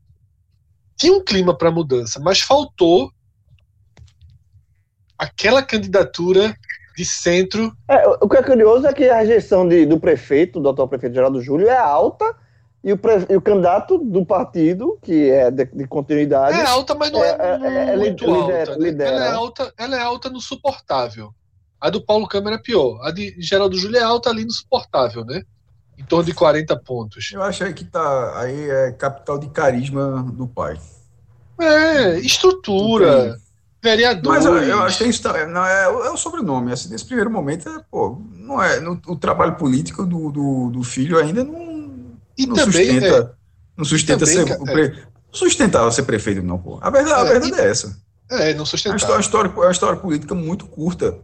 Tinha um clima para mudança, mas faltou aquela candidatura de centro. É, o que é curioso é que a rejeição de- do prefeito, do atual prefeito Geraldo Júlio, é alta e o, pre- e o candidato do partido, que é de, de continuidade, É alta, mas não é, É, é, é, muito lidera- alta. né? lidera. Ela, é alta ela é alta no suportável. A do Paulo Câmara é pior. A de Geraldo Júlio é alta ali no suportável, né? Em torno de 40 pontos. Eu acho aí que tá. Aí é capital de carisma do pai. É, estrutura, vereadores. Mas eu, eu acho que isso tá- não é, é o sobrenome. Assim, nesse primeiro momento, é, pô, não é. no- o trabalho político do, do, do filho ainda não, E não também, sustenta. é, não sustenta também, ser. o pre- não sustentava ser prefeito, não, pô. A verdade, a É, verdade e- é essa. é, não É uma história, uma história, é uma história política muito curta.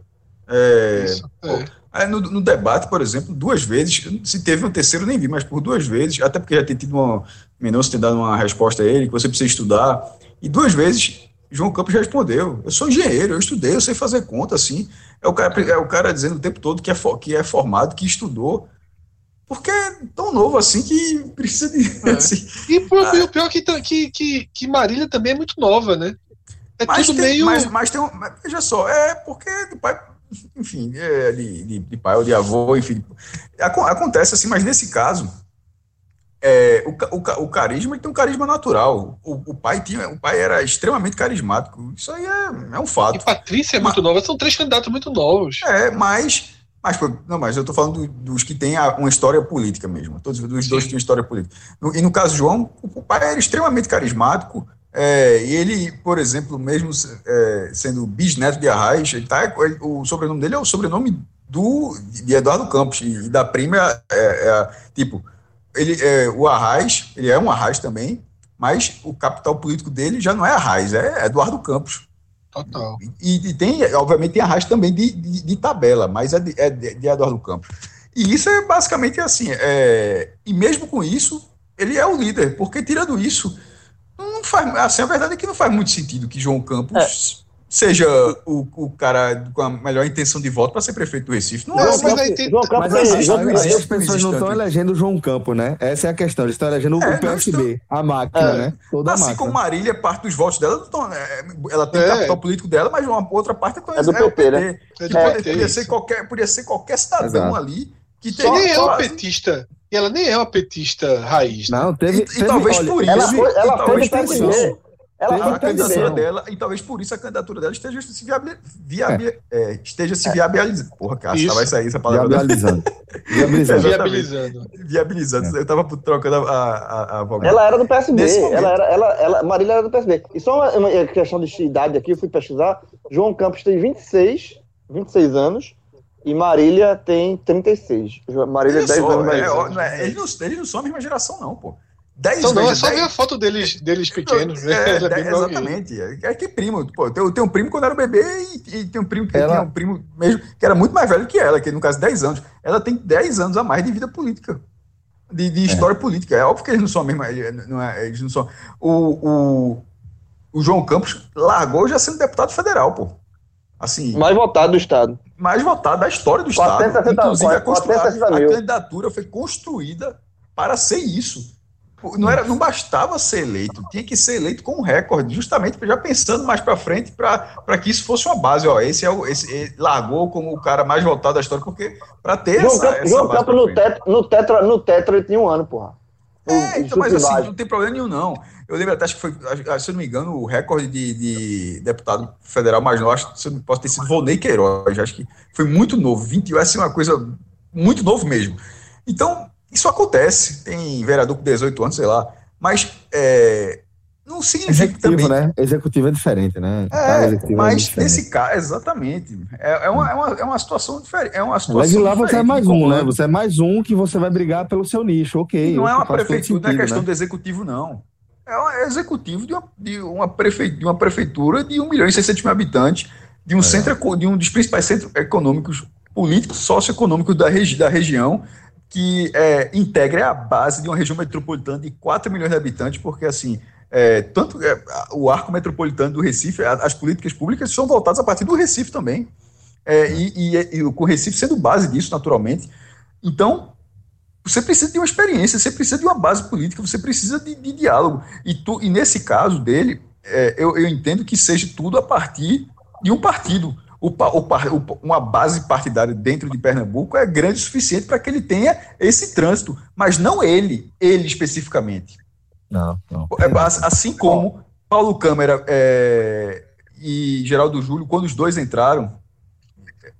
É, Isso, é. No, no debate, por exemplo, duas vezes, se teve um terceiro, nem vi, mas por duas vezes, até porque já tem tido uma. Mendonça tem dado uma resposta a ele, que você precisa estudar, e duas vezes João Campos respondeu: Eu sou engenheiro, eu estudei, eu sei fazer conta, assim. É o cara, é o cara dizendo o tempo todo que é, que é formado, que estudou, porque é tão novo assim que precisa de. É. assim, E o Ah. o pior é que, que, que, Marília também é muito nova, né? É Mas tudo tem, meio. mas, mas tem um, mas veja só, é porque de pai, enfim, é de, de, de pai ou de avô, enfim. Acon- Acontece assim, mas nesse caso, é, o, o, o carisma tem um carisma natural. O, o pai tinha, o pai era extremamente carismático. Isso aí é, é um E fato. Patrícia é muito nova. São três candidatos muito novos. É, mas. Mas, não, mas eu estou falando do- dos que têm uma história política mesmo. Todos os dois têm história política. No- e no caso do João, o pai era extremamente carismático. É, e ele, por exemplo, mesmo é, sendo bisneto de Arraes, ele tá, ele- o sobrenome dele é o sobrenome do, de Eduardo Campos. E, da prima é, é- é, tipo, ele, é, o Arraes, ele é um Arraes também, mas o capital político dele já não é Arraes, é Eduardo Campos. Total. E, e tem, obviamente, tem arrasto também de, de, de tabela, mas é de, é de Eduardo Campos. E isso é basicamente assim. é, e mesmo com isso, ele é o líder, porque tirando isso, não faz. Assim, a verdade é que não faz muito sentido que João Campos seja o, o cara com a melhor intenção de voto para ser prefeito do Recife. Não, Não, é mas assim. aí tem- João Campos Mas aí, João- as pessoas não estão elegendo o João Campos, né? Essa é a questão. Eles estão elegendo É, o PSB, a máquina, É. né? Toda Assim máquina. como Marília, parte dos votos dela, não tão, é, ela tem o É. capital político dela, mas uma outra parte É do PT, né? É poder- podia, ser qualquer, podia ser qualquer cidadão Exato. ali que E teria nem é uma petista. E ela nem é uma petista raiz. né? Não, teve. E- e teve- talvez olha, por isso- Ela foi, ela E talvez por isso. Ela a candidatura dela, e talvez por isso a candidatura dela esteja se, viabil, viabil, é, esteja se viabilizando. Porra, cara, Isso. vai sair essa palavra. Viabilizando. Viabilizando. Viabilizando. Viabilizando. Eu tava trocando a, a, a vogal. Ela era do PSB. Nesse momento. Ela era, ela, ela, Marília era do PSB. E só uma, uma questão de idade aqui, eu fui pesquisar. João Campos tem 26, 26 anos e Marília tem 36. Jo- Marília é Olha 10 só, anos mais é, é- eles, não, eles não são a mesma geração, não, pô. 10 Então, não, é só ver 10 a foto deles, deles pequenos, né? É, é é, exatamente. É, é que primo. Pô, eu tenho, eu tenho um primo quando era bebê e, e tem um primo que Ela- tinha um primo mesmo que era muito mais velho que ela, que no caso 10 anos. Ela tem 10 anos a mais de vida política. De, de história política. É óbvio que eles não são a mesma. Não é, eles não são. O, o, o João Campos largou já sendo deputado federal, pô. Assim, Mais votado do Estado. Mais votado da história do Estado. 460 Inclusive, a, constru- 460 a candidatura foi construída para ser isso. Não, era, não bastava ser eleito, tinha que ser eleito com um recorde, justamente já pensando mais para frente, para que isso fosse uma base. Ó, esse é o esse ele largou como o cara mais votado da história, porque para ter João essa, Campos, essa João pra no, tetra, no, tetra, no Tetra ele tinha um ano, porra. É, então, mas assim, não tem problema nenhum, não. Eu lembro até, acho que foi, se eu não me engano, o recorde de, de deputado federal mais novo, acho que se eu não posso ter sido Volney Queiroz, acho que foi muito novo, 21, assim, uma coisa muito novo mesmo. Então, isso acontece, tem vereador com 18 anos, sei lá, mas é, não significa Executivo, também... né? Executivo é diferente, né? É, executivo mas diferente. nesse caso, exatamente, é, é, uma, é, uma, é uma situação diferente, é uma Mas situação de lá você é mais um, né? Você é mais um que você vai brigar pelo seu nicho, ok. não é uma prefeitura, não é sentido, questão né? do executivo, não. É um executivo de uma, de uma, prefe, de uma prefeitura de 1 milhão e 600 mil habitantes, de É. um centro, eco- de um dos principais centros econômicos, políticos, socioeconômicos da, regi da região, que é, integra a base de uma região metropolitana de 4 milhões de habitantes, porque assim, é, tanto é, o arco metropolitano do Recife, a- as políticas públicas são voltadas a partir do Recife também. É, e, e, e com o Recife sendo base disso, naturalmente. Então, você precisa de uma experiência, você precisa de uma base política, você precisa de, de diálogo. E, tu, e nesse caso dele, é, eu, eu entendo que seja tudo a partir de um partido. O, o uma base partidária dentro de Pernambuco é grande o suficiente para que ele tenha esse trânsito, mas não ele, ele especificamente. Não, não. É, as- Assim como Paulo Câmara é, e Geraldo Júlio, quando os dois entraram,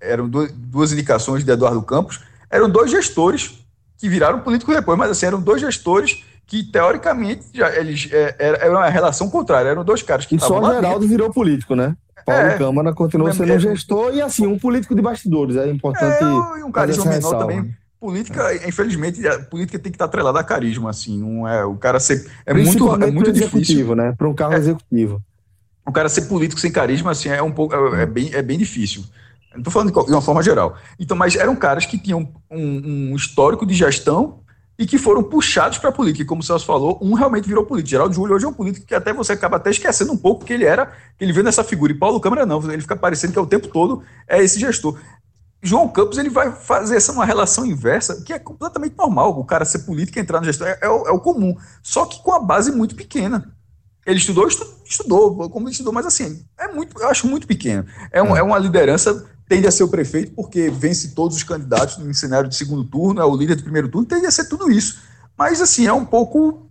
eram du- duas indicações de Eduardo Campos, eram dois gestores que viraram políticos depois, mas assim, eram dois gestores que, teoricamente, já, eles, é, era, era uma relação contrária, eram dois caras que E só Geraldo dentro. virou político, né? Paulo É. Câmara continuou sendo um É. gestor e, assim, um político de bastidores. É importante. É, e um carisma fazer menor também. Política, infelizmente, a política tem que estar atrelada a carisma, assim, não é, o cara ser, é muito, é muito difícil. né? Para um carro É. executivo. o cara ser político sem carisma, assim, é um pouco, é, é bem, é bem difícil. Não tô falando de, uma forma geral. Então, mas eram caras que tinham um, um histórico de gestão e que foram puxados para a política. E como o Celso falou, um realmente virou político. Geraldo Júlio hoje é um político que até você acaba até esquecendo um pouco que ele era, que ele veio nessa figura. E Paulo Câmara não, ele fica parecendo que é o tempo todo é esse gestor. João Campos ele vai fazer essa uma relação inversa, que é completamente normal. O cara ser político e entrar na gestão é, é o, é o comum. Só que com a base muito pequena. Ele estudou, estu- estudou, como ele estudou, mas assim, é muito, eu acho muito pequeno. É, um- é uma liderança, tende a ser o prefeito, porque vence todos os candidatos no cenário de segundo turno, é o líder do primeiro turno, tende a ser tudo isso. Mas assim, é um pouco.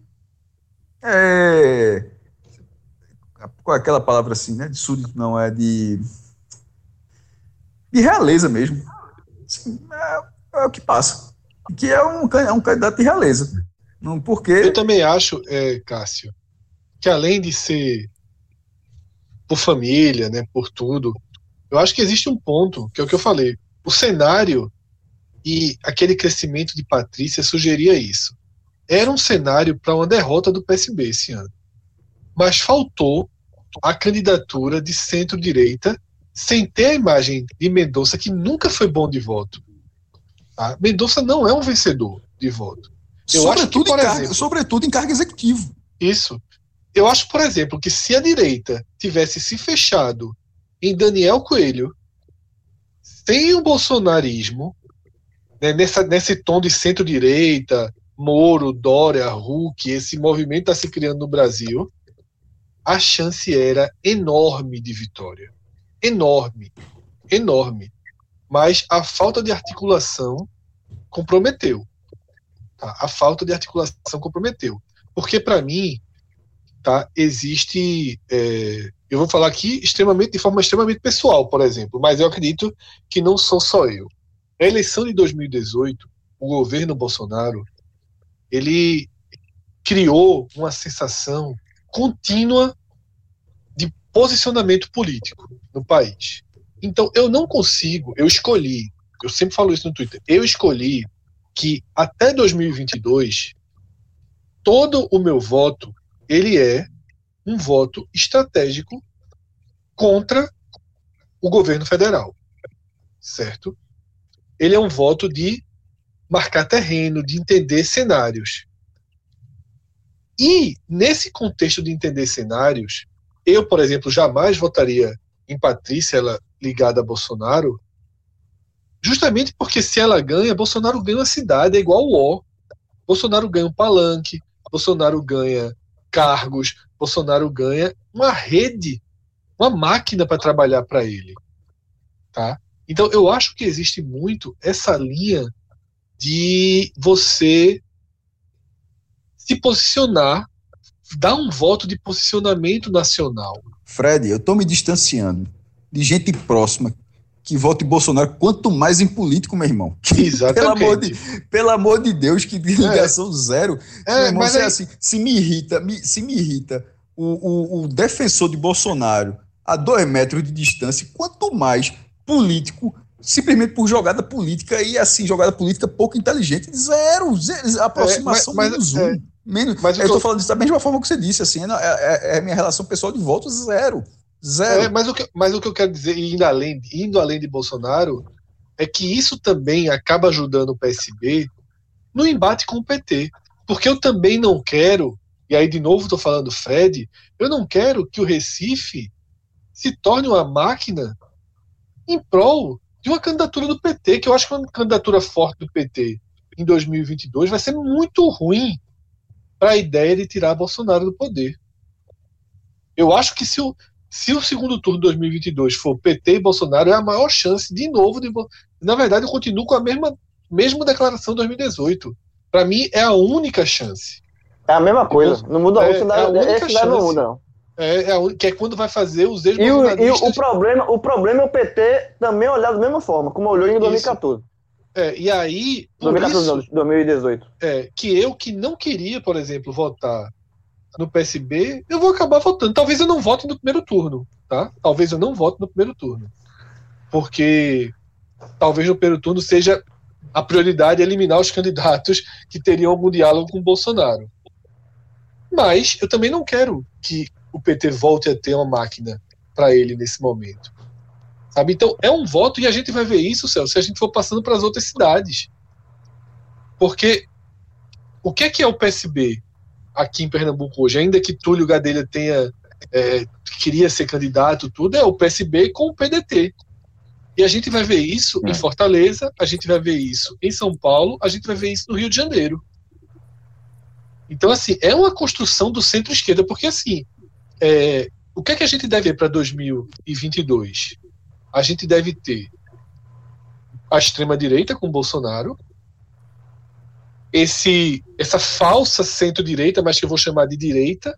É, qual é aquela palavra assim, né? De súdito, não, é de. De realeza mesmo. Assim, é, é o que passa. Que é um, é um candidato de realeza. Não, porque. Eu também acho, é, Cássio, que além de ser por família, né, por tudo, eu acho que existe um ponto, que é o que eu falei. O cenário e aquele crescimento de Patrícia sugeria isso. Era um cenário para uma derrota do PSB esse ano. Mas faltou a candidatura de centro-direita sem ter a imagem de Mendonça, que nunca foi bom de voto. Tá? Mendonça não é um vencedor de voto. Eu acho que, sobretudo, por em cargo, exemplo- sobretudo em cargo executivo. Isso. Eu acho, por exemplo, que se a direita tivesse se fechado em Daniel Coelho, sem o bolsonarismo, né, nessa, nesse tom de centro-direita, Moro, Dória, Huck, esse movimento está se criando no Brasil, a chance era enorme de vitória. Enorme. Enorme. Mas a falta de articulação comprometeu. Tá? A falta de articulação comprometeu. Porque, para mim, tá, existe. É, eu vou falar aqui extremamente, de forma extremamente pessoal, por exemplo, mas eu acredito que não sou só eu. A eleição de 2018, o governo Bolsonaro, ele criou uma sensação contínua de posicionamento político no país. Então, eu não consigo, eu escolhi, eu sempre falo isso no Twitter, eu escolhi que até 2022 todo o meu voto ele é um voto estratégico contra o governo federal, certo? Ele é um voto de marcar terreno, de entender cenários. E nesse contexto de entender cenários, eu, por exemplo, jamais votaria em Patrícia, ela ligada a Bolsonaro, justamente porque se ela ganha, Bolsonaro ganha uma cidade, é igual o O. Bolsonaro ganha um palanque, Bolsonaro ganha cargos, Bolsonaro ganha uma rede, uma máquina para trabalhar para ele. Tá? Então eu acho que existe muito essa linha de você se posicionar, dar um voto de posicionamento nacional. Fred, eu estou me distanciando de gente próxima que vote Bolsonaro, quanto mais em político, meu irmão. Exatamente. pelo, amor de, pelo amor de Deus, que de ligação zero. É, meu irmão, mas se, aí- assim, se me irrita, me- se me irrita o, o, o defensor de Bolsonaro a dois metros de distância, quanto mais político, simplesmente por jogada política e assim, jogada política pouco inteligente, zero, zero aproximação mas- menos é. um. Menos, Mas eu que eu- falando disso da mesma forma que você disse, assim, é, é, é minha relação pessoal de voto, zero. Zero. É, mas, o que, mas o que eu quero dizer, indo além, indo além de Bolsonaro, é que isso também acaba ajudando o PSB no embate com o PT. Porque eu também não quero, e aí de novo estou falando Fred, eu não quero que o Recife se torne uma máquina em prol de uma candidatura do PT, que eu acho que uma candidatura forte do PT em 2022 vai ser muito ruim para a ideia de tirar Bolsonaro do poder. Eu acho que se o, se o segundo turno de 2022 for PT e Bolsonaro, é a maior chance, de novo, de. Na verdade, eu continuo com a mesma, mesma declaração de 2018. Para mim, é a única chance. É a mesma coisa. Não muda. É, o cenário, é a única esse cenário não chance. muda, não. É, é que é quando vai fazer os E o, e o, problema, o problema é o PT também olhar da mesma forma, como olhou em 2014. É, e aí, por 2014 isso, não, 2018. é, que eu que não queria, por exemplo, votar no PSB, eu vou acabar votando. Talvez eu não vote no primeiro turno, tá? Talvez eu não vote no primeiro turno. Porque talvez no primeiro turno seja a prioridade eliminar os candidatos que teriam algum diálogo com o Bolsonaro. Mas eu também não quero que o PT volte a ter uma máquina para ele nesse momento. Sabe? Então é um voto e a gente vai ver isso, Celso, se a gente for passando para as outras cidades. Porque o que é que é o PSB aqui em Pernambuco hoje? Ainda que Túlio Gadelha tenha é, queria ser candidato, tudo é o PSB com o PDT. E a gente vai ver isso em Fortaleza, a gente vai ver isso em São Paulo, a gente vai ver isso no Rio de Janeiro. Então, assim, é uma construção do centro-esquerda, porque, assim, é, o que é que a gente deve ver para 2022? A gente deve ter a extrema-direita com Bolsonaro, esse, essa falsa centro-direita, mas que eu vou chamar de direita,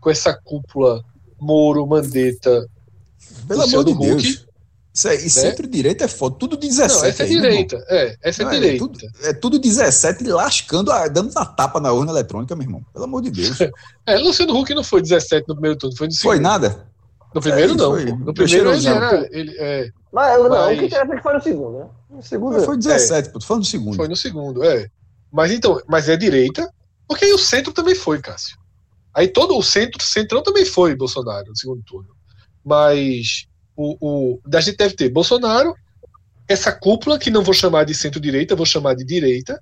com essa cúpula Moro, Mandetta, Pelo amor de Deus. Isso aí, centro-direita é foda. Tudo 17. Não, essa é aí, irmão. direita. É, essa é Não, é direita. tudo- É tudo 17 lascando, a- dando na tapa na urna eletrônica, meu irmão. Pelo amor de Deus. É, Luciano Huck não foi 17 no primeiro turno, foi no segundo. Foi nada? No primeiro É, não. foi. No primeiro ele era. Ele, é, Mas, não, Mas- o que interessa é que foi no segundo, né? No segundo. Foi 17, pô. Tô falando do segundo. foi no segundo, é. Mas então, mas é direita, porque aí o centro também foi, Cássio. Aí todo o centro, centrão também foi Bolsonaro no segundo turno. Mas o, o a gente deve ter Bolsonaro, essa cúpula que não vou chamar de centro-direita, vou chamar de direita.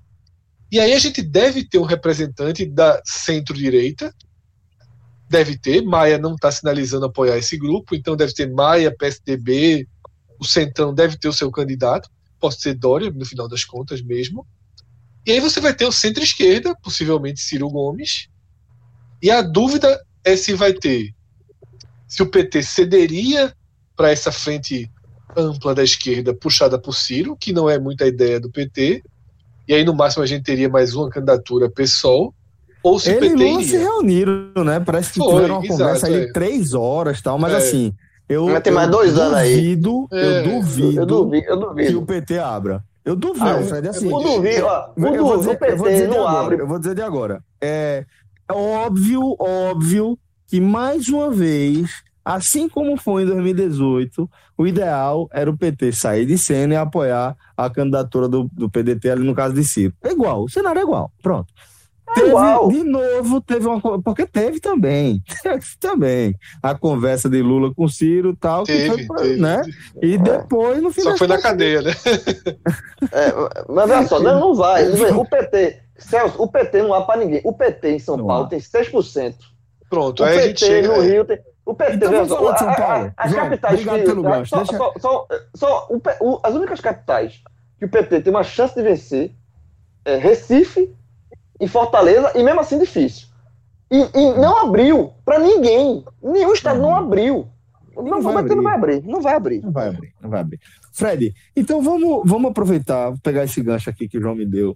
E aí a gente deve ter um representante da centro-direita deve ter. Maia não está sinalizando apoiar esse grupo, então deve ter Maia, PSDB, o Centrão deve ter o seu candidato, pode ser Dória, no final das contas mesmo. E aí você vai ter o centro-esquerda, possivelmente Ciro Gomes. E a dúvida é se vai ter se o PT cederia para essa frente ampla da esquerda puxada por Ciro, que não é muita ideia do PT, e aí no máximo a gente teria mais uma candidatura PSOL, ou se Ele o PT Lula se iria. reuniram, né? Parece que Foi, tiveram uma exato, conversa aí é. de três horas e tal, mas É. assim, eu, Mas tem mais dois anos aí. duvido, É, eu duvido Eu duvido, eu que duvido. o PT abra. Eu duvido, Ah, Fred, assim. o duvido, ó, eu, vou dizer, eu vou dizer de agora, eu vou dizer de agora. É, é óbvio, óbvio que mais uma vez, assim como foi em 2018, o ideal era o PT sair de cena e apoiar a candidatura do, do PDT ali no caso de Ciro. É igual, o cenário é igual. Pronto. Teve, de novo, teve uma. Porque teve também. Teve também. A conversa de Lula com Ciro e tal. que Teve, foi pra- teve. né? E depois, no final. Só foi na cadeia, né? É, mas olha só, não, não vai. O PT, Celso, o PT não há para ninguém. O PT em São Não Paulo há. tem 6%. Pronto, O aí a gente PT chega. no Rio tem. O PT, Então vamos só, falar de São a- a- Paulo. As João, capitais obrigado que- pelo gancho. Só, Deixa- só, só, só o o- as únicas capitais que o PT tem uma chance de vencer é Recife e Fortaleza, e mesmo assim difícil. E, e não abriu para ninguém. Nenhum estado não abriu. Não, Não vai vai, não vai abrir. Não vai abrir. Não vai abrir, não vai abrir. Fred, então vamos, vamos aproveitar, vou pegar esse gancho aqui que o João me deu.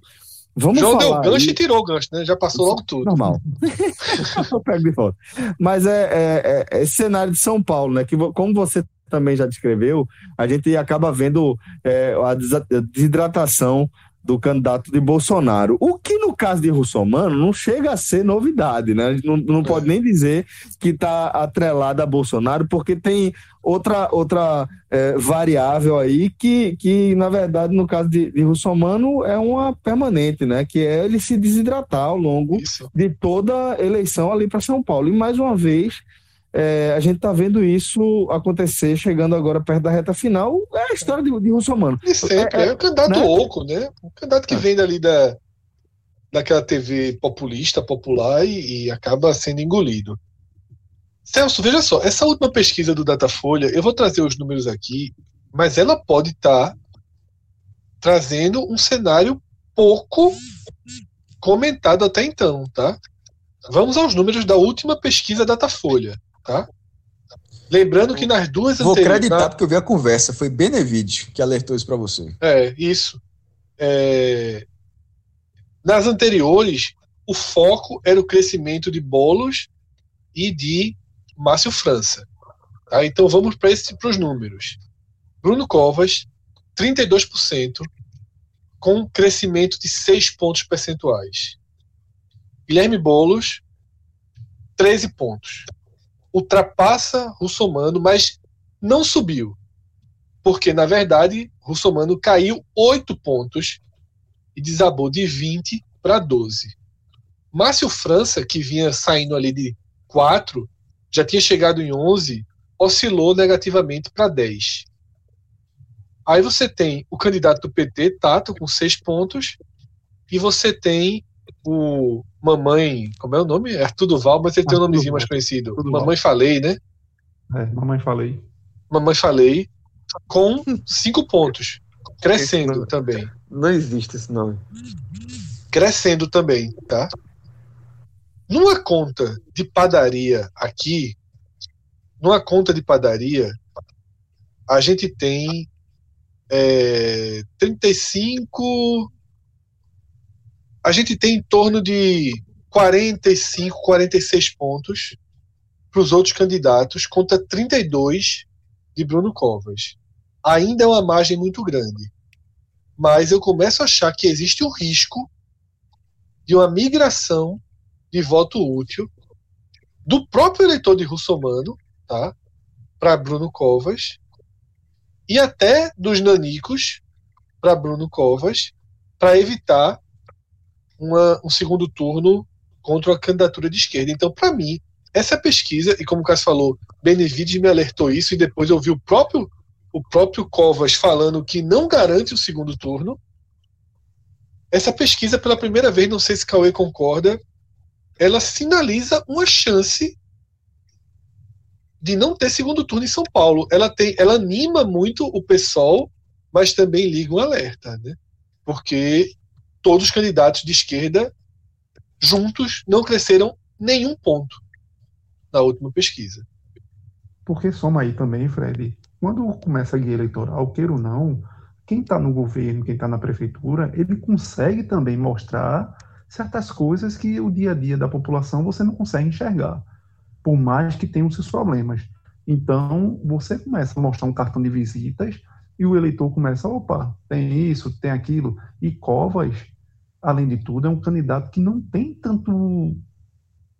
Vamos João deu o gancho aí- e tirou o gancho, né? Já passou logo tudo. Normal. Eu pego de volta. Mas é, é- é esse cenário de São Paulo, né? Que como você também já descreveu, a gente acaba vendo é, a desidratação do candidato de Bolsonaro. O que caso de Russomano não chega a ser novidade, né? A gente não, não pode nem dizer que está atrelado a Bolsonaro, porque tem outra, outra é, variável aí que, que, na verdade, no caso de, de Russomano, é uma permanente, né? Que é ele se desidratar ao longo Isso. de toda a eleição ali para São Paulo. E mais uma vez, é, a gente está vendo isso acontecer, chegando agora perto da reta final. É a história de, de Russomano. E sempre, É, é, o candidato né? oco, né? O candidato que vem dali da, daquela TV populista, popular e, e acaba sendo engolido. Celso, veja só, essa última pesquisa do Datafolha, eu vou trazer os números aqui, mas ela pode estar trazendo um cenário pouco comentado até então, tá? Vamos aos números da última pesquisa Datafolha, tá? Lembrando que nas duas Vou anteriores- acreditar na- porque eu vi a conversa. Foi Benevid que alertou isso pra você. É, isso. É, Nas anteriores, o foco era o crescimento de Bolos e de Márcio França. Tá? Então vamos para os números. Bruno Covas, 32%, com crescimento de 6 pontos percentuais. Guilherme Bolos, 13 pontos. Ultrapassa Russomano, mas não subiu porque na verdade Russomano caiu 8 pontos e desabou de 20 para 12. Márcio França, que vinha saindo ali de 4, já tinha chegado em 11, oscilou negativamente para 10. Aí você tem o candidato do PT, Tato, com 6 pontos, e você tem o Mamãe, como é o nome? É Arthur Duval, mas ele tem um nomezinho mais conhecido. Duval. Mamãe Falei, né? É, mamãe falei. Mamãe Falei, com 5 pontos. Crescendo também. Não existe esse nome. Crescendo também, tá? Numa conta de padaria aqui, numa conta de padaria, a gente tem é, 35. A gente tem em torno de 45, 46 pontos para os outros candidatos, contra 32 de Bruno Covas. Ainda é uma margem muito grande. Mas eu começo a achar que existe um risco de uma migração de voto útil do próprio eleitor de Russomano, tá? Para Bruno Covas e até dos nanicos para Bruno Covas, para evitar uma- um segundo turno contra a candidatura de esquerda. Então, para mim, essa pesquisa, e como o Cássio falou, Benevides me alertou isso, e depois eu vi o próprio, o próprio Covas falando que não garante o segundo turno. Essa pesquisa, pela primeira vez, não sei se Cauê concorda, ela sinaliza uma chance de não ter segundo turno em São Paulo. Ela tem, ela anima muito o PSOL, mas também liga um alerta, né? Porque todos os candidatos de esquerda juntos não cresceram nenhum ponto na última pesquisa. Porque soma aí também, Fred, quando começa a guia eleitoral, queira ou não, quem está no governo, quem está na prefeitura, ele consegue também mostrar certas coisas que o dia a dia da população você não consegue enxergar, por mais que tenha os seus problemas. Então, você começa a mostrar um cartão de visitas e o eleitor começa, opa, tem isso, tem aquilo. E Covas, além de tudo, é um candidato que não tem tanto.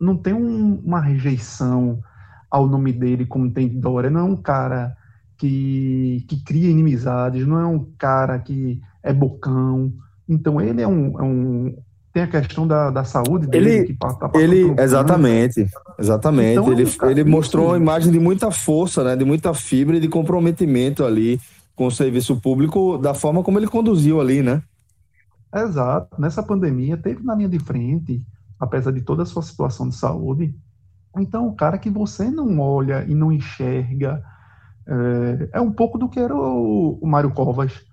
não tem um, uma rejeição ao nome dele como tem Dória. Não é um cara que, que cria inimizades, não é um cara que é bocão. Então, ele é um, é um tem a questão da, da saúde dele. Ele, que tá passando ele exatamente, exatamente. Então, ele, cara, ele mostrou uma isso- imagem de muita força, né, de muita fibra e de comprometimento ali com o serviço público da forma como ele conduziu ali, né? Exato. Nessa pandemia, teve na linha de frente, apesar de toda a sua situação de saúde. Então, o cara que você não olha e não enxerga é, é um pouco do que era o, o Mário Covas.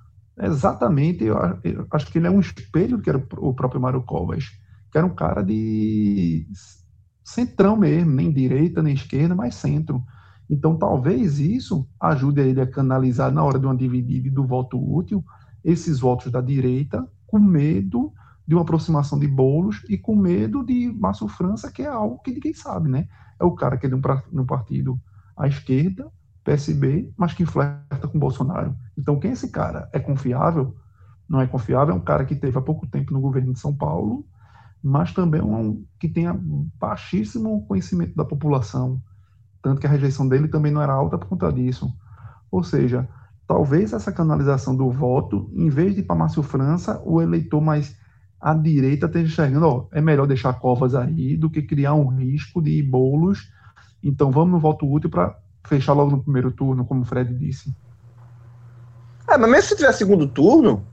Exatamente, eu, eu acho que ele é um espelho do que era o, próprio Mário Covas, que era um cara de centrão mesmo, nem direita, nem esquerda, mas centro. Então, talvez isso ajude ele a canalizar na hora de uma dividida do voto útil esses votos da direita com medo de uma aproximação de bolos e com medo de Márcio França, que é algo que ninguém sabe, né? É o cara que é de um partido à esquerda, PSB, mas que flerta com Bolsonaro. Então, quem é esse cara? É confiável? Não é confiável? É um cara que teve há pouco tempo no governo de São Paulo, mas também um que tenha baixíssimo conhecimento da população. Tanto que a rejeição dele também não era alta por conta disso. Ou seja, talvez essa canalização do voto, em vez de ir para Márcio França, o eleitor mais à direita esteja enxergando, ó, é melhor deixar covas aí do que criar um risco de bolos. Então vamos no voto útil para fechar logo no primeiro turno, como o Fred disse. É, mas mesmo se tiver segundo turno,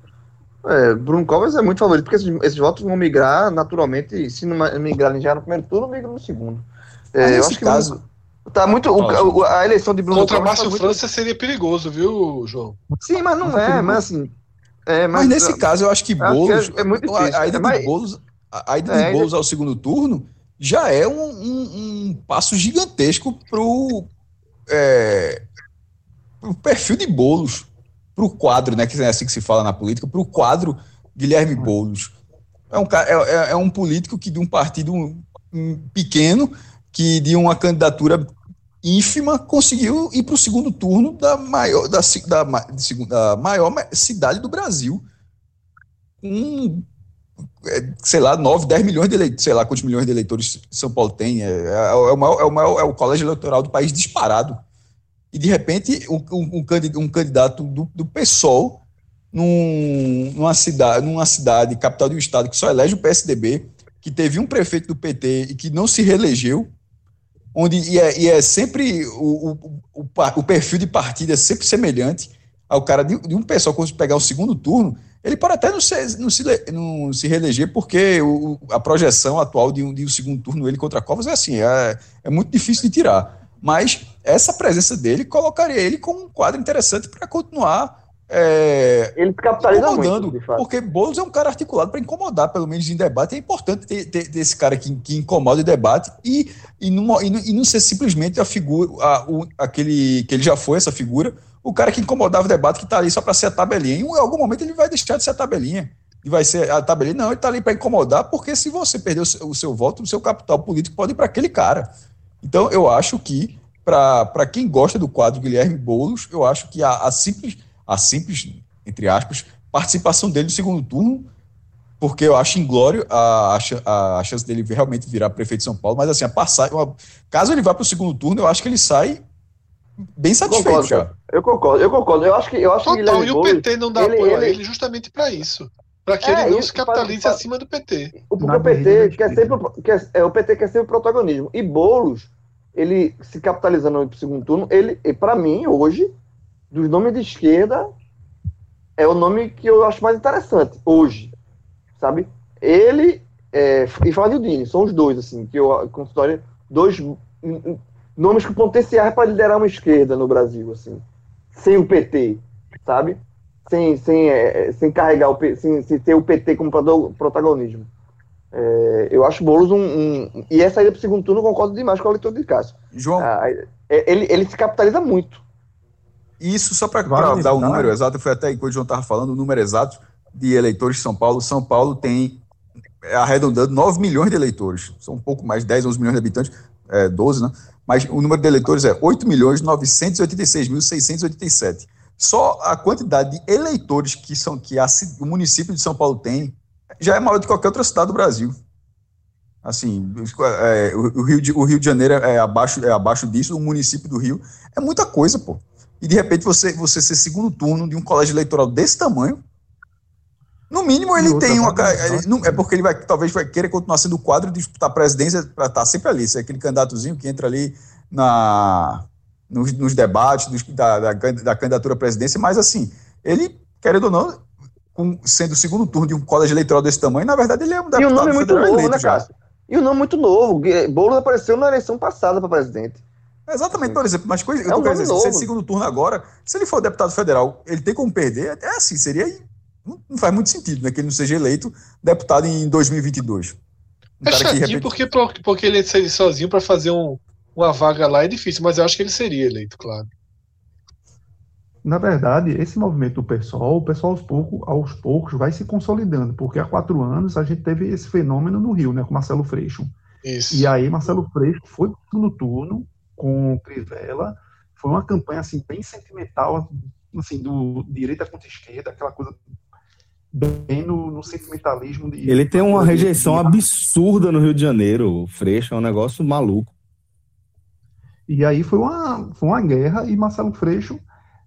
é, Bruno Covas é muito favorito, porque esses, esses votos vão migrar naturalmente, se não migrarem já no primeiro turno, migram no segundo. É, Mas eu acho que caso, tá muito. o- a eleição de Bruno Contra Covas tá Márcio muito- França seria perigoso, viu, João? Sim, mas não é, mas assim. É, mas, nesse caso eu acho que Boulos, que é- é muito difícil. a, a ida É mais- de Boulos, a, a ida É, de ainda- Boulos ao segundo turno já é um, um- um passo gigantesco pro, é, pro perfil de Boulos, pro quadro, né, que é assim que se fala na política, pro quadro Guilherme Boulos. É um, é, é- é um político que de um partido um- um pequeno, que de uma candidatura ínfima conseguiu ir para o segundo turno da maior, da, da, da maior ma- cidade do Brasil. É, sei lá, 9, 10 milhões de eleitores, sei lá quantos milhões de eleitores São Paulo tem. É, é, o, maior, é, o, maior, é o colégio eleitoral do país disparado. E, de repente, um, um, um candi- candidato do, do PSOL, num- numa, cidade, numa cidade, capital de um estado, que só elege o PSDB, que teve um prefeito do PT e que não se reelegeu, onde e é, e é sempre o, o, o, perfil de partido é sempre semelhante ao cara de, de um pessoal quando pegar o segundo turno, ele pode até não, ser, não, se, não se reeleger, porque o, a projeção atual de um, de um segundo turno ele contra Covas é assim, é, é muito difícil de tirar. Mas essa presença dele colocaria ele como um quadro interessante para continuar é, Ele capitaliza incomodando, muito, porque Boulos é um cara articulado para incomodar, pelo menos em debate. É importante ter, ter- ter esse cara que, que incomoda o debate e, e, não, e, não, e não ser simplesmente a figura, a, o, aquele que ele já foi, essa figura, o cara que incomodava o debate, que está ali só para ser a tabelinha. Em algum momento ele vai deixar de ser a tabelinha. E vai ser a tabelinha. Não, ele está ali para incomodar, porque se você perder o seu, o seu voto, o seu capital político pode ir para aquele cara. Então, eu acho que, para quem gosta do quadro Guilherme Boulos, eu acho que a, a simples, a simples, entre aspas, participação dele no segundo turno, porque eu acho inglório a, a, a chance dele realmente virar prefeito de São Paulo, mas assim, a passar, uma- caso ele vá para o segundo turno, eu acho que ele sai bem satisfeito Concordo, já. Eu concordo, eu concordo. Eu acho que eu acho que Total, Guilherme e o PT não dá ele- apoio a ele- ele justamente para isso. Para que É, ele não isso, se capitalize faz- acima do PT. o, porque o PT quer sempre, o- quer, é, o PT quer sempre o protagonismo. E Boulos, ele se capitalizando para o segundo turno, ele, para mim, hoje, dos nomes de esquerda, é o nome que eu acho mais interessante, hoje. Sabe? Ele é, e Flávio Dini, são os dois, assim, que eu considero dois nomes com potenciais para liderar uma esquerda no Brasil, assim, sem o PT, sabe? Sem, sem, é, sem carregar o P- sem, sem ter o PT como protagonismo. É, eu acho Boulos um, um- E essa ida para o segundo turno eu concordo demais com a leitura de Cássio. João, Ah, é, ele, ele se capitaliza muito. Isso só para Vale dar o lembrar. número exato, foi até enquanto o João estava falando, o número exato de eleitores de São Paulo. São Paulo tem, é, arredondando, 9 milhões de eleitores. São um pouco mais, 10, 11 milhões de habitantes, é, 12, né? Mas o número de eleitores é 8 milhões 986.687. Só a quantidade de eleitores que, são, que a o município de São Paulo tem já é maior do que qualquer outra cidade do Brasil. Assim, é, o, Rio de, o Rio de Janeiro é abaixo, é abaixo disso, o município do Rio é muita coisa, pô. E de repente você, você ser segundo turno de um colégio eleitoral desse tamanho, no mínimo ele tem uma. ele não- é porque ele vai, talvez vai querer continuar sendo o quadro de disputar a presidência para estar sempre ali. Isso é aquele candidatozinho que entra ali na, nos, nos debates dos- da, da, da candidatura à presidência, mas assim, ele, querendo ou não, com- sendo o segundo turno de um colégio eleitoral desse tamanho, na verdade ele é um E o deputado nome é muito federal novo, eleito né. Cássio? E o nome é muito novo. Boulos apareceu na eleição passada para presidente. Exatamente, por exemplo, mas coisa, eu É tô um querendo nome dizer, se é segundo turno agora, se ele for deputado federal, ele tem como perder, é assim, seria. Não, faz muito sentido, né? Que ele não seja eleito deputado em 2022. Um É chatinho repente, porque, porque ele seria sozinho para fazer um, uma vaga lá é difícil, mas eu acho que ele seria eleito, claro. Na verdade, esse movimento do PSOL, o pessoal aos poucos, aos poucos vai se consolidando, porque há quatro anos a gente teve esse fenômeno no Rio, né, com Marcelo Freixo. Isso. E aí Marcelo Freixo foi no turno com Crivella, foi uma campanha assim bem sentimental, assim do direita contra esquerda, aquela coisa bem no, no sentimentalismo de Ele tem uma rejeição de- absurda no Rio de Janeiro. O Freixo é um negócio maluco. E aí foi uma, foi uma guerra e Marcelo Freixo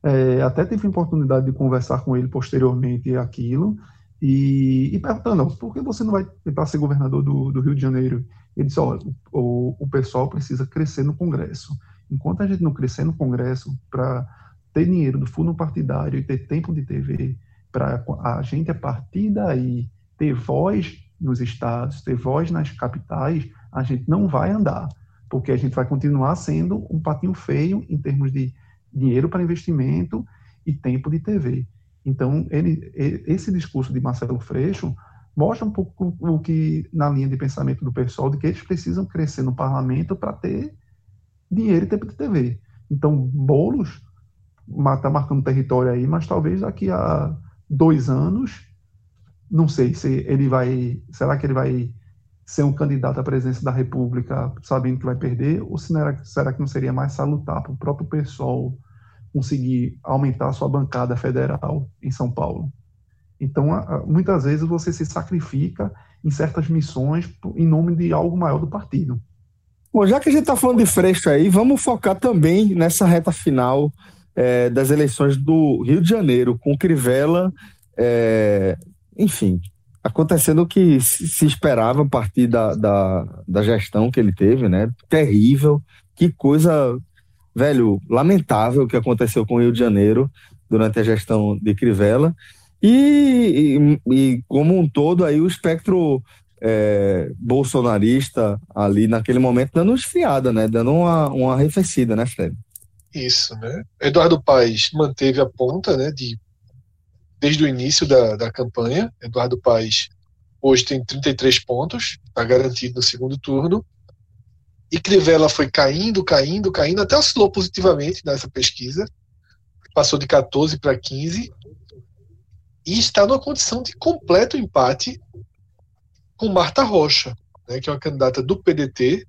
é, até teve a oportunidade de conversar com ele posteriormente aquilo e, e perguntando, por que você não vai tentar ser governador do, do Rio de Janeiro? Ele disse, olha, o, o pessoal precisa crescer no Congresso. Enquanto a gente não crescer no Congresso para ter dinheiro do fundo partidário e ter tempo de TV, para a gente, a partir daí, ter voz nos estados, ter voz nas capitais, a gente não vai andar porque a gente vai continuar sendo um patinho feio em termos de dinheiro para investimento e tempo de TV. Então, ele, esse discurso de Marcelo Freixo mostra um pouco o que, na linha de pensamento do pessoal, de que eles precisam crescer no parlamento para ter dinheiro e tempo de TV. Então, Boulos está marcando território aí, mas talvez daqui a dois anos, não sei se ele vai, será que ele vai ser um candidato à presidência da República sabendo que vai perder, ou será, será que não seria mais salutar para o próprio pessoal conseguir aumentar a sua bancada federal em São Paulo? Então, muitas vezes você se sacrifica em certas missões em nome de algo maior do partido. Bom, já que a gente está falando de Freixo aí, vamos focar também nessa reta final é, das eleições do Rio de Janeiro, com Crivella, é, enfim, acontecendo o que se esperava a partir da, da, da gestão que ele teve, né? Terrível, que coisa, velho, lamentável que aconteceu com o Rio de Janeiro durante a gestão de Crivella. E, e, e como um todo aí o espectro é, bolsonarista ali naquele momento dando uma esfriada, né? Dando uma, uma arrefecida, né, Fred? Isso, né? Eduardo Paes manteve a ponta, né, de, desde o início da, da campanha. Eduardo Paes hoje tem 33 pontos, está garantido no segundo turno. E Crivella foi caindo, caindo, caindo, até oscilou positivamente nessa pesquisa. Passou de 14 para 15. E está numa condição de completo empate com Marta Rocha, né, que é uma candidata do PDT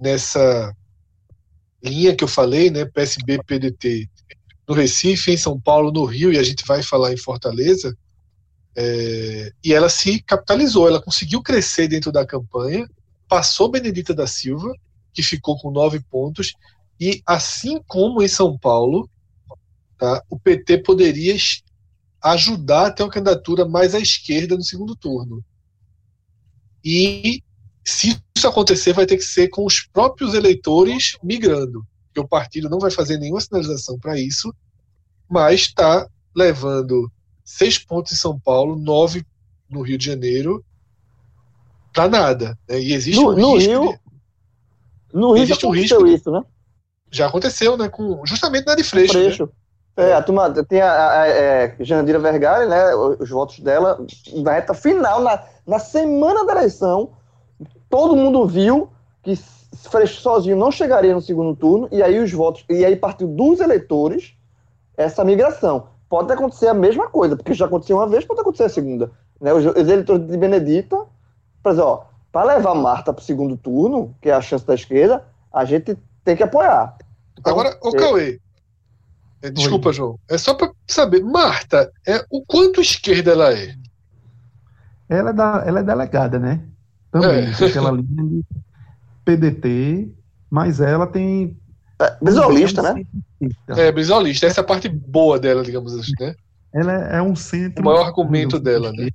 nessa linha que eu falei, né, PSB, PDT, no Recife, em São Paulo, no Rio, e a gente vai falar em Fortaleza, é, e ela se capitalizou, ela conseguiu crescer dentro da campanha, passou Benedita da Silva, que ficou com nove pontos, e assim como em São Paulo, tá, o PT poderia ajudar a ter uma candidatura mais à esquerda no segundo turno. E se isso acontecer, vai ter que ser com os próprios eleitores migrando, porque o partido não vai fazer nenhuma sinalização para isso, mas está levando seis pontos em São Paulo, nove no Rio de Janeiro, para nada. né? E existe No, um no risco Rio, de- no Rio já existe um aconteceu risco. isso, né? já aconteceu, né? Com, justamente na de Freixo. né? Freixo. É, a turma tem a, a, a é, Jandira Vergara, né? Os votos dela na reta final, na, na semana da eleição, todo mundo viu que Freixo sozinho não chegaria no segundo turno, e aí os votos, e aí partiu dos eleitores essa migração. Pode acontecer a mesma coisa, porque já aconteceu uma vez, pode acontecer a segunda. Né? Os, os eleitores de Benedita, por exemplo, ó, para levar Marta para o segundo turno, que é a chance da esquerda, a gente tem que apoiar. Então, Agora, ô é- Cauê. é, desculpa, João. É só pra saber. Marta, é, o quanto esquerda ela é? Ela é, da, ela é delegada, né? Também, É. aquela linha de PDT, mas ela tem. é, Brisolista, né? É, brisolista. Essa é a parte boa dela, digamos assim, né? Ela é, é um centro. O maior argumento dela, né?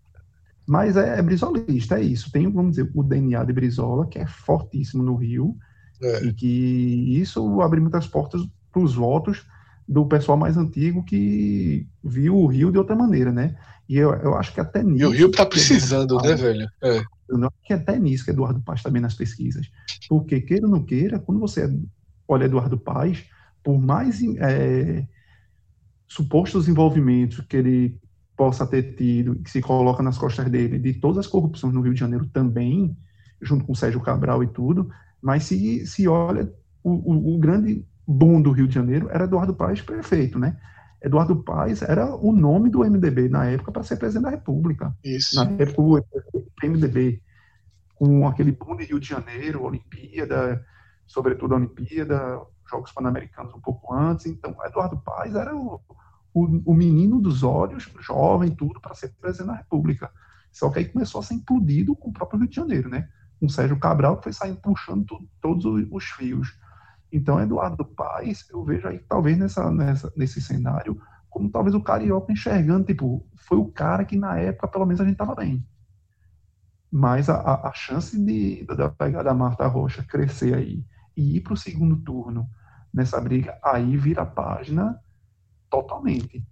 Mas é, é brisolista, é isso. Tem, vamos dizer, o DNA de Brizola, que é fortíssimo no Rio, É. e que isso abre muitas portas para os votos do pessoal mais antigo que viu o Rio de outra maneira, né? E eu, eu acho que até nisso. E o Rio tá precisando, né, velho? É. Eu acho que até nisso que Eduardo está bem nas pesquisas. Porque, queira ou não queira, quando você olha Eduardo Paes, por mais é, supostos envolvimentos que ele possa ter tido, que se coloca nas costas dele, de todas as corrupções no Rio de Janeiro também, junto com Sérgio Cabral e tudo, mas se, se olha, o, o, o grande boom do Rio de Janeiro era Eduardo Paes prefeito, né? Eduardo Paes era o nome do MDB na época para ser presidente da República Isso. na época o PMDB, com aquele boom de Rio de Janeiro, Olimpíada, sobretudo a Olimpíada, Jogos Pan-Americanos um pouco antes. Então, Eduardo Paes era o, o, o menino dos olhos, jovem, tudo, para ser presidente da República. Só que aí começou a ser implodido com o próprio Rio de Janeiro, né? Com Sérgio Cabral, que foi saindo puxando tu- todos os, os fios. Então, Eduardo Paes, eu vejo aí, talvez nessa, nessa, nesse cenário, como talvez o Carioca enxergando, tipo, foi o cara que na época, pelo menos, a gente estava bem. Mas a, a, chance de, da pegada Marta Rocha crescer aí e ir para o segundo turno nessa briga, aí vira a página totalmente.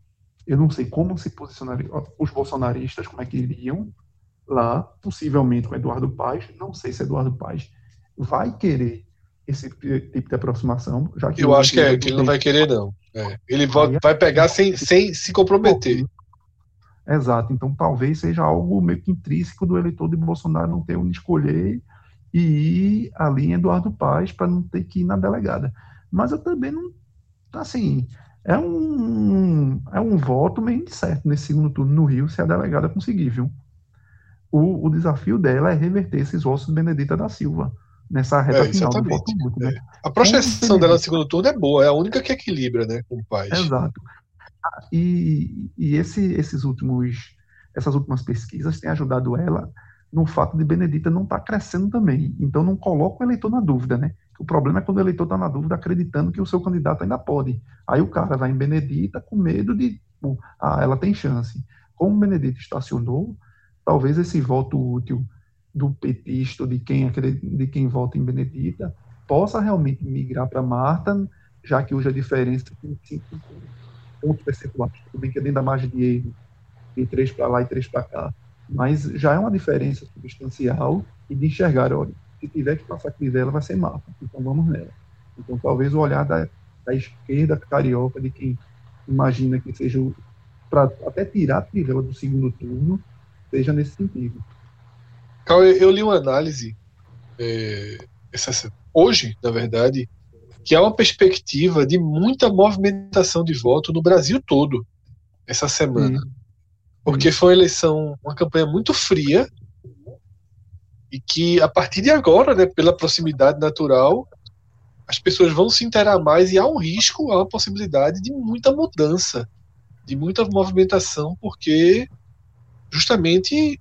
Eu não sei como se posicionariam os bolsonaristas, como é que iriam lá, possivelmente com Eduardo Paes. Não sei se Eduardo Paes vai querer esse tipo de aproximação, já que Eu acho que, é, ele que ele não vai querer, não. É. Ele vai, vai pegar sem, sem se comprometer. Exato. Então, talvez seja algo meio que intrínseco do eleitor de Bolsonaro não ter onde escolher e ir ali em Eduardo Paes para não ter que ir na delegada. Mas eu também não. Assim, é um, é um voto meio incerto nesse segundo turno no Rio, se a delegada conseguir, viu? O, o desafio dela é reverter esses votos de Benedita da Silva nessa reta É, final do voto né? A projeção dela no segundo turno é boa, é a única que equilibra, né, com o Paz. Exato. Ah, E, e esse, esses últimos, essas últimas pesquisas têm ajudado ela no fato de Benedita não estar crescendo também. Então não coloca o eleitor na dúvida, né? O problema é quando o eleitor está na dúvida acreditando que o seu candidato ainda pode. Aí o cara vai em Benedita com medo de, ah, ela tem chance. Como Benedita estacionou, talvez esse voto útil do petista, de quem, de quem vota em Benedita, possa realmente migrar para Marta, já que hoje a diferença tem cinco pontos percentuais. Tudo bem que é dentro da margem de erro, de três para lá e três para cá. Mas já é uma diferença substancial e de enxergar, olha, se tiver que passar Crivella, vai ser Marta. Então vamos nela. Então talvez o olhar da, da esquerda carioca, de quem imagina que seja para até tirar a Crivella do segundo turno, seja nesse sentido. Cauê, eu li uma análise é, essa- hoje, na verdade, que há uma perspectiva de muita movimentação de voto no Brasil todo essa semana. Porque foi uma eleição, uma campanha muito fria e que a partir de agora, né, pela proximidade natural, as pessoas vão se interar mais e há um risco, há uma possibilidade de muita mudança, de muita movimentação, porque justamente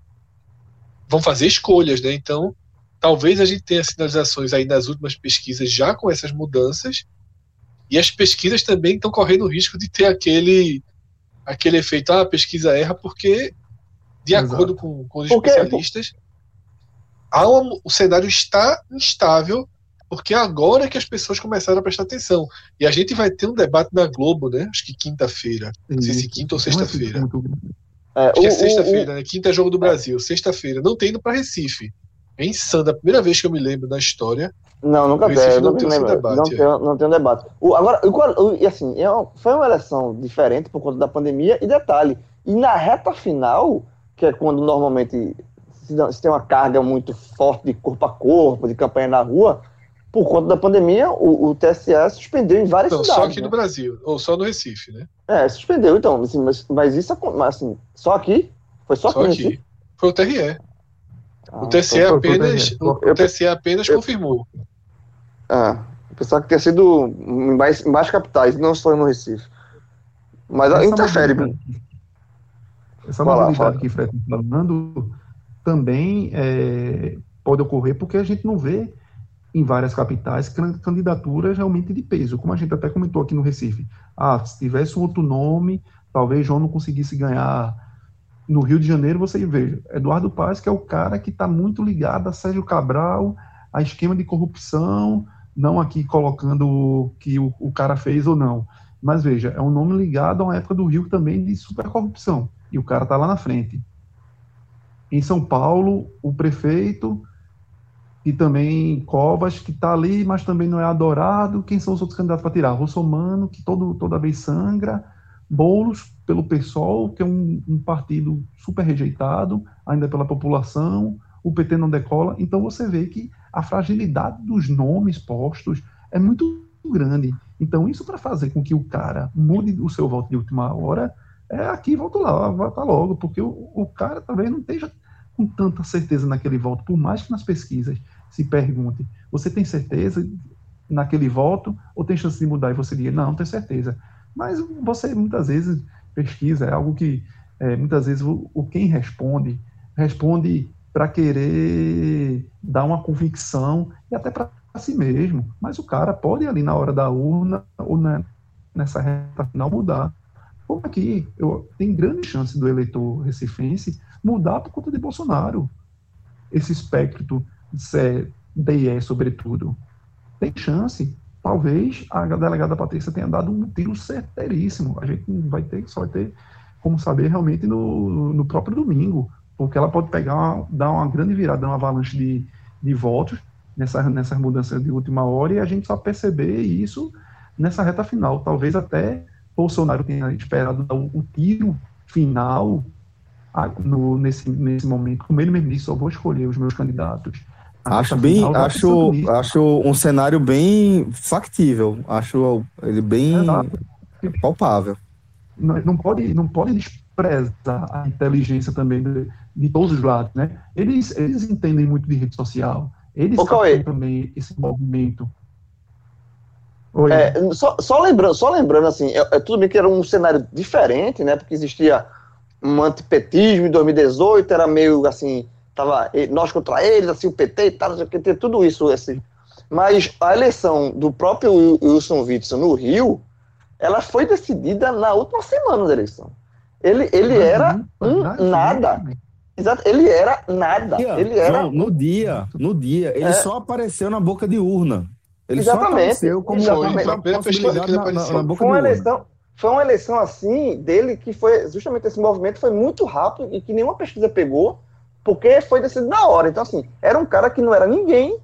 vão fazer escolhas, né? Então, talvez a gente tenha sinalizações aí nas últimas pesquisas já com essas mudanças, e as pesquisas também estão correndo o risco de ter aquele aquele efeito, ah, a pesquisa erra, porque, de Exato. acordo com, com os Porque- especialistas, há o cenário está instável, porque agora é que as pessoas começaram a prestar atenção. E a gente vai ter um debate na Globo, né? Acho que quinta-feira. Não sei se quinta ou É sexta-feira. É, Acho que é o- o- sexta-feira, né? Quinta é jogo do Brasil, sexta-feira. Não tem indo para Recife. É insano. A primeira vez que eu me lembro na história Não, nunca teve. não tem debate, não, é. tem, não tem um debate. O, agora, o o- e assim, é foi uma eleição diferente por conta da pandemia. E detalhe, e na reta final, que é quando normalmente se, se tem uma carga muito forte de corpo a corpo, de campanha na rua, por conta da pandemia, o, o TSE suspendeu em várias Não, cidades. só aqui né? no Brasil, ou só no Recife, né? É, suspendeu, então. Assim, mas, mas isso mas, assim, só aqui? Foi só aqui? Só no aqui. Foi o TRE. Ah, O TSE então- apenas, o Eu- TSE apenas eu- confirmou. Ah, eu pensava que tinha sido em mais, em mais capitais, não só no Recife. Mas Essa interfere. mobilidade- Essa Vai lá, mobilidade fala. que o Fred está falando também é, pode ocorrer porque a gente não vê em várias capitais can- candidaturas realmente de peso, como a gente até comentou aqui no Recife. Ah, se tivesse um outro nome, talvez João não conseguisse ganhar. No Rio de Janeiro, você veja, Eduardo Paes, que é o cara que está muito ligado a Sérgio Cabral, a esquema de corrupção, não aqui colocando que o, o cara fez ou não. Mas veja, é um nome ligado a uma época do Rio também de supercorrupção. E o cara está lá na frente. Em São Paulo, o prefeito e também Covas, que está ali, mas também não é adorado. Quem são os outros candidatos para tirar? Russomano, que todo, toda vez sangra. Boulos, pelo PSOL, que é um, um partido super rejeitado, ainda pela população. O PT não decola. Então você vê que a fragilidade dos nomes postos é muito grande. Então, isso para fazer com que o cara mude o seu voto de última hora, é aqui, volta lá, volta logo, porque o, o cara talvez não esteja com tanta certeza naquele voto, por mais que nas pesquisas se pergunte, você tem certeza naquele voto ou tem chance de mudar? E você diga, não, não tenho certeza. Mas você muitas vezes pesquisa, é algo que é, muitas vezes o, o quem responde, responde para querer dar uma convicção e até para si mesmo. Mas o cara pode ali na hora da urna ou na, nessa reta final mudar. Como aqui, eu, tem grande chance do eleitor recifense mudar por conta de Bolsonaro. Esse espectro ser DE, sobretudo. Tem chance. Talvez a delegada Patrícia tenha dado um tiro certeiríssimo. A gente vai ter, só vai ter como saber realmente no, no próprio domingo, porque ela pode pegar, uma, dar uma grande virada, uma avalanche de, de votos nessa, nessas mudanças de última hora e a gente só perceber isso nessa reta final. Talvez até Bolsonaro tenha esperado o, tiro final no, nesse, nesse momento, como ele mesmo disse, só vou escolher os meus candidatos. Acho bem, acho, acho um cenário bem factível. Acho ele bem Exato. palpável. não, não pode não pode desprezar a inteligência também de, de todos os lados, né? Eles eles entendem muito de rede social, eles captam também esse movimento. Oi. É, só, só lembrando, só lembrando assim, é, é tudo bem que era um cenário diferente, né? Porque existia um antipetismo em 2018, era meio assim, tava nós contra eles, assim, o PT e tal, não sei o que, tem tudo isso, assim. Mas a eleição do próprio Wil- Wilson Witson no Rio, ela foi decidida na última semana da eleição. Ele, ele era um nada. Exato, ele era nada. Ele era João, no dia, no dia, ele É. só apareceu na boca de urna. Ele só Exatamente. apareceu como Exatamente. na, na, apareceu. na boca foi de uma urna. eleição, foi uma eleição assim dele que foi justamente esse movimento foi muito rápido e que nenhuma pesquisa pegou, porque foi decidido na hora. Então assim, era um cara que não era ninguém,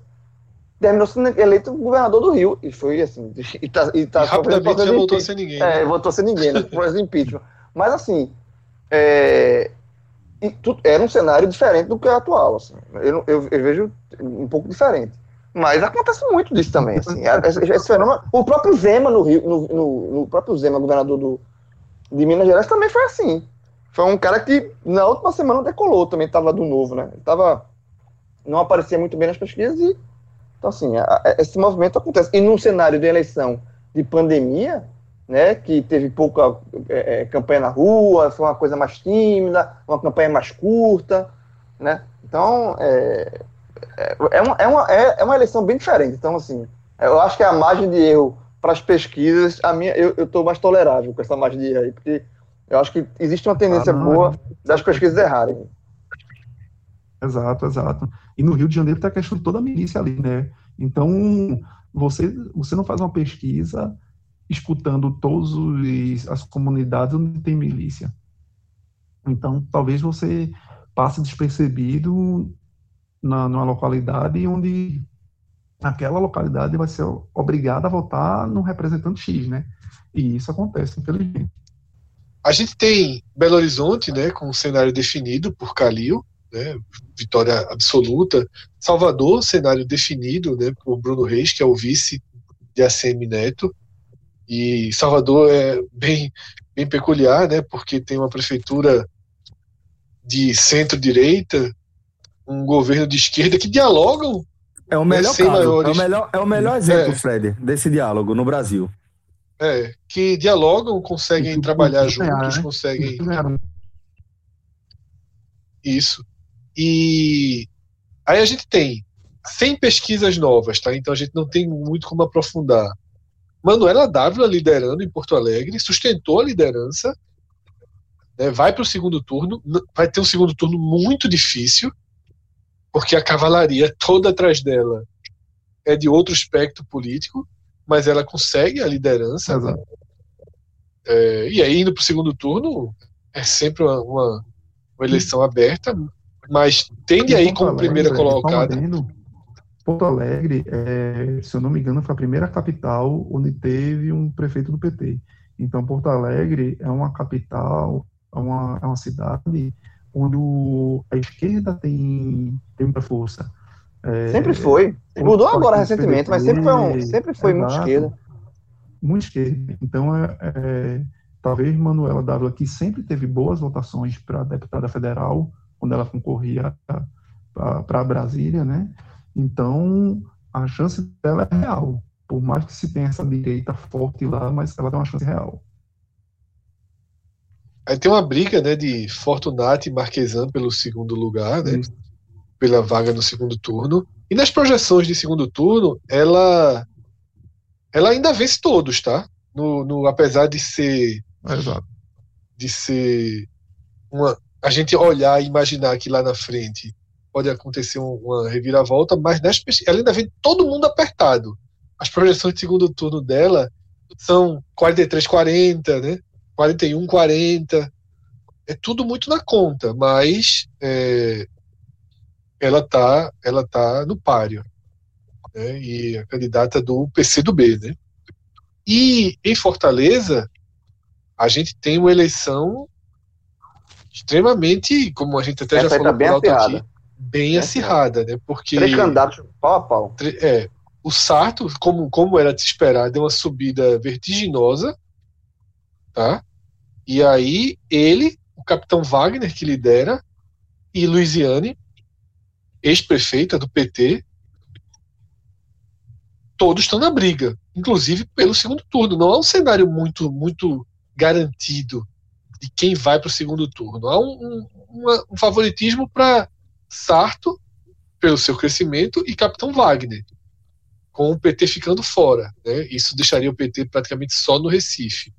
terminou sendo eleito governador do Rio e foi assim, e tá, e tá E rapidamente já voltou a ser ninguém. É, né? voltou a ser ninguém, né? Por impeachment. Mas assim, é, era um cenário diferente do que é atual. Assim. Eu, eu, eu vejo um pouco diferente. Mas acontece muito disso também. Assim. Esse, esse fenômeno. O próprio Zema no Rio, no, no, no próprio Zema, governador do, de Minas Gerais, também foi assim. Foi um cara que na última semana decolou, também estava do novo, né? Ele tava, não aparecia muito bem nas pesquisas e. Então, assim, a- a- esse movimento acontece. E num cenário de eleição de pandemia, né, que teve pouca é, é, campanha na rua, foi uma coisa mais tímida, uma campanha mais curta, né? Então, é, é, é, uma, é, uma, é, é uma eleição bem diferente. Então, assim, eu acho que a margem de erro para as pesquisas, a minha, eu estou mais tolerável com essa margem de erro aí, porque eu acho que existe uma tendência Ah, não, boa das pesquisas errarem. Exato, exato. E no Rio de Janeiro está a questão de toda a milícia ali, né? Então, você, você não faz uma pesquisa escutando todas as comunidades onde tem milícia. Então, talvez você passe despercebido na, numa localidade onde naquela localidade vai ser obrigado a votar no representante X, né? E isso acontece, infelizmente. A gente tem Belo Horizonte, né, com um cenário definido por Calil, né, vitória absoluta. Salvador, cenário definido, né, por Bruno Reis, que é o vice de ACM Neto. E Salvador é bem, bem peculiar, né, porque tem uma prefeitura de centro-direita, um governo de esquerda que dialogam É o melhor sem caso, é maiores- o melhor, é o melhor exemplo, É. Fred, desse diálogo no Brasil. É, que dialogam, conseguem trabalhar ganhar, juntos, né? conseguem Ganharam isso. E aí a gente tem 100 pesquisas novas, tá? Então a gente não tem muito como aprofundar. Manuela Dávila liderando em Porto Alegre, sustentou a liderança, né? vai para o segundo turno, vai ter um segundo turno muito difícil, porque a cavalaria toda atrás dela é de outro espectro político, mas ela consegue a liderança. né? É, e aí, indo para o segundo turno, é sempre uma, uma, uma eleição aberta, mas tende aí como Alegre, primeira colocada. Porto Alegre, é, se eu não me engano, foi a primeira capital onde teve um prefeito do PT. Então, Porto Alegre é uma capital, é uma, é uma cidade onde a esquerda tem, tem muita força. É, Sempre foi. Mudou agora partido recentemente, mas sempre foi, um, PDT, sempre foi muito esquerda. muito esquerda. Então, é, é, talvez Manuela Dávila, que sempre teve boas votações para deputada federal, quando ela concorria para Brasília, né? Então, a chance dela é real. Por mais que se tenha essa direita forte lá, mas ela tem uma chance real. Aí tem uma briga né, de Fortunati e Marquesan pelo segundo lugar, né, Isso. Pela vaga no segundo turno. E nas projeções de segundo turno, ela, ela ainda vence todos, tá? No, no, apesar de ser Exato. de ser uma a gente olhar e imaginar que lá na frente pode acontecer um- uma reviravolta, mas nas ela ainda vem todo mundo apertado. As projeções de segundo turno dela são 43-40, né? 41-40. É tudo muito na conta, mas é, ela tá ela tá no páreo. Né? E a candidata do PCdoB, né? E em Fortaleza, a gente tem uma eleição extremamente, como a gente até Essa já aí falou tá bem acirrada. aqui, bem acirrada, né? Porque Três candidatos pau a pau. é, o Sarto, como, como era de se esperar, deu uma subida vertiginosa, tá? E aí ele, o capitão Wagner, que lidera, e Luiziane, ex-prefeita do PT, todos estão na briga, inclusive pelo segundo turno. Não há um cenário muito, muito garantido de quem vai para o segundo turno. Há um, um, um favoritismo para Sarto, pelo seu crescimento, e Capitão Wagner, com o PT ficando fora. Né? Isso deixaria o PT praticamente só no Recife,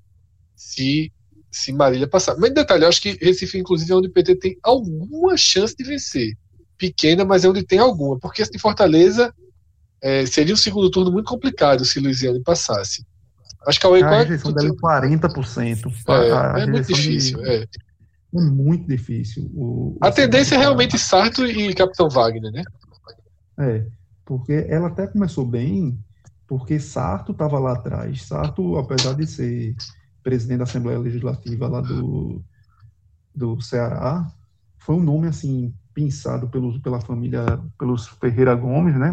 se, se Marília passar. Mas detalhe, eu acho que Recife, inclusive, é onde o PT tem alguma chance de vencer. Pequena, mas é onde tem alguma. Porque em Fortaleza é, seria um segundo turno muito complicado se Luiziane passasse. Acho que a Oi, A rejeição dela é 40%. é, é muito rejeição de- difícil. é. É muito difícil. O- A tendência é realmente Sarto e Capitão Wagner, né? É, porque ela até começou bem, porque Sarto estava lá atrás. Sarto, apesar de ser presidente da Assembleia Legislativa lá do, do Ceará, foi um nome assim pensado pelos, pela família, pelos Ferreira Gomes, né?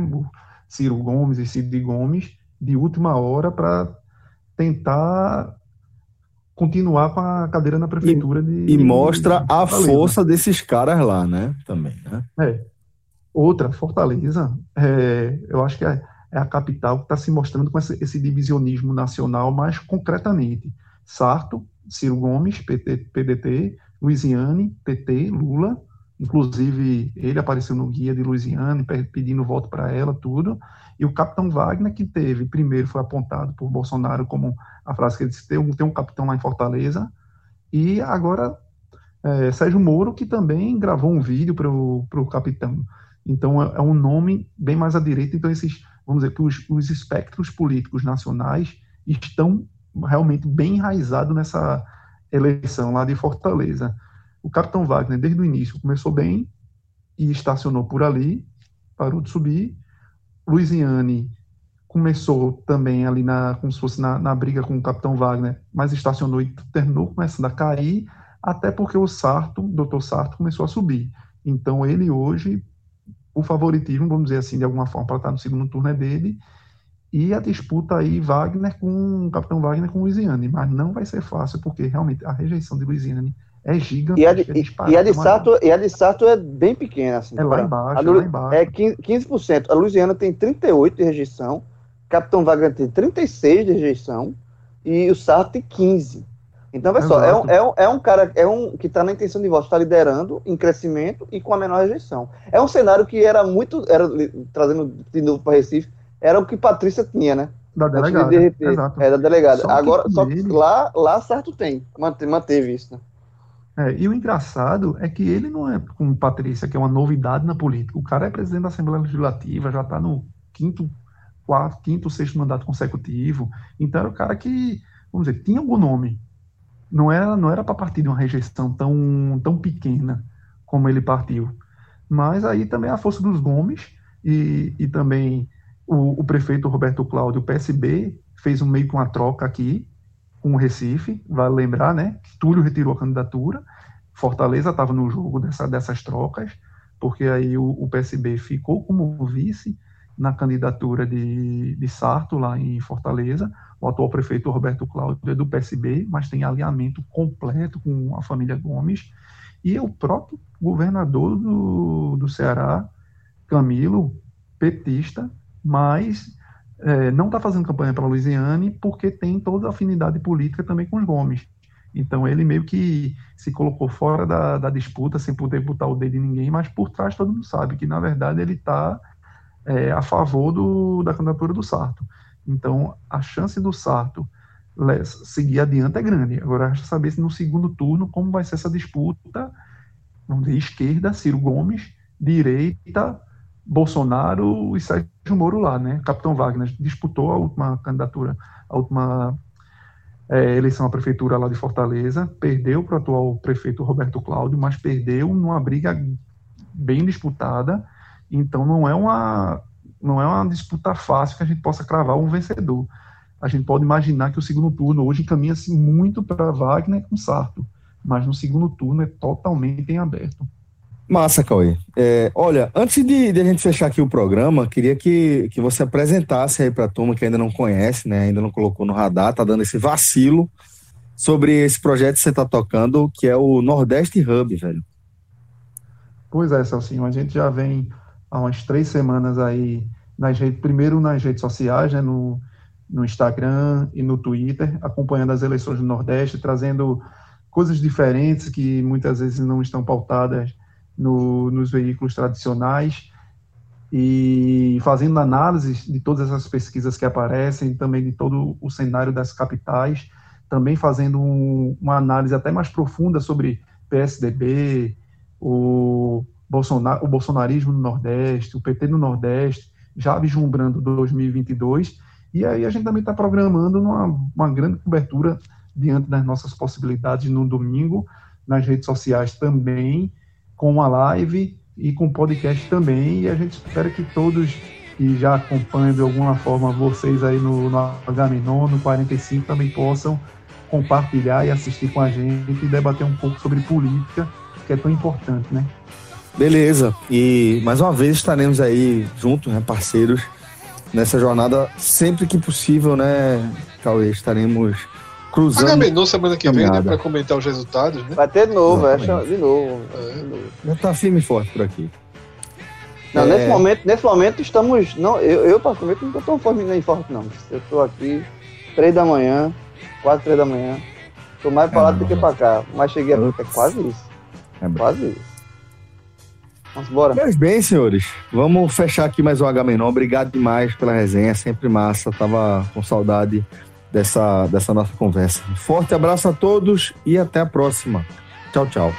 Ciro Gomes e Cid Gomes, de última hora para tentar continuar com a cadeira na prefeitura de E mostra a Fortaleza. força desses caras lá, né? Também, né? É. Outra, Fortaleza, é, eu acho que é, é a capital que está se mostrando com esse, esse divisionismo nacional mais concretamente. Sarto, Ciro Gomes, PT, PDT, Luiziane, PT, Lula, inclusive ele apareceu no guia de Luiziane, pe- pedindo voto para ela, tudo, e o capitão Wagner, que teve, primeiro foi apontado por Bolsonaro como a frase que ele disse, tem um, tem um capitão lá em Fortaleza, e agora é, Sérgio Moro, que também gravou um vídeo para o capitão. Então, é, é um nome bem mais à direita. Então, esses, vamos dizer que os, os espectros políticos nacionais estão realmente bem enraizados nessa eleição lá de Fortaleza. O capitão Wagner, desde o início, começou bem e estacionou por ali, parou de subir. Luiziane começou também ali na, como se fosse na, na briga com o Capitão Wagner, mas estacionou e terminou começando a cair, até porque o Sarto, o Dr. Sarto, começou a subir. Então ele hoje, o favoritismo, vamos dizer assim, de alguma forma, para estar no segundo turno é dele, e a disputa aí Wagner com o Capitão Wagner com Luiziane, mas não vai ser fácil, porque realmente a rejeição de Luiziane é gigante. E a de, e, e a de Sato, e a de Sato é bem pequena. Assim, É lá embaixo, é lá embaixo. É 15%, 15%. A Luiziana tem 38% de rejeição, Capitão Wagner tem 36% de rejeição e o Sarto tem 15%. Então, vai só, é um, é, um, é um cara é um, que está na intenção de voto, está liderando em crescimento e com a menor rejeição. É um cenário que era muito, era, trazendo de novo para Recife, era o que Patrícia tinha, né? da de delegada. Exato. É, da delegada. Só Agora, só que lá, lá Sarto tem, mante- manteve isso, né? É, e o engraçado é que ele não é como Patrícia, que é uma novidade na política. O cara é presidente da Assembleia Legislativa, já está no quinto, quarto, quinto, sexto mandato consecutivo. Então era o cara que, vamos dizer, tinha algum nome. Não era, não era para partir de uma rejeição tão, tão pequena como ele partiu. Mas aí também a força dos Gomes e, e também o, o prefeito Roberto Cláudio, o PSB, fez um meio com a troca aqui com o Recife, vale lembrar, né? Túlio retirou a candidatura, Fortaleza estava no jogo dessa, dessas trocas, porque aí o, o PSB ficou como vice na candidatura de, de Sarto lá em Fortaleza. O atual prefeito Roberto Cláudio é do PSB, mas tem alinhamento completo com a família Gomes. E o próprio governador do, do Ceará, Camilo, petista, mas é, não está fazendo campanha para Luiziane porque tem toda a afinidade política também com os Gomes. Então ele meio que se colocou fora da, da disputa sem poder botar o dedo em ninguém, mas por trás todo mundo sabe que na verdade ele está é, a favor do, da candidatura do Sarto. Então a chance do Sarto seguir adiante é grande. Agora resta saber se no segundo turno como vai ser essa disputa, vamos dizer, esquerda, Ciro Gomes, direita, Bolsonaro e Sérgio Moro lá, né? Capitão Wagner disputou a última candidatura, a última é, eleição à prefeitura lá de Fortaleza, perdeu para o atual prefeito Roberto Cláudio, mas perdeu numa briga bem disputada. Então não é uma não é uma disputa fácil que a gente possa cravar um vencedor. A gente pode imaginar que o segundo turno hoje encaminha-se muito para Wagner com Sarto, mas no segundo turno é totalmente em aberto. Massa, Cauê. É, olha, antes de, de a gente fechar aqui o programa, queria que, que você apresentasse aí para a turma que ainda não conhece, né, ainda não colocou no radar, tá dando esse vacilo sobre esse projeto que você tá tocando, que é o Nordeste Hub, velho. Pois é, Celcinho, a gente já vem há umas três semanas aí, nas redes, primeiro nas redes sociais, né, no, no Instagram e no Twitter, acompanhando as eleições do Nordeste, trazendo coisas diferentes que muitas vezes não estão pautadas no, nos veículos tradicionais. E fazendo análise de todas essas pesquisas que aparecem, também de todo o cenário das capitais, também fazendo um, uma análise até mais profunda sobre PSDB, o, Bolsonar, o bolsonarismo no Nordeste, o PT no Nordeste, já vislumbrando 2022, e aí a gente também está programando uma, uma grande cobertura diante das nossas possibilidades no domingo, nas redes sociais também, com uma live e com podcast também, e a gente espera que todos que já acompanham de alguma forma vocês aí no, no Agamenon, no 45, também possam compartilhar e assistir com a gente e debater um pouco sobre política, que é tão importante, né? Beleza. E mais uma vez estaremos aí juntos, né, parceiros, nessa jornada sempre que possível, né, Cauê? Estaremos cruzando. Agamenon semana que vem, né, para comentar os resultados, né? Vai ter de novo, é, de novo. É. de novo. Já tá firme e forte por aqui. Não, É. nesse momento, nesse momento estamos. Não, eu, eu particularmente não tô tão forte nem forte, não. Eu tô aqui, três da manhã, quase três da manhã. Tô mais pra lá do que pra cá. Mas cheguei a. É quase isso. É. Quase isso. Vamos embora. Pois bem, senhores, vamos fechar aqui mais um Agamenon. Obrigado demais pela resenha, sempre massa. Tava com saudade dessa, dessa nossa conversa. Forte abraço a todos e até a próxima. Tchau, tchau.